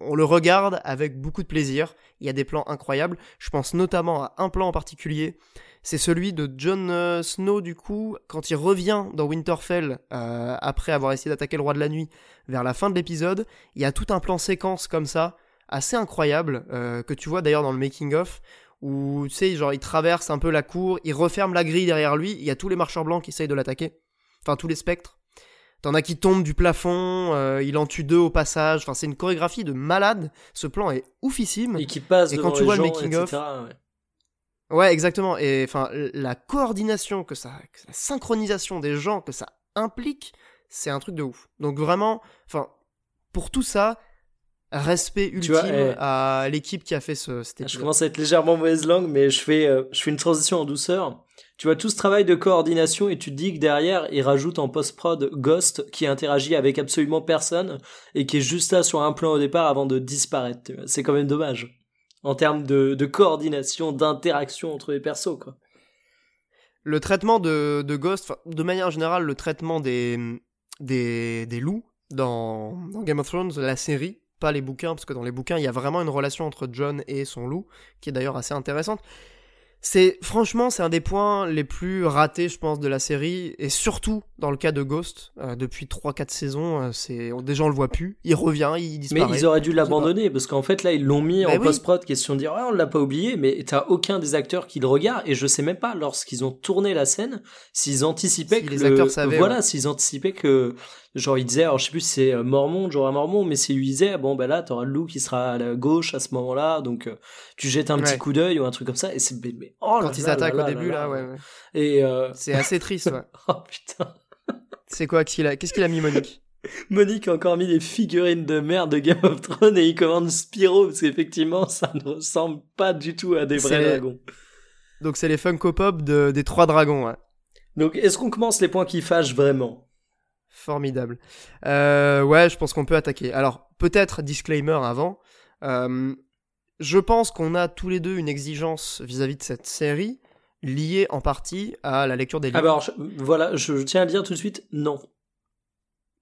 on, le regarde avec beaucoup de plaisir. Il y a des plans incroyables. Je pense notamment à un plan en particulier. C'est celui de Jon euh, Snow du coup quand il revient dans Winterfell euh, après avoir essayé d'attaquer le roi de la nuit vers la fin de l'épisode. Il y a tout un plan séquence comme ça assez incroyable que tu vois d'ailleurs dans le making of où tu sais genre il traverse un peu la cour il referme la grille derrière lui. Il y a tous les marcheurs blancs qui essayent de l'attaquer. Enfin tous les spectres T'en as qui tombent du plafond, euh, il en tue deux au passage. Enfin, c'est une chorégraphie de malade. Ce plan est oufissime. Et qui passe et quand tu vois le making of, ouais. exactement. Et enfin, la coordination que ça, la synchronisation des gens que ça implique, c'est un truc de ouf. Donc vraiment, enfin, pour tout ça, respect ultime eh, à l'équipe qui a fait ce, cet épisode. Je commence à être légèrement mauvaise langue, mais je fais, euh, je fais une transition en douceur tu vois tout ce travail de coordination et tu dis que derrière, il rajoute en post-prod Ghost qui interagit avec absolument personne et qui est juste là sur un plan au départ avant de disparaître. C'est quand même dommage. En termes de, coordination, d'interaction entre les persos. Le traitement de, Ghost, de manière générale, le traitement des, des, des loups dans, dans Game of Thrones, la série, pas les bouquins, parce que dans les bouquins, il y a vraiment une relation entre John et son loup, qui est d'ailleurs assez intéressante. C'est franchement, c'est un des points les plus ratés, je pense, de la série, et surtout dans le cas de Ghost. Euh, depuis 3-4 saisons, euh, c'est déjà on le voit plus. Il revient, il disparaît. Mais ils auraient dû l'abandonner parce qu'en fait là ils l'ont mis en post-prod, question de dire ah, on l'a pas oublié, mais t'as aucun des acteurs qui le regarde et je sais même pas lorsqu'ils ont tourné la scène s'ils anticipaient que les acteurs savaient, voilà s'ils anticipaient que genre il disait alors je sais plus si c'est euh, Mormon genre un Mormon mais s'il lui disait bon ben là t'auras le loup qui sera à la gauche à ce moment-là donc euh, tu jettes un petit coup d'œil ou un truc comme ça et c'est mais, oh quand ils attaquent au début là, ouais, ouais, et euh... c'est assez triste ouais. Oh putain. C'est quoi qu'est-ce qu'il a qu'est-ce qu'il a mis Monique? Monique a encore mis des figurines de merde de Game of Thrones et il commande Spyro parce qu'effectivement ça ne ressemble pas du tout à des vrais dragons. Donc c'est les Funko Pop de, des trois dragons ouais. Donc est-ce qu'on commence les points qui fâchent vraiment? Formidable. Euh, ouais, je pense qu'on peut attaquer. Alors, peut-être disclaimer avant. Euh, je pense qu'on a tous les deux une exigence vis-à-vis de cette série liée en partie à la lecture des livres. Alors, voilà, je, tiens à dire tout de suite, non.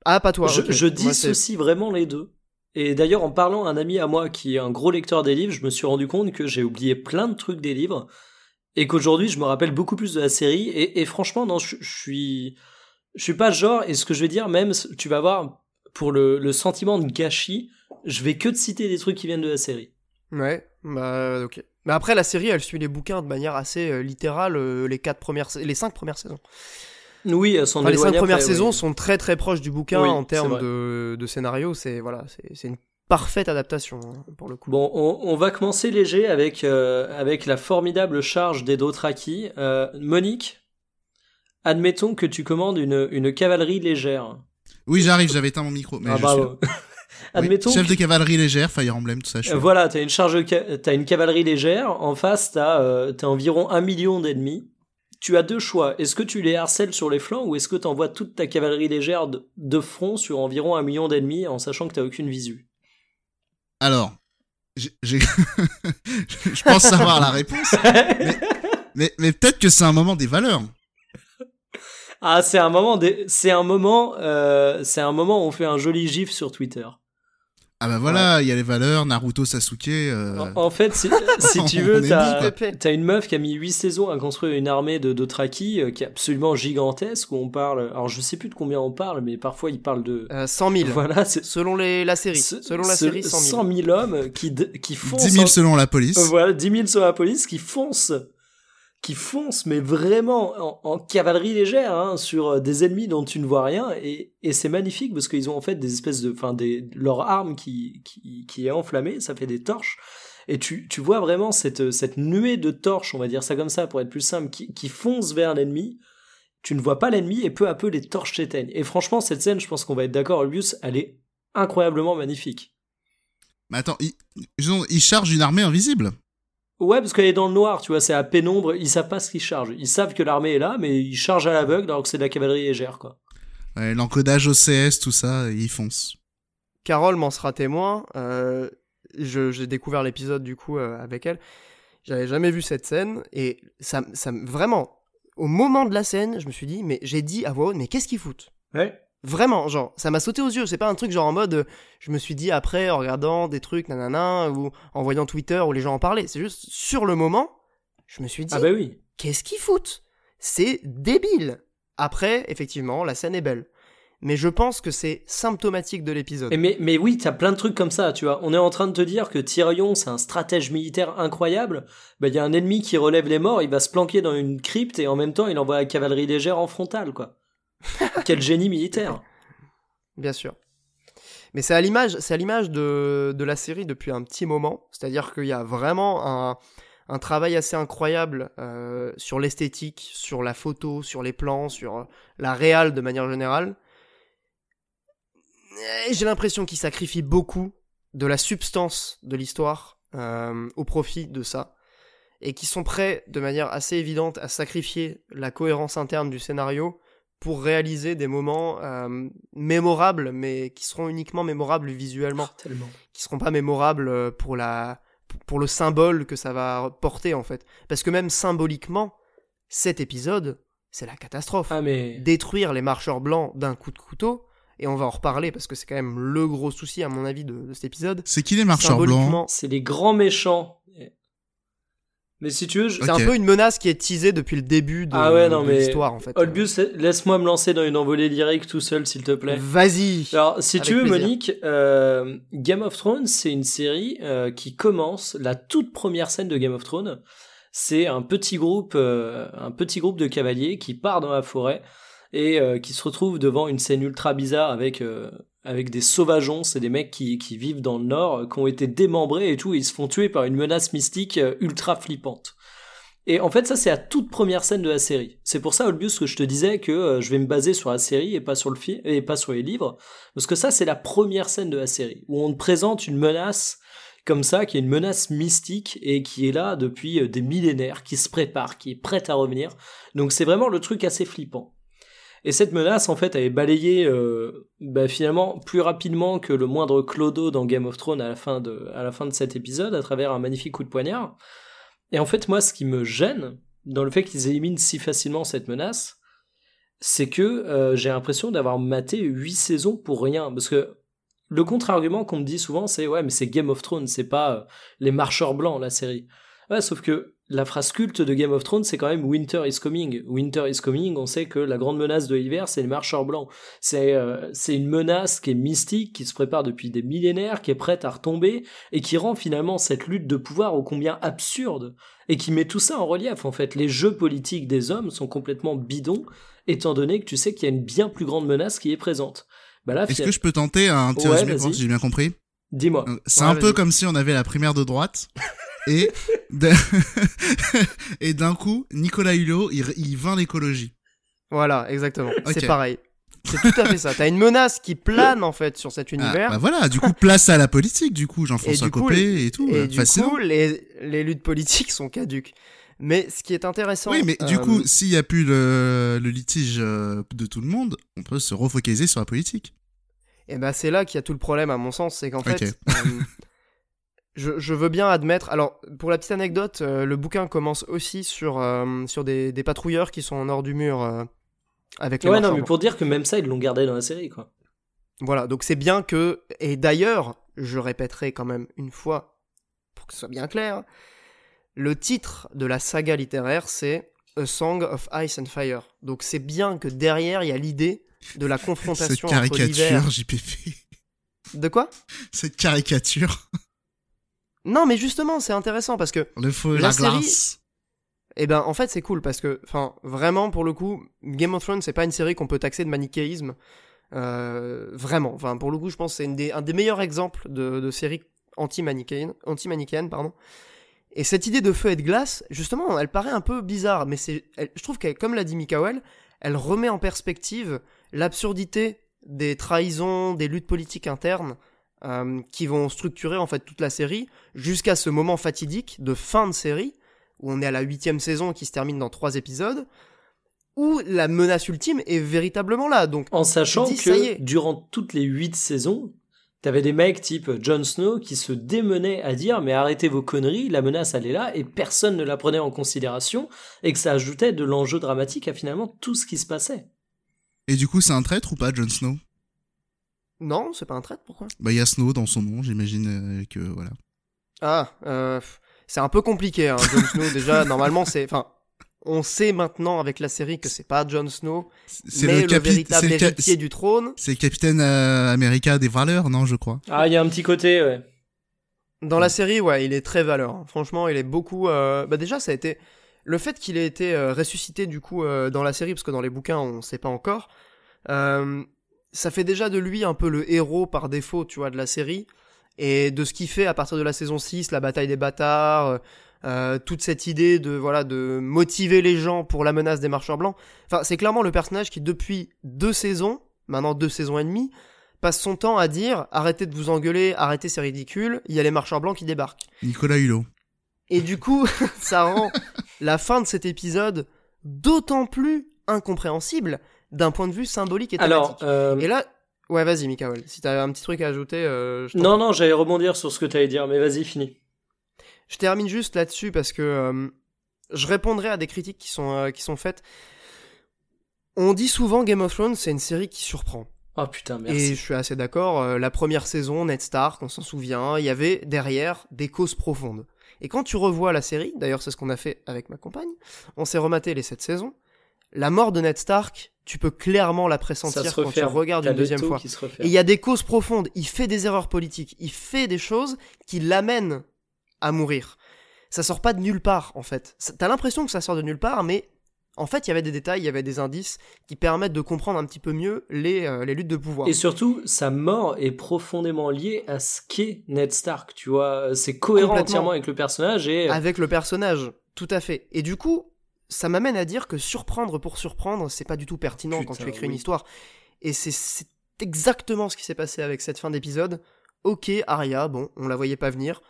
Ah, pas toi. Je, je dissocie vraiment les deux. Et d'ailleurs, en parlant à un ami à moi qui est un gros lecteur des livres, je me suis rendu compte que j'ai oublié plein de trucs des livres et qu'aujourd'hui, je me rappelle beaucoup plus de la série. Et, franchement, non, je suis je suis pas genre, et ce que je vais dire, même, tu vas voir, pour le, le sentiment de gâchis, je vais que te citer des trucs qui viennent de la série. Ouais, bah ok. Mais après, la série, elle suit les bouquins de manière assez euh, littérale euh, les quatre premières, les cinq premières saisons. Oui, elles sont Les cinq premières saisons sont très très proches du bouquin en termes de, de, scénario. C'est voilà, c'est une parfaite adaptation hein, pour le coup. Bon, on, on va commencer léger avec euh, avec la formidable charge des Dothraki. Monique, admettons que tu commandes une, une cavalerie légère. Oui, j'arrive, j'avais éteint mon micro. Mais ah, admettons chef de cavalerie légère, Fire Emblem, tout ça. Je voilà, t'as une charge, t'as une cavalerie légère. En face, t'as euh, as environ un million d'ennemis. Tu as deux choix. Est-ce que tu les harcèles sur les flancs ou est-ce que t'envoies toute ta cavalerie légère de, front sur environ un million d'ennemis en sachant que t'as aucune visu? Alors, je pense savoir la réponse. mais, mais peut-être que c'est un moment des valeurs. Ah, c'est un moment, c'est un moment, euh, c'est un moment où on fait un joli gif sur Twitter. Ah bah voilà, il y a les valeurs, Naruto, Sasuke. Euh... En, fait, si, si tu veux, t'as as une meuf qui a mis 8 saisons à construire une armée de Dothraki euh, qui est absolument gigantesque. Où on parle, alors je sais plus de combien on parle, mais parfois il parle de euh, 100 000. Voilà, selon les, la série. selon la série, 100 000. 100 000 hommes qui qui foncent. 10 000 selon la police. Voilà, 10 000 selon la police qui foncent qui foncent, mais vraiment en, cavalerie légère, hein, sur euh, des ennemis dont tu ne vois rien, et, c'est magnifique parce qu'ils ont en fait des espèces de, enfin leur arme qui, qui, qui est enflammée, ça fait des torches, et tu, tu vois vraiment cette, cette nuée de torches, on va dire ça comme ça pour être plus simple, qui, qui fonce vers l'ennemi. Tu ne vois pas l'ennemi et peu à peu les torches s'éteignent. Et franchement, cette scène, je pense qu'on va être d'accord, Olbius, elle est incroyablement magnifique. Mais attends, il, il charge une armée invisible. Ouais, parce qu'elle est dans le noir, tu vois, c'est à pénombre, ils savent pas ce qu'ils chargent. Ils savent que l'armée est là, mais ils chargent à l'aveugle alors que c'est de la cavalerie légère, quoi. Ouais, l'encodage OCS, tout ça, ils foncent. Carole m'en sera témoin. Euh, je- j'ai découvert l'épisode du coup euh, avec elle. J'avais jamais vu cette scène et ça, ça me- vraiment au moment de la scène, je me suis dit mais j'ai dit à voix haute mais qu'est-ce qu'ils foutent? Ouais. Vraiment, genre, ça m'a sauté aux yeux. C'est pas un truc genre en mode, euh, je me suis dit après en regardant des trucs, nanana, ou en voyant Twitter où les gens en parlaient. C'est juste sur le moment, je me suis dit, Ah bah oui. qu'est-ce qu'ils foutent? C'est débile. Après, effectivement, la scène est belle. Mais je pense que c'est symptomatique de l'épisode. Mais, mais oui, t'as plein de trucs comme ça, tu vois. On est en train de te dire que Tyrion, c'est un stratège militaire incroyable. Bah, il y a un ennemi qui relève les morts, il va se planquer dans une crypte et en même temps, il envoie la cavalerie légère en frontale, quoi. Quel génie militaire. Bien sûr. Mais c'est à l'image, c'est à l'image de, de la série depuis un petit moment. C'est-à-dire qu'il y a vraiment un, un travail assez incroyable euh, sur l'esthétique, sur la photo, sur les plans, sur la réal de manière générale. J'ai l'impression qu'ils sacrifient beaucoup de la substance de l'histoire euh, au profit de ça. Et qui sont prêts de manière assez évidente à sacrifier la cohérence interne du scénario pour réaliser des moments euh, mémorables, mais qui seront uniquement mémorables visuellement, Tellement. qui seront pas mémorables euh, pour la pour le symbole que ça va porter en fait. Parce que même symboliquement, cet épisode, c'est la catastrophe. Ah mais. Détruire les marcheurs blancs d'un coup de couteau, et on va en reparler parce que c'est quand même le gros souci à mon avis de, de cet épisode. C'est qui les marcheurs blancs? C'est les grands méchants. Mais si tu veux, je... c'est un peu une menace qui est teasée depuis le début de, Ah ouais, non, de mais- l'histoire en fait. Olbius, laisse-moi me lancer dans une envolée lyrique tout seul, s'il te plaît. Vas-y. Alors, si tu veux, plaisir. Monique, euh, Game of Thrones, c'est une série euh, qui commence la toute première scène de Game of Thrones. C'est un petit groupe, euh, un petit groupe de cavaliers qui part dans la forêt et euh, qui se retrouve devant une scène ultra bizarre avec euh, avec des sauvageons. C'est des mecs qui qui vivent dans le nord, qui ont été démembrés et tout. Ils se font tuer par une menace mystique euh, ultra flippante. Et en fait, ça, c'est la toute première scène de la série. C'est pour ça, Olbius, que je te disais que euh, je vais me baser sur la série et pas sur le film et pas sur les livres. Parce que ça, c'est la première scène de la série, où on te présente une menace comme ça, qui est une menace mystique et qui est là depuis euh, des millénaires, qui se prépare, qui est prête à revenir. Donc c'est vraiment le truc assez flippant. Et cette menace, en fait, elle est balayée euh, bah, finalement plus rapidement que le moindre clodo dans Game of Thrones à la fin de, à la fin de cet épisode, à travers un magnifique coup de poignard. Et en fait, moi, ce qui me gêne dans le fait qu'ils éliminent si facilement cette menace, c'est que euh, j'ai l'impression d'avoir maté huit saisons pour rien. Parce que le contre-argument qu'on me dit souvent, c'est ouais, mais c'est Game of Thrones, c'est pas euh, les marcheurs blancs, la série. Ouais, sauf que la phrase culte de Game of Thrones, c'est quand même Winter is coming. Winter is coming, on sait que la grande menace de l'hiver, c'est les marcheurs blancs. C'est euh, c'est une menace qui est mystique, qui se prépare depuis des millénaires, qui est prête à retomber, et qui rend finalement cette lutte de pouvoir ô combien absurde, et qui met tout ça en relief. En fait, les jeux politiques des hommes sont complètement bidons, étant donné que tu sais qu'il y a une bien plus grande menace qui est présente. Bah là, Est-ce que je peux tenter un petit Ouais, résumé si j'ai bien compris? Dis-moi. C'est Ouais, un peu comme si on avait la primaire de droite et de- et d'un coup Nicolas Hulot il, il vint l'écologie. Voilà, exactement. C'est pareil. C'est tout à fait ça. T'as une menace qui plane en fait sur cet Ah, univers. bah voilà, du coup place à la politique du coup Jean-François Copé et tout, et euh, du fascinant. coup, les, les luttes politiques sont caduques. Mais ce qui est intéressant. Oui, mais du euh, coup, s'il y a plus le, le litige euh, de tout le monde, on peut se refocaliser sur la politique. Et ben c'est là qu'il y a tout le problème à mon sens, c'est qu'en fait, euh, je, je veux bien admettre. Alors pour la petite anecdote, euh, le bouquin commence aussi sur euh, sur des, des patrouilleurs qui sont en hors du mur euh, avec les Ouais, non, mais pour dire que même ça, ils l'ont gardé dans la série, quoi. Voilà, donc c'est bien que et d'ailleurs, je répéterai quand même une fois pour que ce soit bien clair, le titre de la saga littéraire c'est A Song of Ice and Fire. Donc c'est bien que derrière il y a l'idée de la Cette confrontation entre l'hiver. caricature, JPP. De quoi? Cette caricature. Non, mais justement, c'est intéressant parce que Le feu et La la, série- glace. Eh ben, en fait, c'est cool parce que, enfin, vraiment, pour le coup, Game of Thrones, c'est pas une série qu'on peut taxer de manichéisme. Euh, vraiment. Enfin, pour le coup, je pense que c'est une des- un des meilleurs exemples de, de série anti-manichéenne, anti-manichéenne, pardon. Et cette idée de feu et de glace, justement, elle paraît un peu bizarre, mais c'est, elle- je trouve qu'elle, comme l'a dit Mikael, elle remet en perspective l'absurdité des trahisons, des luttes politiques internes euh, qui vont structurer en fait toute la série jusqu'à ce moment fatidique de fin de série où on est à la huitième saison qui se termine dans trois épisodes où la menace ultime est véritablement là. Donc En sachant dis, que durant toutes les huit saisons, T'avais des mecs type Jon Snow qui se démenaient à dire mais arrêtez vos conneries, la menace elle est là et personne ne la prenait en considération et que ça ajoutait de l'enjeu dramatique à finalement tout ce qui se passait. Et du coup, c'est un traître ou pas, Jon Snow? Non, c'est pas un traître, pourquoi? Bah, il y a Snow dans son nom, j'imagine euh, que voilà. Ah, euh, c'est un peu compliqué, hein, Jon Snow. déjà, normalement, c'est, enfin, on sait maintenant avec la série que c'est pas Jon Snow, C'est mais le, capi- véritable c'est le héritier du trône. C'est le capitaine euh, America des valeurs, non, je crois. Ah, il y a un petit côté, ouais. Dans la série, ouais, il est très valeur. Franchement, il est beaucoup. euh, Bah déjà, ça a été le fait qu'il ait été euh, ressuscité du coup euh, dans la série, parce que dans les bouquins, on sait pas encore. Ça fait déjà de lui un peu le héros par défaut, tu vois, de la série et de ce qu'il fait à partir de la saison 6, la bataille des bâtards. euh, euh, toute cette idée de voilà de motiver les gens pour la menace des marcheurs blancs. Enfin, c'est clairement le personnage qui depuis deux saisons, maintenant deux saisons et demie, passe son temps à dire arrêtez de vous engueuler, arrêtez c'est ridicule, il y a les marcheurs blancs qui débarquent. Nicolas Hulot. Et du coup, ça rend la fin de cet épisode d'autant plus incompréhensible d'un point de vue symbolique et thématique. Alors, euh, Et là, ouais, vas-y, Mikael, si t'as un petit truc à ajouter, euh, je non, non, j'allais rebondir sur ce que t'allais dire, mais vas-y, finis. Je termine juste là-dessus parce que euh, je répondrai à des critiques qui sont, qui sont faites. On dit souvent Game of Thrones, c'est une série qui surprend. Oh putain, Et merci. je suis assez d'accord, la première saison, Ned Stark, on s'en souvient, il y avait derrière des causes profondes. Et quand tu revois la série, d'ailleurs c'est ce qu'on a fait avec ma compagne, on s'est rematé les sept saisons, la mort de Ned Stark, tu peux clairement la pressentir se quand tu regardes une deuxième fois. Et il y a des causes profondes. Il fait des erreurs politiques. Il fait des choses qui l'amènent à mourir. Ça sort pas de nulle part, en fait. T'as l'impression que ça sort de nulle part, mais en fait, il y avait des détails, il y avait des indices qui permettent de comprendre un petit peu mieux les, euh, les luttes de pouvoir. Et surtout, sa mort est profondément liée à ce qu'est Ned Stark, tu vois. C'est cohérent entièrement avec le personnage et. Avec le personnage, tout à fait. Et du coup, ça m'amène à dire que surprendre pour surprendre, c'est pas du tout pertinent quand tu écris une histoire. Et c'est- exactement ce qui s'est passé avec cette fin d'épisode. Ok, Arya, bon, on la voyait pas venir.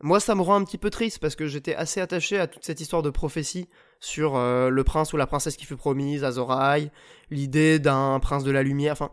Moi, ça me rend un petit peu triste parce que j'étais assez attaché à toute cette histoire de prophétie sur euh, le prince ou la princesse qui fut promise, Azor Ahai, l'idée d'un prince de la lumière. Enfin,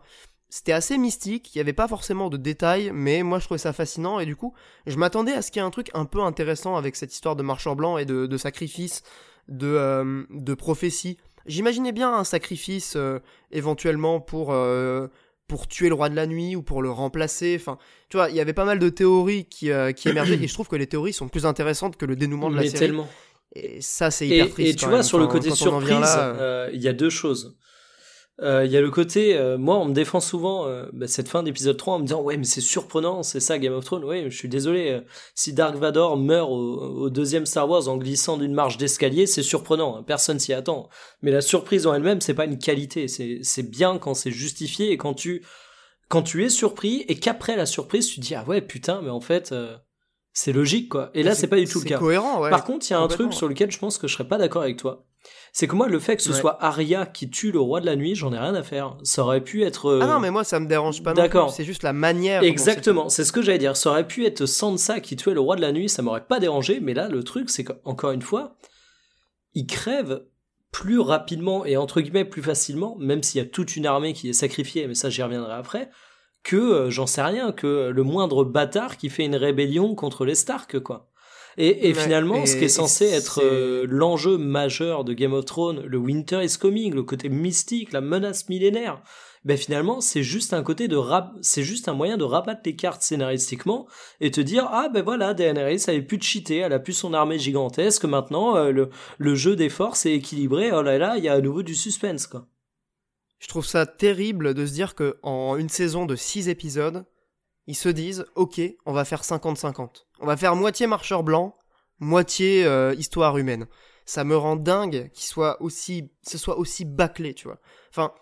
c'était assez mystique. Il y avait pas forcément de détails, mais moi, je trouvais ça fascinant et du coup, je m'attendais à ce qu'il y ait un truc un peu intéressant avec cette histoire de marcheur blanc et de, de sacrifice, de, euh, de prophétie. J'imaginais bien un sacrifice euh, éventuellement pour, euh, pour tuer le roi de la nuit ou pour le remplacer. Enfin, tu vois, il y avait pas mal de théories qui, euh, qui émergeaient et je trouve que les théories sont plus intéressantes que le dénouement de la mais série. tellement. Et ça, c'est Et, hyper et triste. tu quand vois, même. sur le côté surprise, là, euh, euh, il y a deux choses. Euh, Il y a le côté, euh, moi on me défend souvent euh, bah, cette fin d'épisode 3 en me disant ouais mais c'est surprenant, c'est ça Game of Thrones, ouais je suis désolé, si Dark Vador meurt au, au deuxième Star Wars en glissant d'une marche d'escalier, c'est surprenant, hein, personne s'y attend. Mais la surprise en elle-même, c'est pas une qualité, c'est bien quand c'est justifié et quand tu quand tu es surpris et qu'après la surprise tu dis ah ouais putain mais en fait c'est logique quoi. Et là c'est pas du tout le cas. cohérent, ouais. Par contre, il y a un truc sur lequel je pense que je serais pas d'accord avec toi. C'est que moi, le fait que ce Ouais. soit Arya qui tue le roi de la nuit, j'en ai rien à faire. Ça aurait pu être. euh, Ah non, mais moi, ça me dérange pas non D'accord. C'est juste la manière. Exactement, c'est ce que j'allais dire. Ça aurait pu être Sansa qui tuait le roi de la nuit, ça m'aurait pas dérangé. Mais là, le truc, c'est qu'encore une fois, il crève plus rapidement et entre guillemets plus facilement, même s'il y a toute une armée qui est sacrifiée, mais ça j'y reviendrai après, que euh, j'en sais rien, que le moindre bâtard qui fait une rébellion contre les Stark, quoi. Et, et Ouais, finalement, ce qui est censé être euh, l'enjeu majeur de Game of Thrones, le Winter is Coming, le côté mystique, la menace millénaire, ben finalement, c'est juste un côté de rap, c'est juste un moyen de rabattre les cartes scénaristiquement et te dire ah ben voilà, Daenerys plus de cheater, elle a plus son armée gigantesque, maintenant euh, le, le jeu des forces est équilibré, oh là là, il y a à nouveau du suspense quoi. Je trouve ça terrible de se dire que en une saison de 6 épisodes, ils se disent OK, on va faire 50-50. On va faire moitié marcheur blanc, moitié euh, histoire humaine. Ça me rend dingue qu'il soit aussi ce soit aussi bâclé, tu vois. Enfin,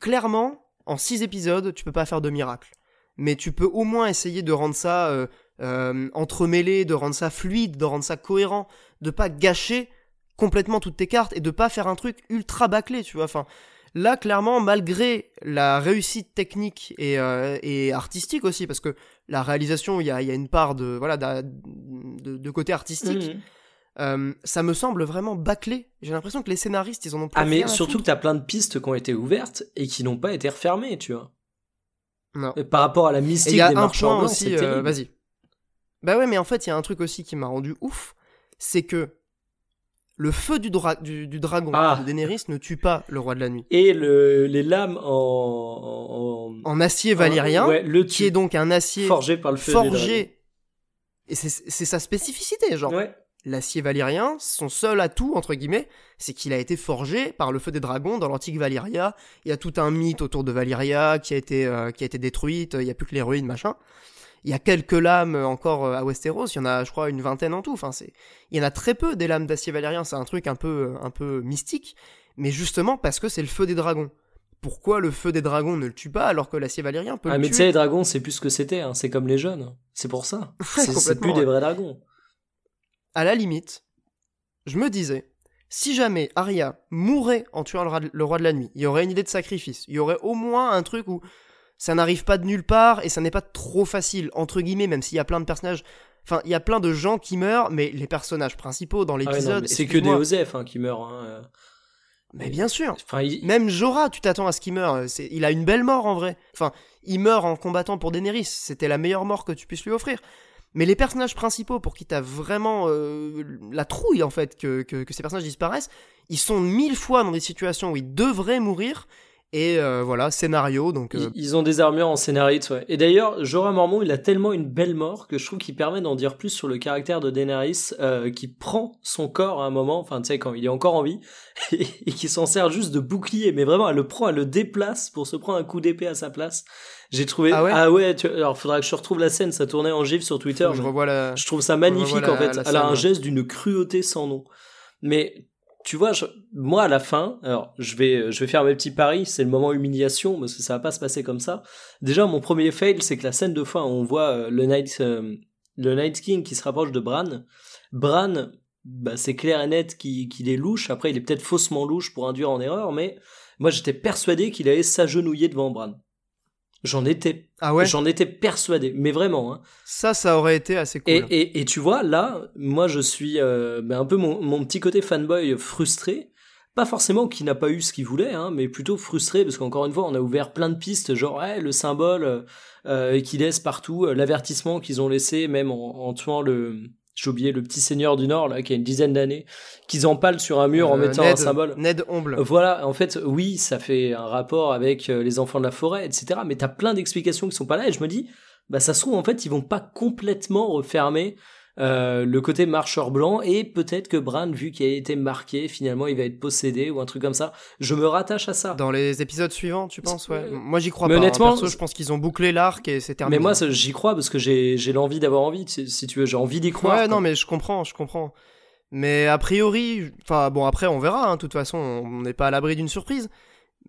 clairement, en 6 épisodes, tu peux pas faire de miracle. Mais tu peux au moins essayer de rendre ça euh, euh, entremêlé, de rendre ça fluide, de rendre ça cohérent, de pas gâcher complètement toutes tes cartes et de pas faire un truc ultra bâclé, tu vois. Enfin, Là, clairement, malgré la réussite technique et, euh, et artistique aussi, parce que la réalisation, il y a, il y a une part de voilà de, de côté artistique, Mhm. euh, ça me semble vraiment bâclé. J'ai l'impression que les scénaristes, ils en ont plus Ah mais surtout que foutre. t'as plein de pistes qui ont été ouvertes et qui n'ont pas été refermées, tu vois. Non. Et par rapport à la Et mystique il y a des un marchands point blancs, aussi, euh, vas-y. Bah ouais, mais en fait, il y a un truc aussi qui m'a rendu ouf, c'est que le feu du, dra- du, du dragon Ah. de Daenerys ne tue pas le roi de la nuit. Et le, les lames en, en, En acier valyrien, ouais, le qui est donc un acier forgé par le feu des dragons. forgé. Et c'est sa spécificité, genre. Ouais. L'acier valyrien, son seul atout, entre guillemets, c'est qu'il a été forgé par le feu des dragons dans l'antique Valyria. Il y a tout un mythe autour de Valyria qui a été, euh, qui a été détruite, il y a plus que les ruines, machin. Il y a quelques lames encore euh, à Westeros, il y en a, je crois, une vingtaine en tout. Enfin, c'est, il y en a très peu des lames d'acier valyrien, c'est un truc un peu, un peu mystique. Mais justement parce que c'est le feu des dragons. Pourquoi le feu des dragons ne le tue pas alors que l'acier valyrien peut Ah, le mais tu tuer sais, les dragons, c'est plus ce que c'était, hein. c'est comme les jeunes. C'est pour ça. C'est- plus des vrais dragons. à la limite, je me disais, si jamais Arya mourait en tuant le roi de la nuit, il y aurait une idée de sacrifice. Il y aurait au moins un truc où ça n'arrive pas de nulle part et ça n'est pas trop facile, entre guillemets, même s'il y a plein de personnages. Enfin, il y a plein de gens qui meurent, mais les personnages principaux dans Ah ouais, l'épisode. c'est que des Osef hein, qui meurent. hein. Mais bien sûr. Enfin, il- Même Jorah, tu t'attends à ce qu'il meure. Il a une belle mort en vrai. Enfin, il meurt en combattant pour Daenerys. C'était la meilleure mort que tu puisses lui offrir. Mais les personnages principaux pour qui t'as vraiment euh, la trouille en fait que, que, que ces personnages disparaissent, ils sont mille fois dans des situations où ils devraient mourir. Et euh, voilà, scénario. Donc euh, Ils, ils ont des armures en scénariste, ouais. Et d'ailleurs, Jorah Mormont, il a tellement une belle mort que je trouve qu'il permet d'en dire plus sur le caractère de Daenerys, euh, qui prend son corps à un moment, enfin, tu sais, quand il est encore en vie, et, et qui s'en sert juste de bouclier, mais vraiment, elle le prend, elle le déplace pour se prendre un coup d'épée à sa place. J'ai trouvé, Ah ouais tu- alors faudra que je retrouve la scène, ça tournait en gif sur Twitter. je revois la. je trouve ça magnifique en fait. la Elle a un ouais. geste d'une cruauté sans nom. Mais tu vois, moi à la fin, alors je vais, je vais faire mes petits paris. C'est le moment humiliation parce que ça va pas se passer comme ça. Déjà, mon premier fail, c'est que la scène de fin, on voit euh, le Night, euh, le Night King qui se rapproche de Bran. Bran, bah, c'est clair et net qu'il qu'il est louche. Après, il est peut-être faussement louche pour induire en erreur, mais moi j'étais persuadé qu'il allait s'agenouiller devant Bran. J'en étais, Ah ouais. j'en étais persuadé, mais vraiment. Hein. Ça, ça aurait été assez cool. Et, et, et tu vois, là, moi, je suis euh, ben, un peu mon, mon petit côté fanboy frustré. Pas forcément qu'il n'a pas eu ce qu'il voulait, hein, mais plutôt frustré parce qu'encore une fois, on a ouvert plein de pistes, genre ouais, le symbole euh, euh, qu'ils laissent partout, euh, l'avertissement qu'ils ont laissé, même en, en tuant le, j'ai oublié le petit seigneur du Nord là, qui a une dizaine d'années, qu'ils empalent sur un mur en Euh, mettant Ned, un symbole. Ned Omble. Voilà, en fait, oui, ça fait un rapport avec euh, les enfants de la forêt, etc. Mais t'as plein d'explications qui sont pas là, et je me dis, bah ça se trouve en fait, ils vont pas complètement refermer euh, le côté marcheur blanc, et peut-être que Bran, vu qu'il a été marqué, finalement, il va être possédé ou un truc comme ça. Je me rattache à ça. Dans les épisodes suivants, tu penses ouais. Euh, Moi, j'y crois mais pas. hein. honnêtement, Perso, je pense qu'ils ont bouclé l'arc et c'est terminé. Mais moi, j'y crois parce que j'ai l'envie d'avoir envie, si, tu veux, j'ai envie d'y croire. Ouais, quoi. non, mais je comprends, je comprends. Mais a priori, enfin bon, après on verra. hein, De toute façon, on n'est pas à l'abri d'une surprise.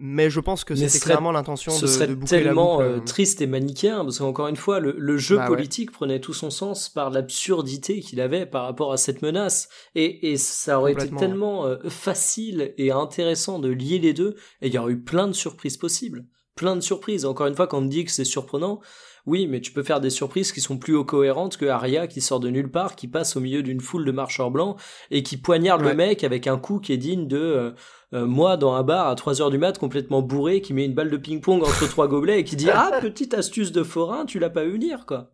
Mais je pense que c'était ce serait- clairement l'intention Ce de, serait de boucler tellement la euh, boucle. triste et manichéen, parce qu'encore une fois, le, le jeu Bah ouais. politique prenait tout son sens par l'absurdité qu'il avait par rapport à cette menace. Et, et ça aurait été tellement euh, facile et intéressant de lier les deux, et il y aurait eu plein de surprises possibles. Plein de surprises. Encore une fois, quand on me dit que c'est surprenant, oui, mais tu peux faire des surprises qui sont plus cohérentes que Arya qui sort de nulle part, qui passe au milieu d'une foule de marcheurs blancs et qui poignarde Ouais. le mec avec un coup qui est digne de euh, euh, moi dans un bar à 3 heures du mat complètement bourré qui met une balle de ping-pong entre trois gobelets et qui dit ah petite astuce de forain tu l'as pas vu venir quoi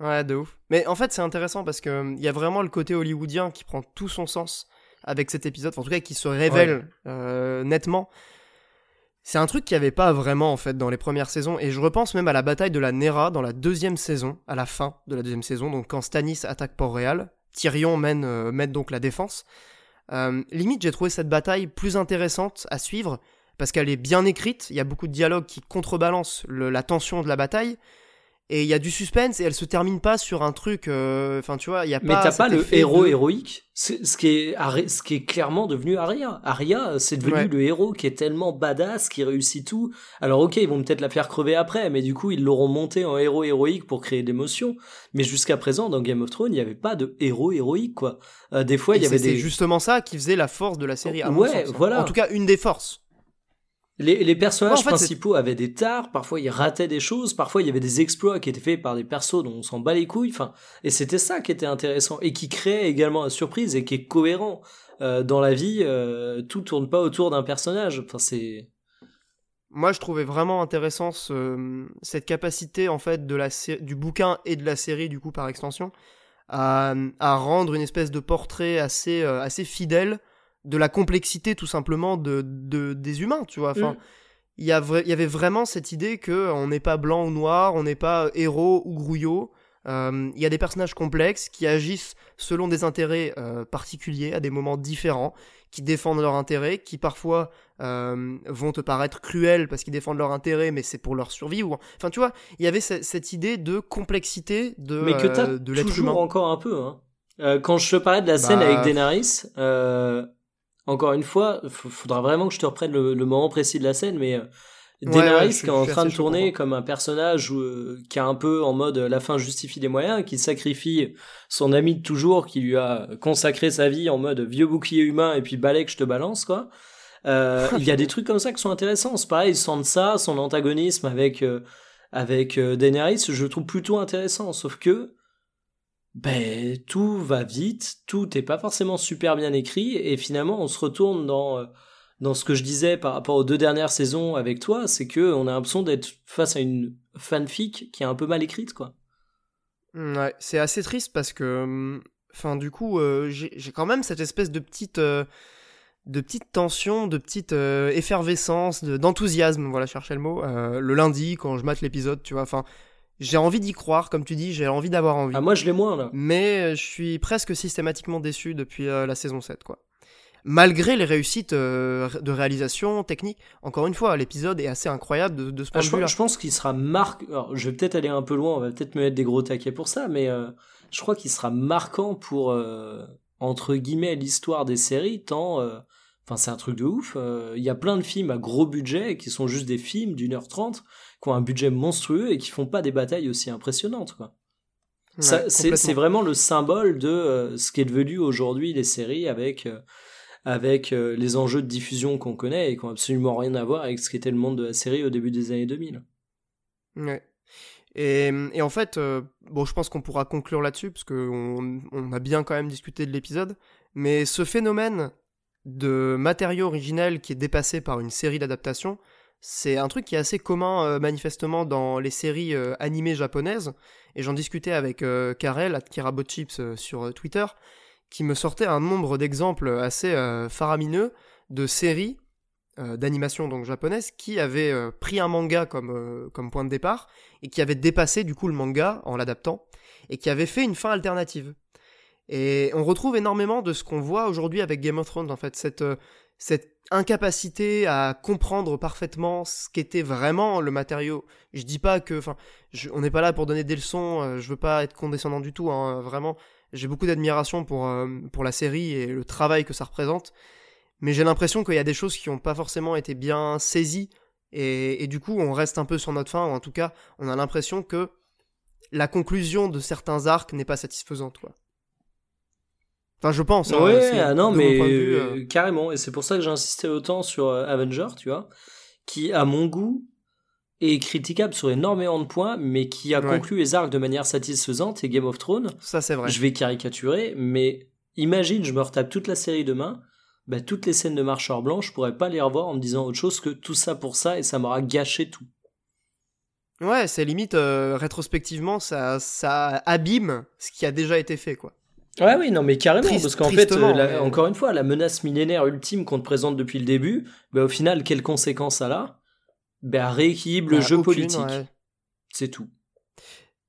Ouais, de ouf. Mais en fait, c'est intéressant parce que hum, il y a vraiment le côté hollywoodien qui prend tout son sens avec cet épisode. Enfin, en tout cas, qui se révèle euh, nettement. C'est un truc qu'il n'y avait pas vraiment en fait dans les premières saisons. Et je repense même à la bataille de la Nera dans la deuxième saison, à la fin de la deuxième saison, donc quand Stannis attaque Port-Réal, Tyrion mène, euh, donc la défense. Euh, limite, j'ai trouvé cette bataille plus intéressante à suivre parce qu'elle est bien écrite. Il y a beaucoup de dialogues qui contrebalancent la tension de la bataille. Et il y a du suspense et elle se termine pas sur un truc. euh, Enfin, tu vois, il y a mais pas. t'as pas le héros de- héroïque ce qui est ce qui est clairement devenu Arya Arya c'est devenu Ouais. le héros qui est tellement badass qui réussit tout alors ok ils vont peut-être la faire crever après mais du coup ils l'auront monté en héros héroïque pour créer d'émotions mais jusqu'à présent dans Game of Thrones il n'y avait pas de héros héroïque quoi Euh, des fois il y avait des justement ça qui faisait la force de la série. À mon Ouais, sens, voilà. En tout cas, une des forces. Les, les personnages Ouais, en fait, c'est- principaux avaient des tares, parfois ils rataient des choses, parfois il y avait des exploits qui étaient faits par des persos dont on s'en bat les couilles, enfin, et c'était ça qui était intéressant, et qui créait également la surprise, et qui est cohérent. Euh, dans la vie, euh, tout tourne pas autour d'un personnage, enfin c'est... moi, je trouvais vraiment intéressant ce, cette capacité en fait de la du bouquin et de la série du coup par extension à, à rendre une espèce de portrait assez euh, assez fidèle de la complexité tout simplement de, de des humains, tu vois. Enfin, mm. il y, y avait vraiment cette idée que on n'est pas blanc ou noir, on n'est pas héros ou grouillot. Euh, il y a des personnages complexes qui agissent selon des intérêts euh, particuliers à des moments différents, qui défendent leurs intérêts, qui parfois euh, vont te paraître cruels parce qu'ils défendent leurs intérêts, mais c'est pour leur survie. Ou... Enfin, tu vois, il y avait cette idée de complexité de, mais que euh, de l'être humain. encore un peu. Hein. Euh, quand je te parlais de la scène avec bah, Daenerys, encore une fois, faudra vraiment que je te reprenne le, le moment précis de la scène, mais Daenerys qui est en train de tourner comme un personnage euh, qui est un peu en mode la fin justifie les moyens, qui sacrifie son ami de toujours, qui lui a consacré sa vie en mode vieux bouclier humain et puis balai que je te balance quoi. Euh, il y a des trucs comme ça qui sont intéressants. C'est pareil, ça, son antagonisme avec euh, avec Daenerys, je le trouve plutôt intéressant. Sauf que ben tout va vite, tout est pas forcément super bien écrit et finalement on se retourne dans dans ce que je disais par rapport aux deux dernières saisons avec toi, c'est que on a l'impression d'être face à une fanfic qui est un peu mal écrite, quoi. Mmh, ouais, c'est assez triste parce que, mmh, enfin, du coup, euh, j'ai quand même cette espèce de petite, euh, de petite tension, de petite euh, effervescence, d'enthousiasme, voilà, chercher le mot, le lundi quand je mate l'épisode, tu vois, enfin. J'ai envie d'y croire, comme tu dis, j'ai envie d'avoir envie. Ah, moi je l'ai moins là. Mais je suis presque systématiquement déçu depuis la saison 7, quoi malgré les réussites euh, de réalisation technique. Encore une fois, l'épisode est assez incroyable de, ce point ah, de vue-là. Je pense qu'il sera marquant. Je vais peut-être aller un peu loin, on va peut-être me mettre des gros taquets pour ça, mais euh, je crois qu'il sera marquant pour euh, entre guillemets l'histoire des séries, tant. Enfin, c'est un truc de ouf. Il y a plein de films à gros budget qui sont juste des films d'une heure trente, qui ont un budget monstrueux et qui font pas des batailles aussi impressionnantes, quoi. c'est vraiment le symbole de ce qui est devenu aujourd'hui les séries avec avec euh, les enjeux de diffusion qu'on connaît et qui n'ont absolument rien à voir avec ce qu'était le monde de la série au début des années 2000. Ouais. Et, et en fait, euh, bon, je pense qu'on pourra conclure là-dessus, parce qu'on on a bien quand même discuté de l'épisode, mais ce phénomène de matériau originel qui est dépassé par une série d'adaptations, c'est un truc qui est assez commun manifestement dans les séries animées japonaises, et j'en discutais avec Karel, at Kirabochips sur Twitter, qui me sortait un nombre d'exemples assez euh, faramineux de séries euh, d'animation donc japonaises qui avaient euh, pris un manga comme, comme point de départ et qui avaient dépassé du coup le manga en l'adaptant et qui avaient fait une fin alternative. Et on retrouve énormément de ce qu'on voit aujourd'hui avec Game of Thrones en fait, cette, cette incapacité à comprendre parfaitement ce qu'était vraiment le matériau. Je dis pas que, enfin, on n'est pas là pour donner des leçons, je veux pas être condescendant du tout, hein, vraiment j'ai beaucoup d'admiration pour, euh, pour la série et le travail que ça représente, mais j'ai l'impression qu'il y a des choses qui n'ont pas forcément été bien saisies, et, et, du coup on reste un peu sur notre fin, ou en tout cas on a l'impression que la conclusion de certains arcs n'est pas satisfaisante. Quoi. Enfin, je pense. Hein, ouais, ah non, mais euh, carrément. Et c'est pour ça que j'ai insisté autant sur euh, Avenger, tu vois, qui, à mon goût, est critiquable sur énormément de points, mais qui a conclu les arcs de manière satisfaisante, et Game of Thrones. Ça, c'est vrai. Je vais caricaturer, mais imagine, je me retape toute la série demain, bah, toutes les scènes de marcheur blanc, je pourrais pas les revoir en me disant autre chose que tout ça pour ça, et ça m'aura gâché tout. Ouais, c'est limite, euh, rétrospectivement, ça, ça abîme ce qui a déjà été fait, quoi. Ouais, oui, non, mais carrément, parce qu'en fait, euh, encore une fois, la menace millénaire ultime qu'on te présente depuis le début, bah, au final, quelles conséquences ça a ben, rééquilibre le bah, jeu politique. C'est tout.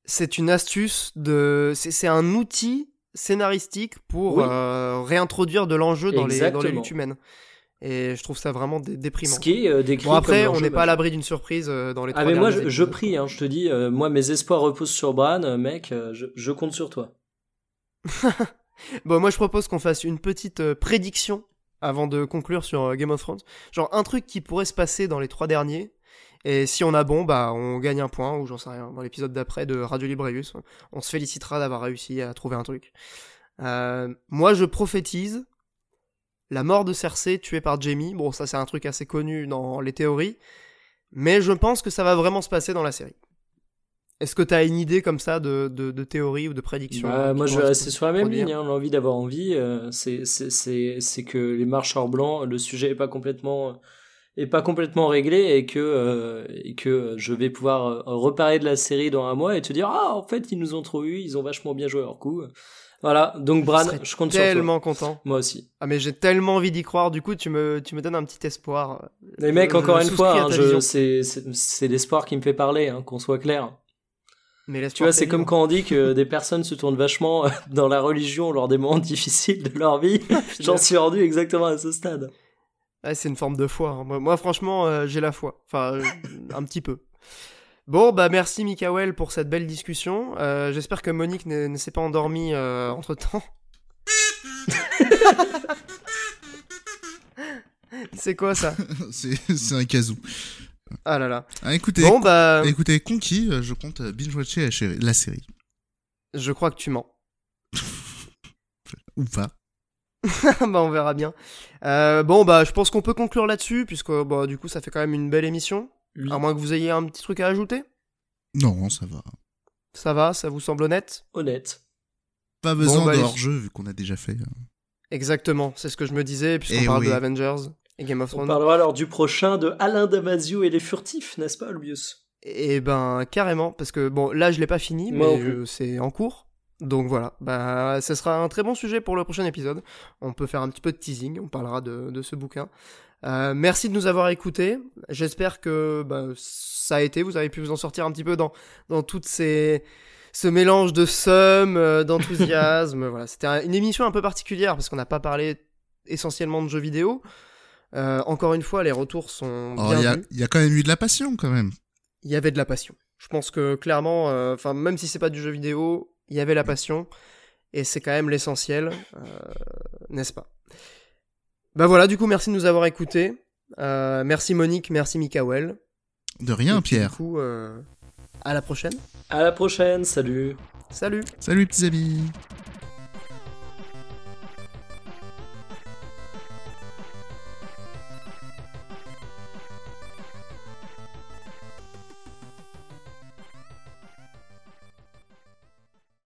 C'est une astuce de. C'est un outil scénaristique pour euh, réintroduire de l'enjeu dans les, dans les luttes humaines. Et je trouve ça vraiment déprimant. Ce qui est euh, décrit bon, après, on n'est pas à l'abri d'une surprise euh, dans les Ah, mais moi, je, prie, hein, je te dis, moi, mes espoirs reposent sur Bran, mec, je, je, compte sur toi. bon, moi, je propose qu'on fasse une petite prédiction avant de conclure sur Game of Thrones. Genre, un truc qui pourrait se passer dans les trois derniers, et si on a bon, bah on gagne un point, ou j'en sais rien, dans l'épisode d'après de Radio Librius, on se félicitera d'avoir réussi à trouver un truc. Euh, moi je prophétise la mort de Cersei tuée par Jamie. Bon, ça c'est un truc assez connu dans les théories, mais je pense que ça va vraiment se passer dans la série. Est-ce que tu as une idée comme ça de, de, théorie ou de prédiction bah, Moi, je vais rester sur la même ligne. Hein, L'envie d'avoir envie, euh, c'est que les marcheurs blancs, le sujet est pas complètement est pas complètement réglé et que euh, et que je vais pouvoir euh, reparler de la série dans un mois et te dire ah en fait ils nous ont trop eu, ils ont vachement bien joué leur coup. Voilà, donc Bran, serais je compte sur toi. Tellement content. Moi aussi. Ah mais j'ai tellement envie d'y croire. Du coup, tu me tu me donnes un petit espoir. Les mecs, Je- encore je une fois, hein, je- c'est l'espoir qui me fait parler, hein, qu'on soit clair. Mais Tu vois, c'est comme quand on dit que des personnes se tournent vachement dans la religion lors des moments difficiles de leur vie. J'en suis rendu exactement à ce stade. Ouais, c'est une forme de foi. hein. Moi, moi, franchement, euh, j'ai la foi. Enfin, euh, un petit peu. Bon, bah merci Mikael pour cette belle discussion. Euh, J'espère que Monique ne, ne s'est pas endormie entre temps. c'est quoi ça? C'est c'est un casou. Ah là là. Ah, écoutez, Bon bah, écoutez, Conquis, euh, je compte euh, binge-watcher la, série. je crois que tu mens. Ou pas. bah on verra bien. Euh, bon bah, je pense qu'on peut conclure là-dessus puisque bah du coup ça fait quand même une belle émission. Oui. À moins que vous ayez un petit truc à ajouter. Non, ça va. Ça va, ça vous semble honnête? Honnête. Pas besoin bah, de les- hors-jeu vu qu'on a déjà fait. euh. Exactement, c'est ce que je me disais puisqu'on Eh parle oui. de Avengers et Game of On Thrones. parlera alors du prochain de Alain Damasio et les furtifs, n'est-ce pas, Albius Et ben carrément, parce que bon là je l'ai pas fini, mais je- c'est en cours. Donc voilà, bah ce sera un très bon sujet pour le prochain épisode. On peut faire un petit peu de teasing, on parlera de, de ce bouquin. Euh, merci de nous avoir écoutés. J'espère que bah, ça a été, vous avez pu vous en sortir un petit peu dans, dans toutes ces ce mélange de somme, euh, d'enthousiasme. voilà, c'était un- une émission un peu particulière parce qu'on n'a pas parlé essentiellement de jeux vidéo. Euh, encore une fois, les retours sont Oh, bien il y, a- vus il y a quand même eu de la passion quand même. il y avait de la passion. Je pense que clairement, euh, enfin même si c'est pas du jeu vidéo, il y avait la passion et c'est quand même l'essentiel, euh, n'est-ce pas? Bah voilà, du coup merci de nous avoir écoutés. Euh, merci Monique, merci Mikael. De rien, Et Pierre. Du coup, euh, à la prochaine. À la prochaine, salut Salut. Salut, petits amis.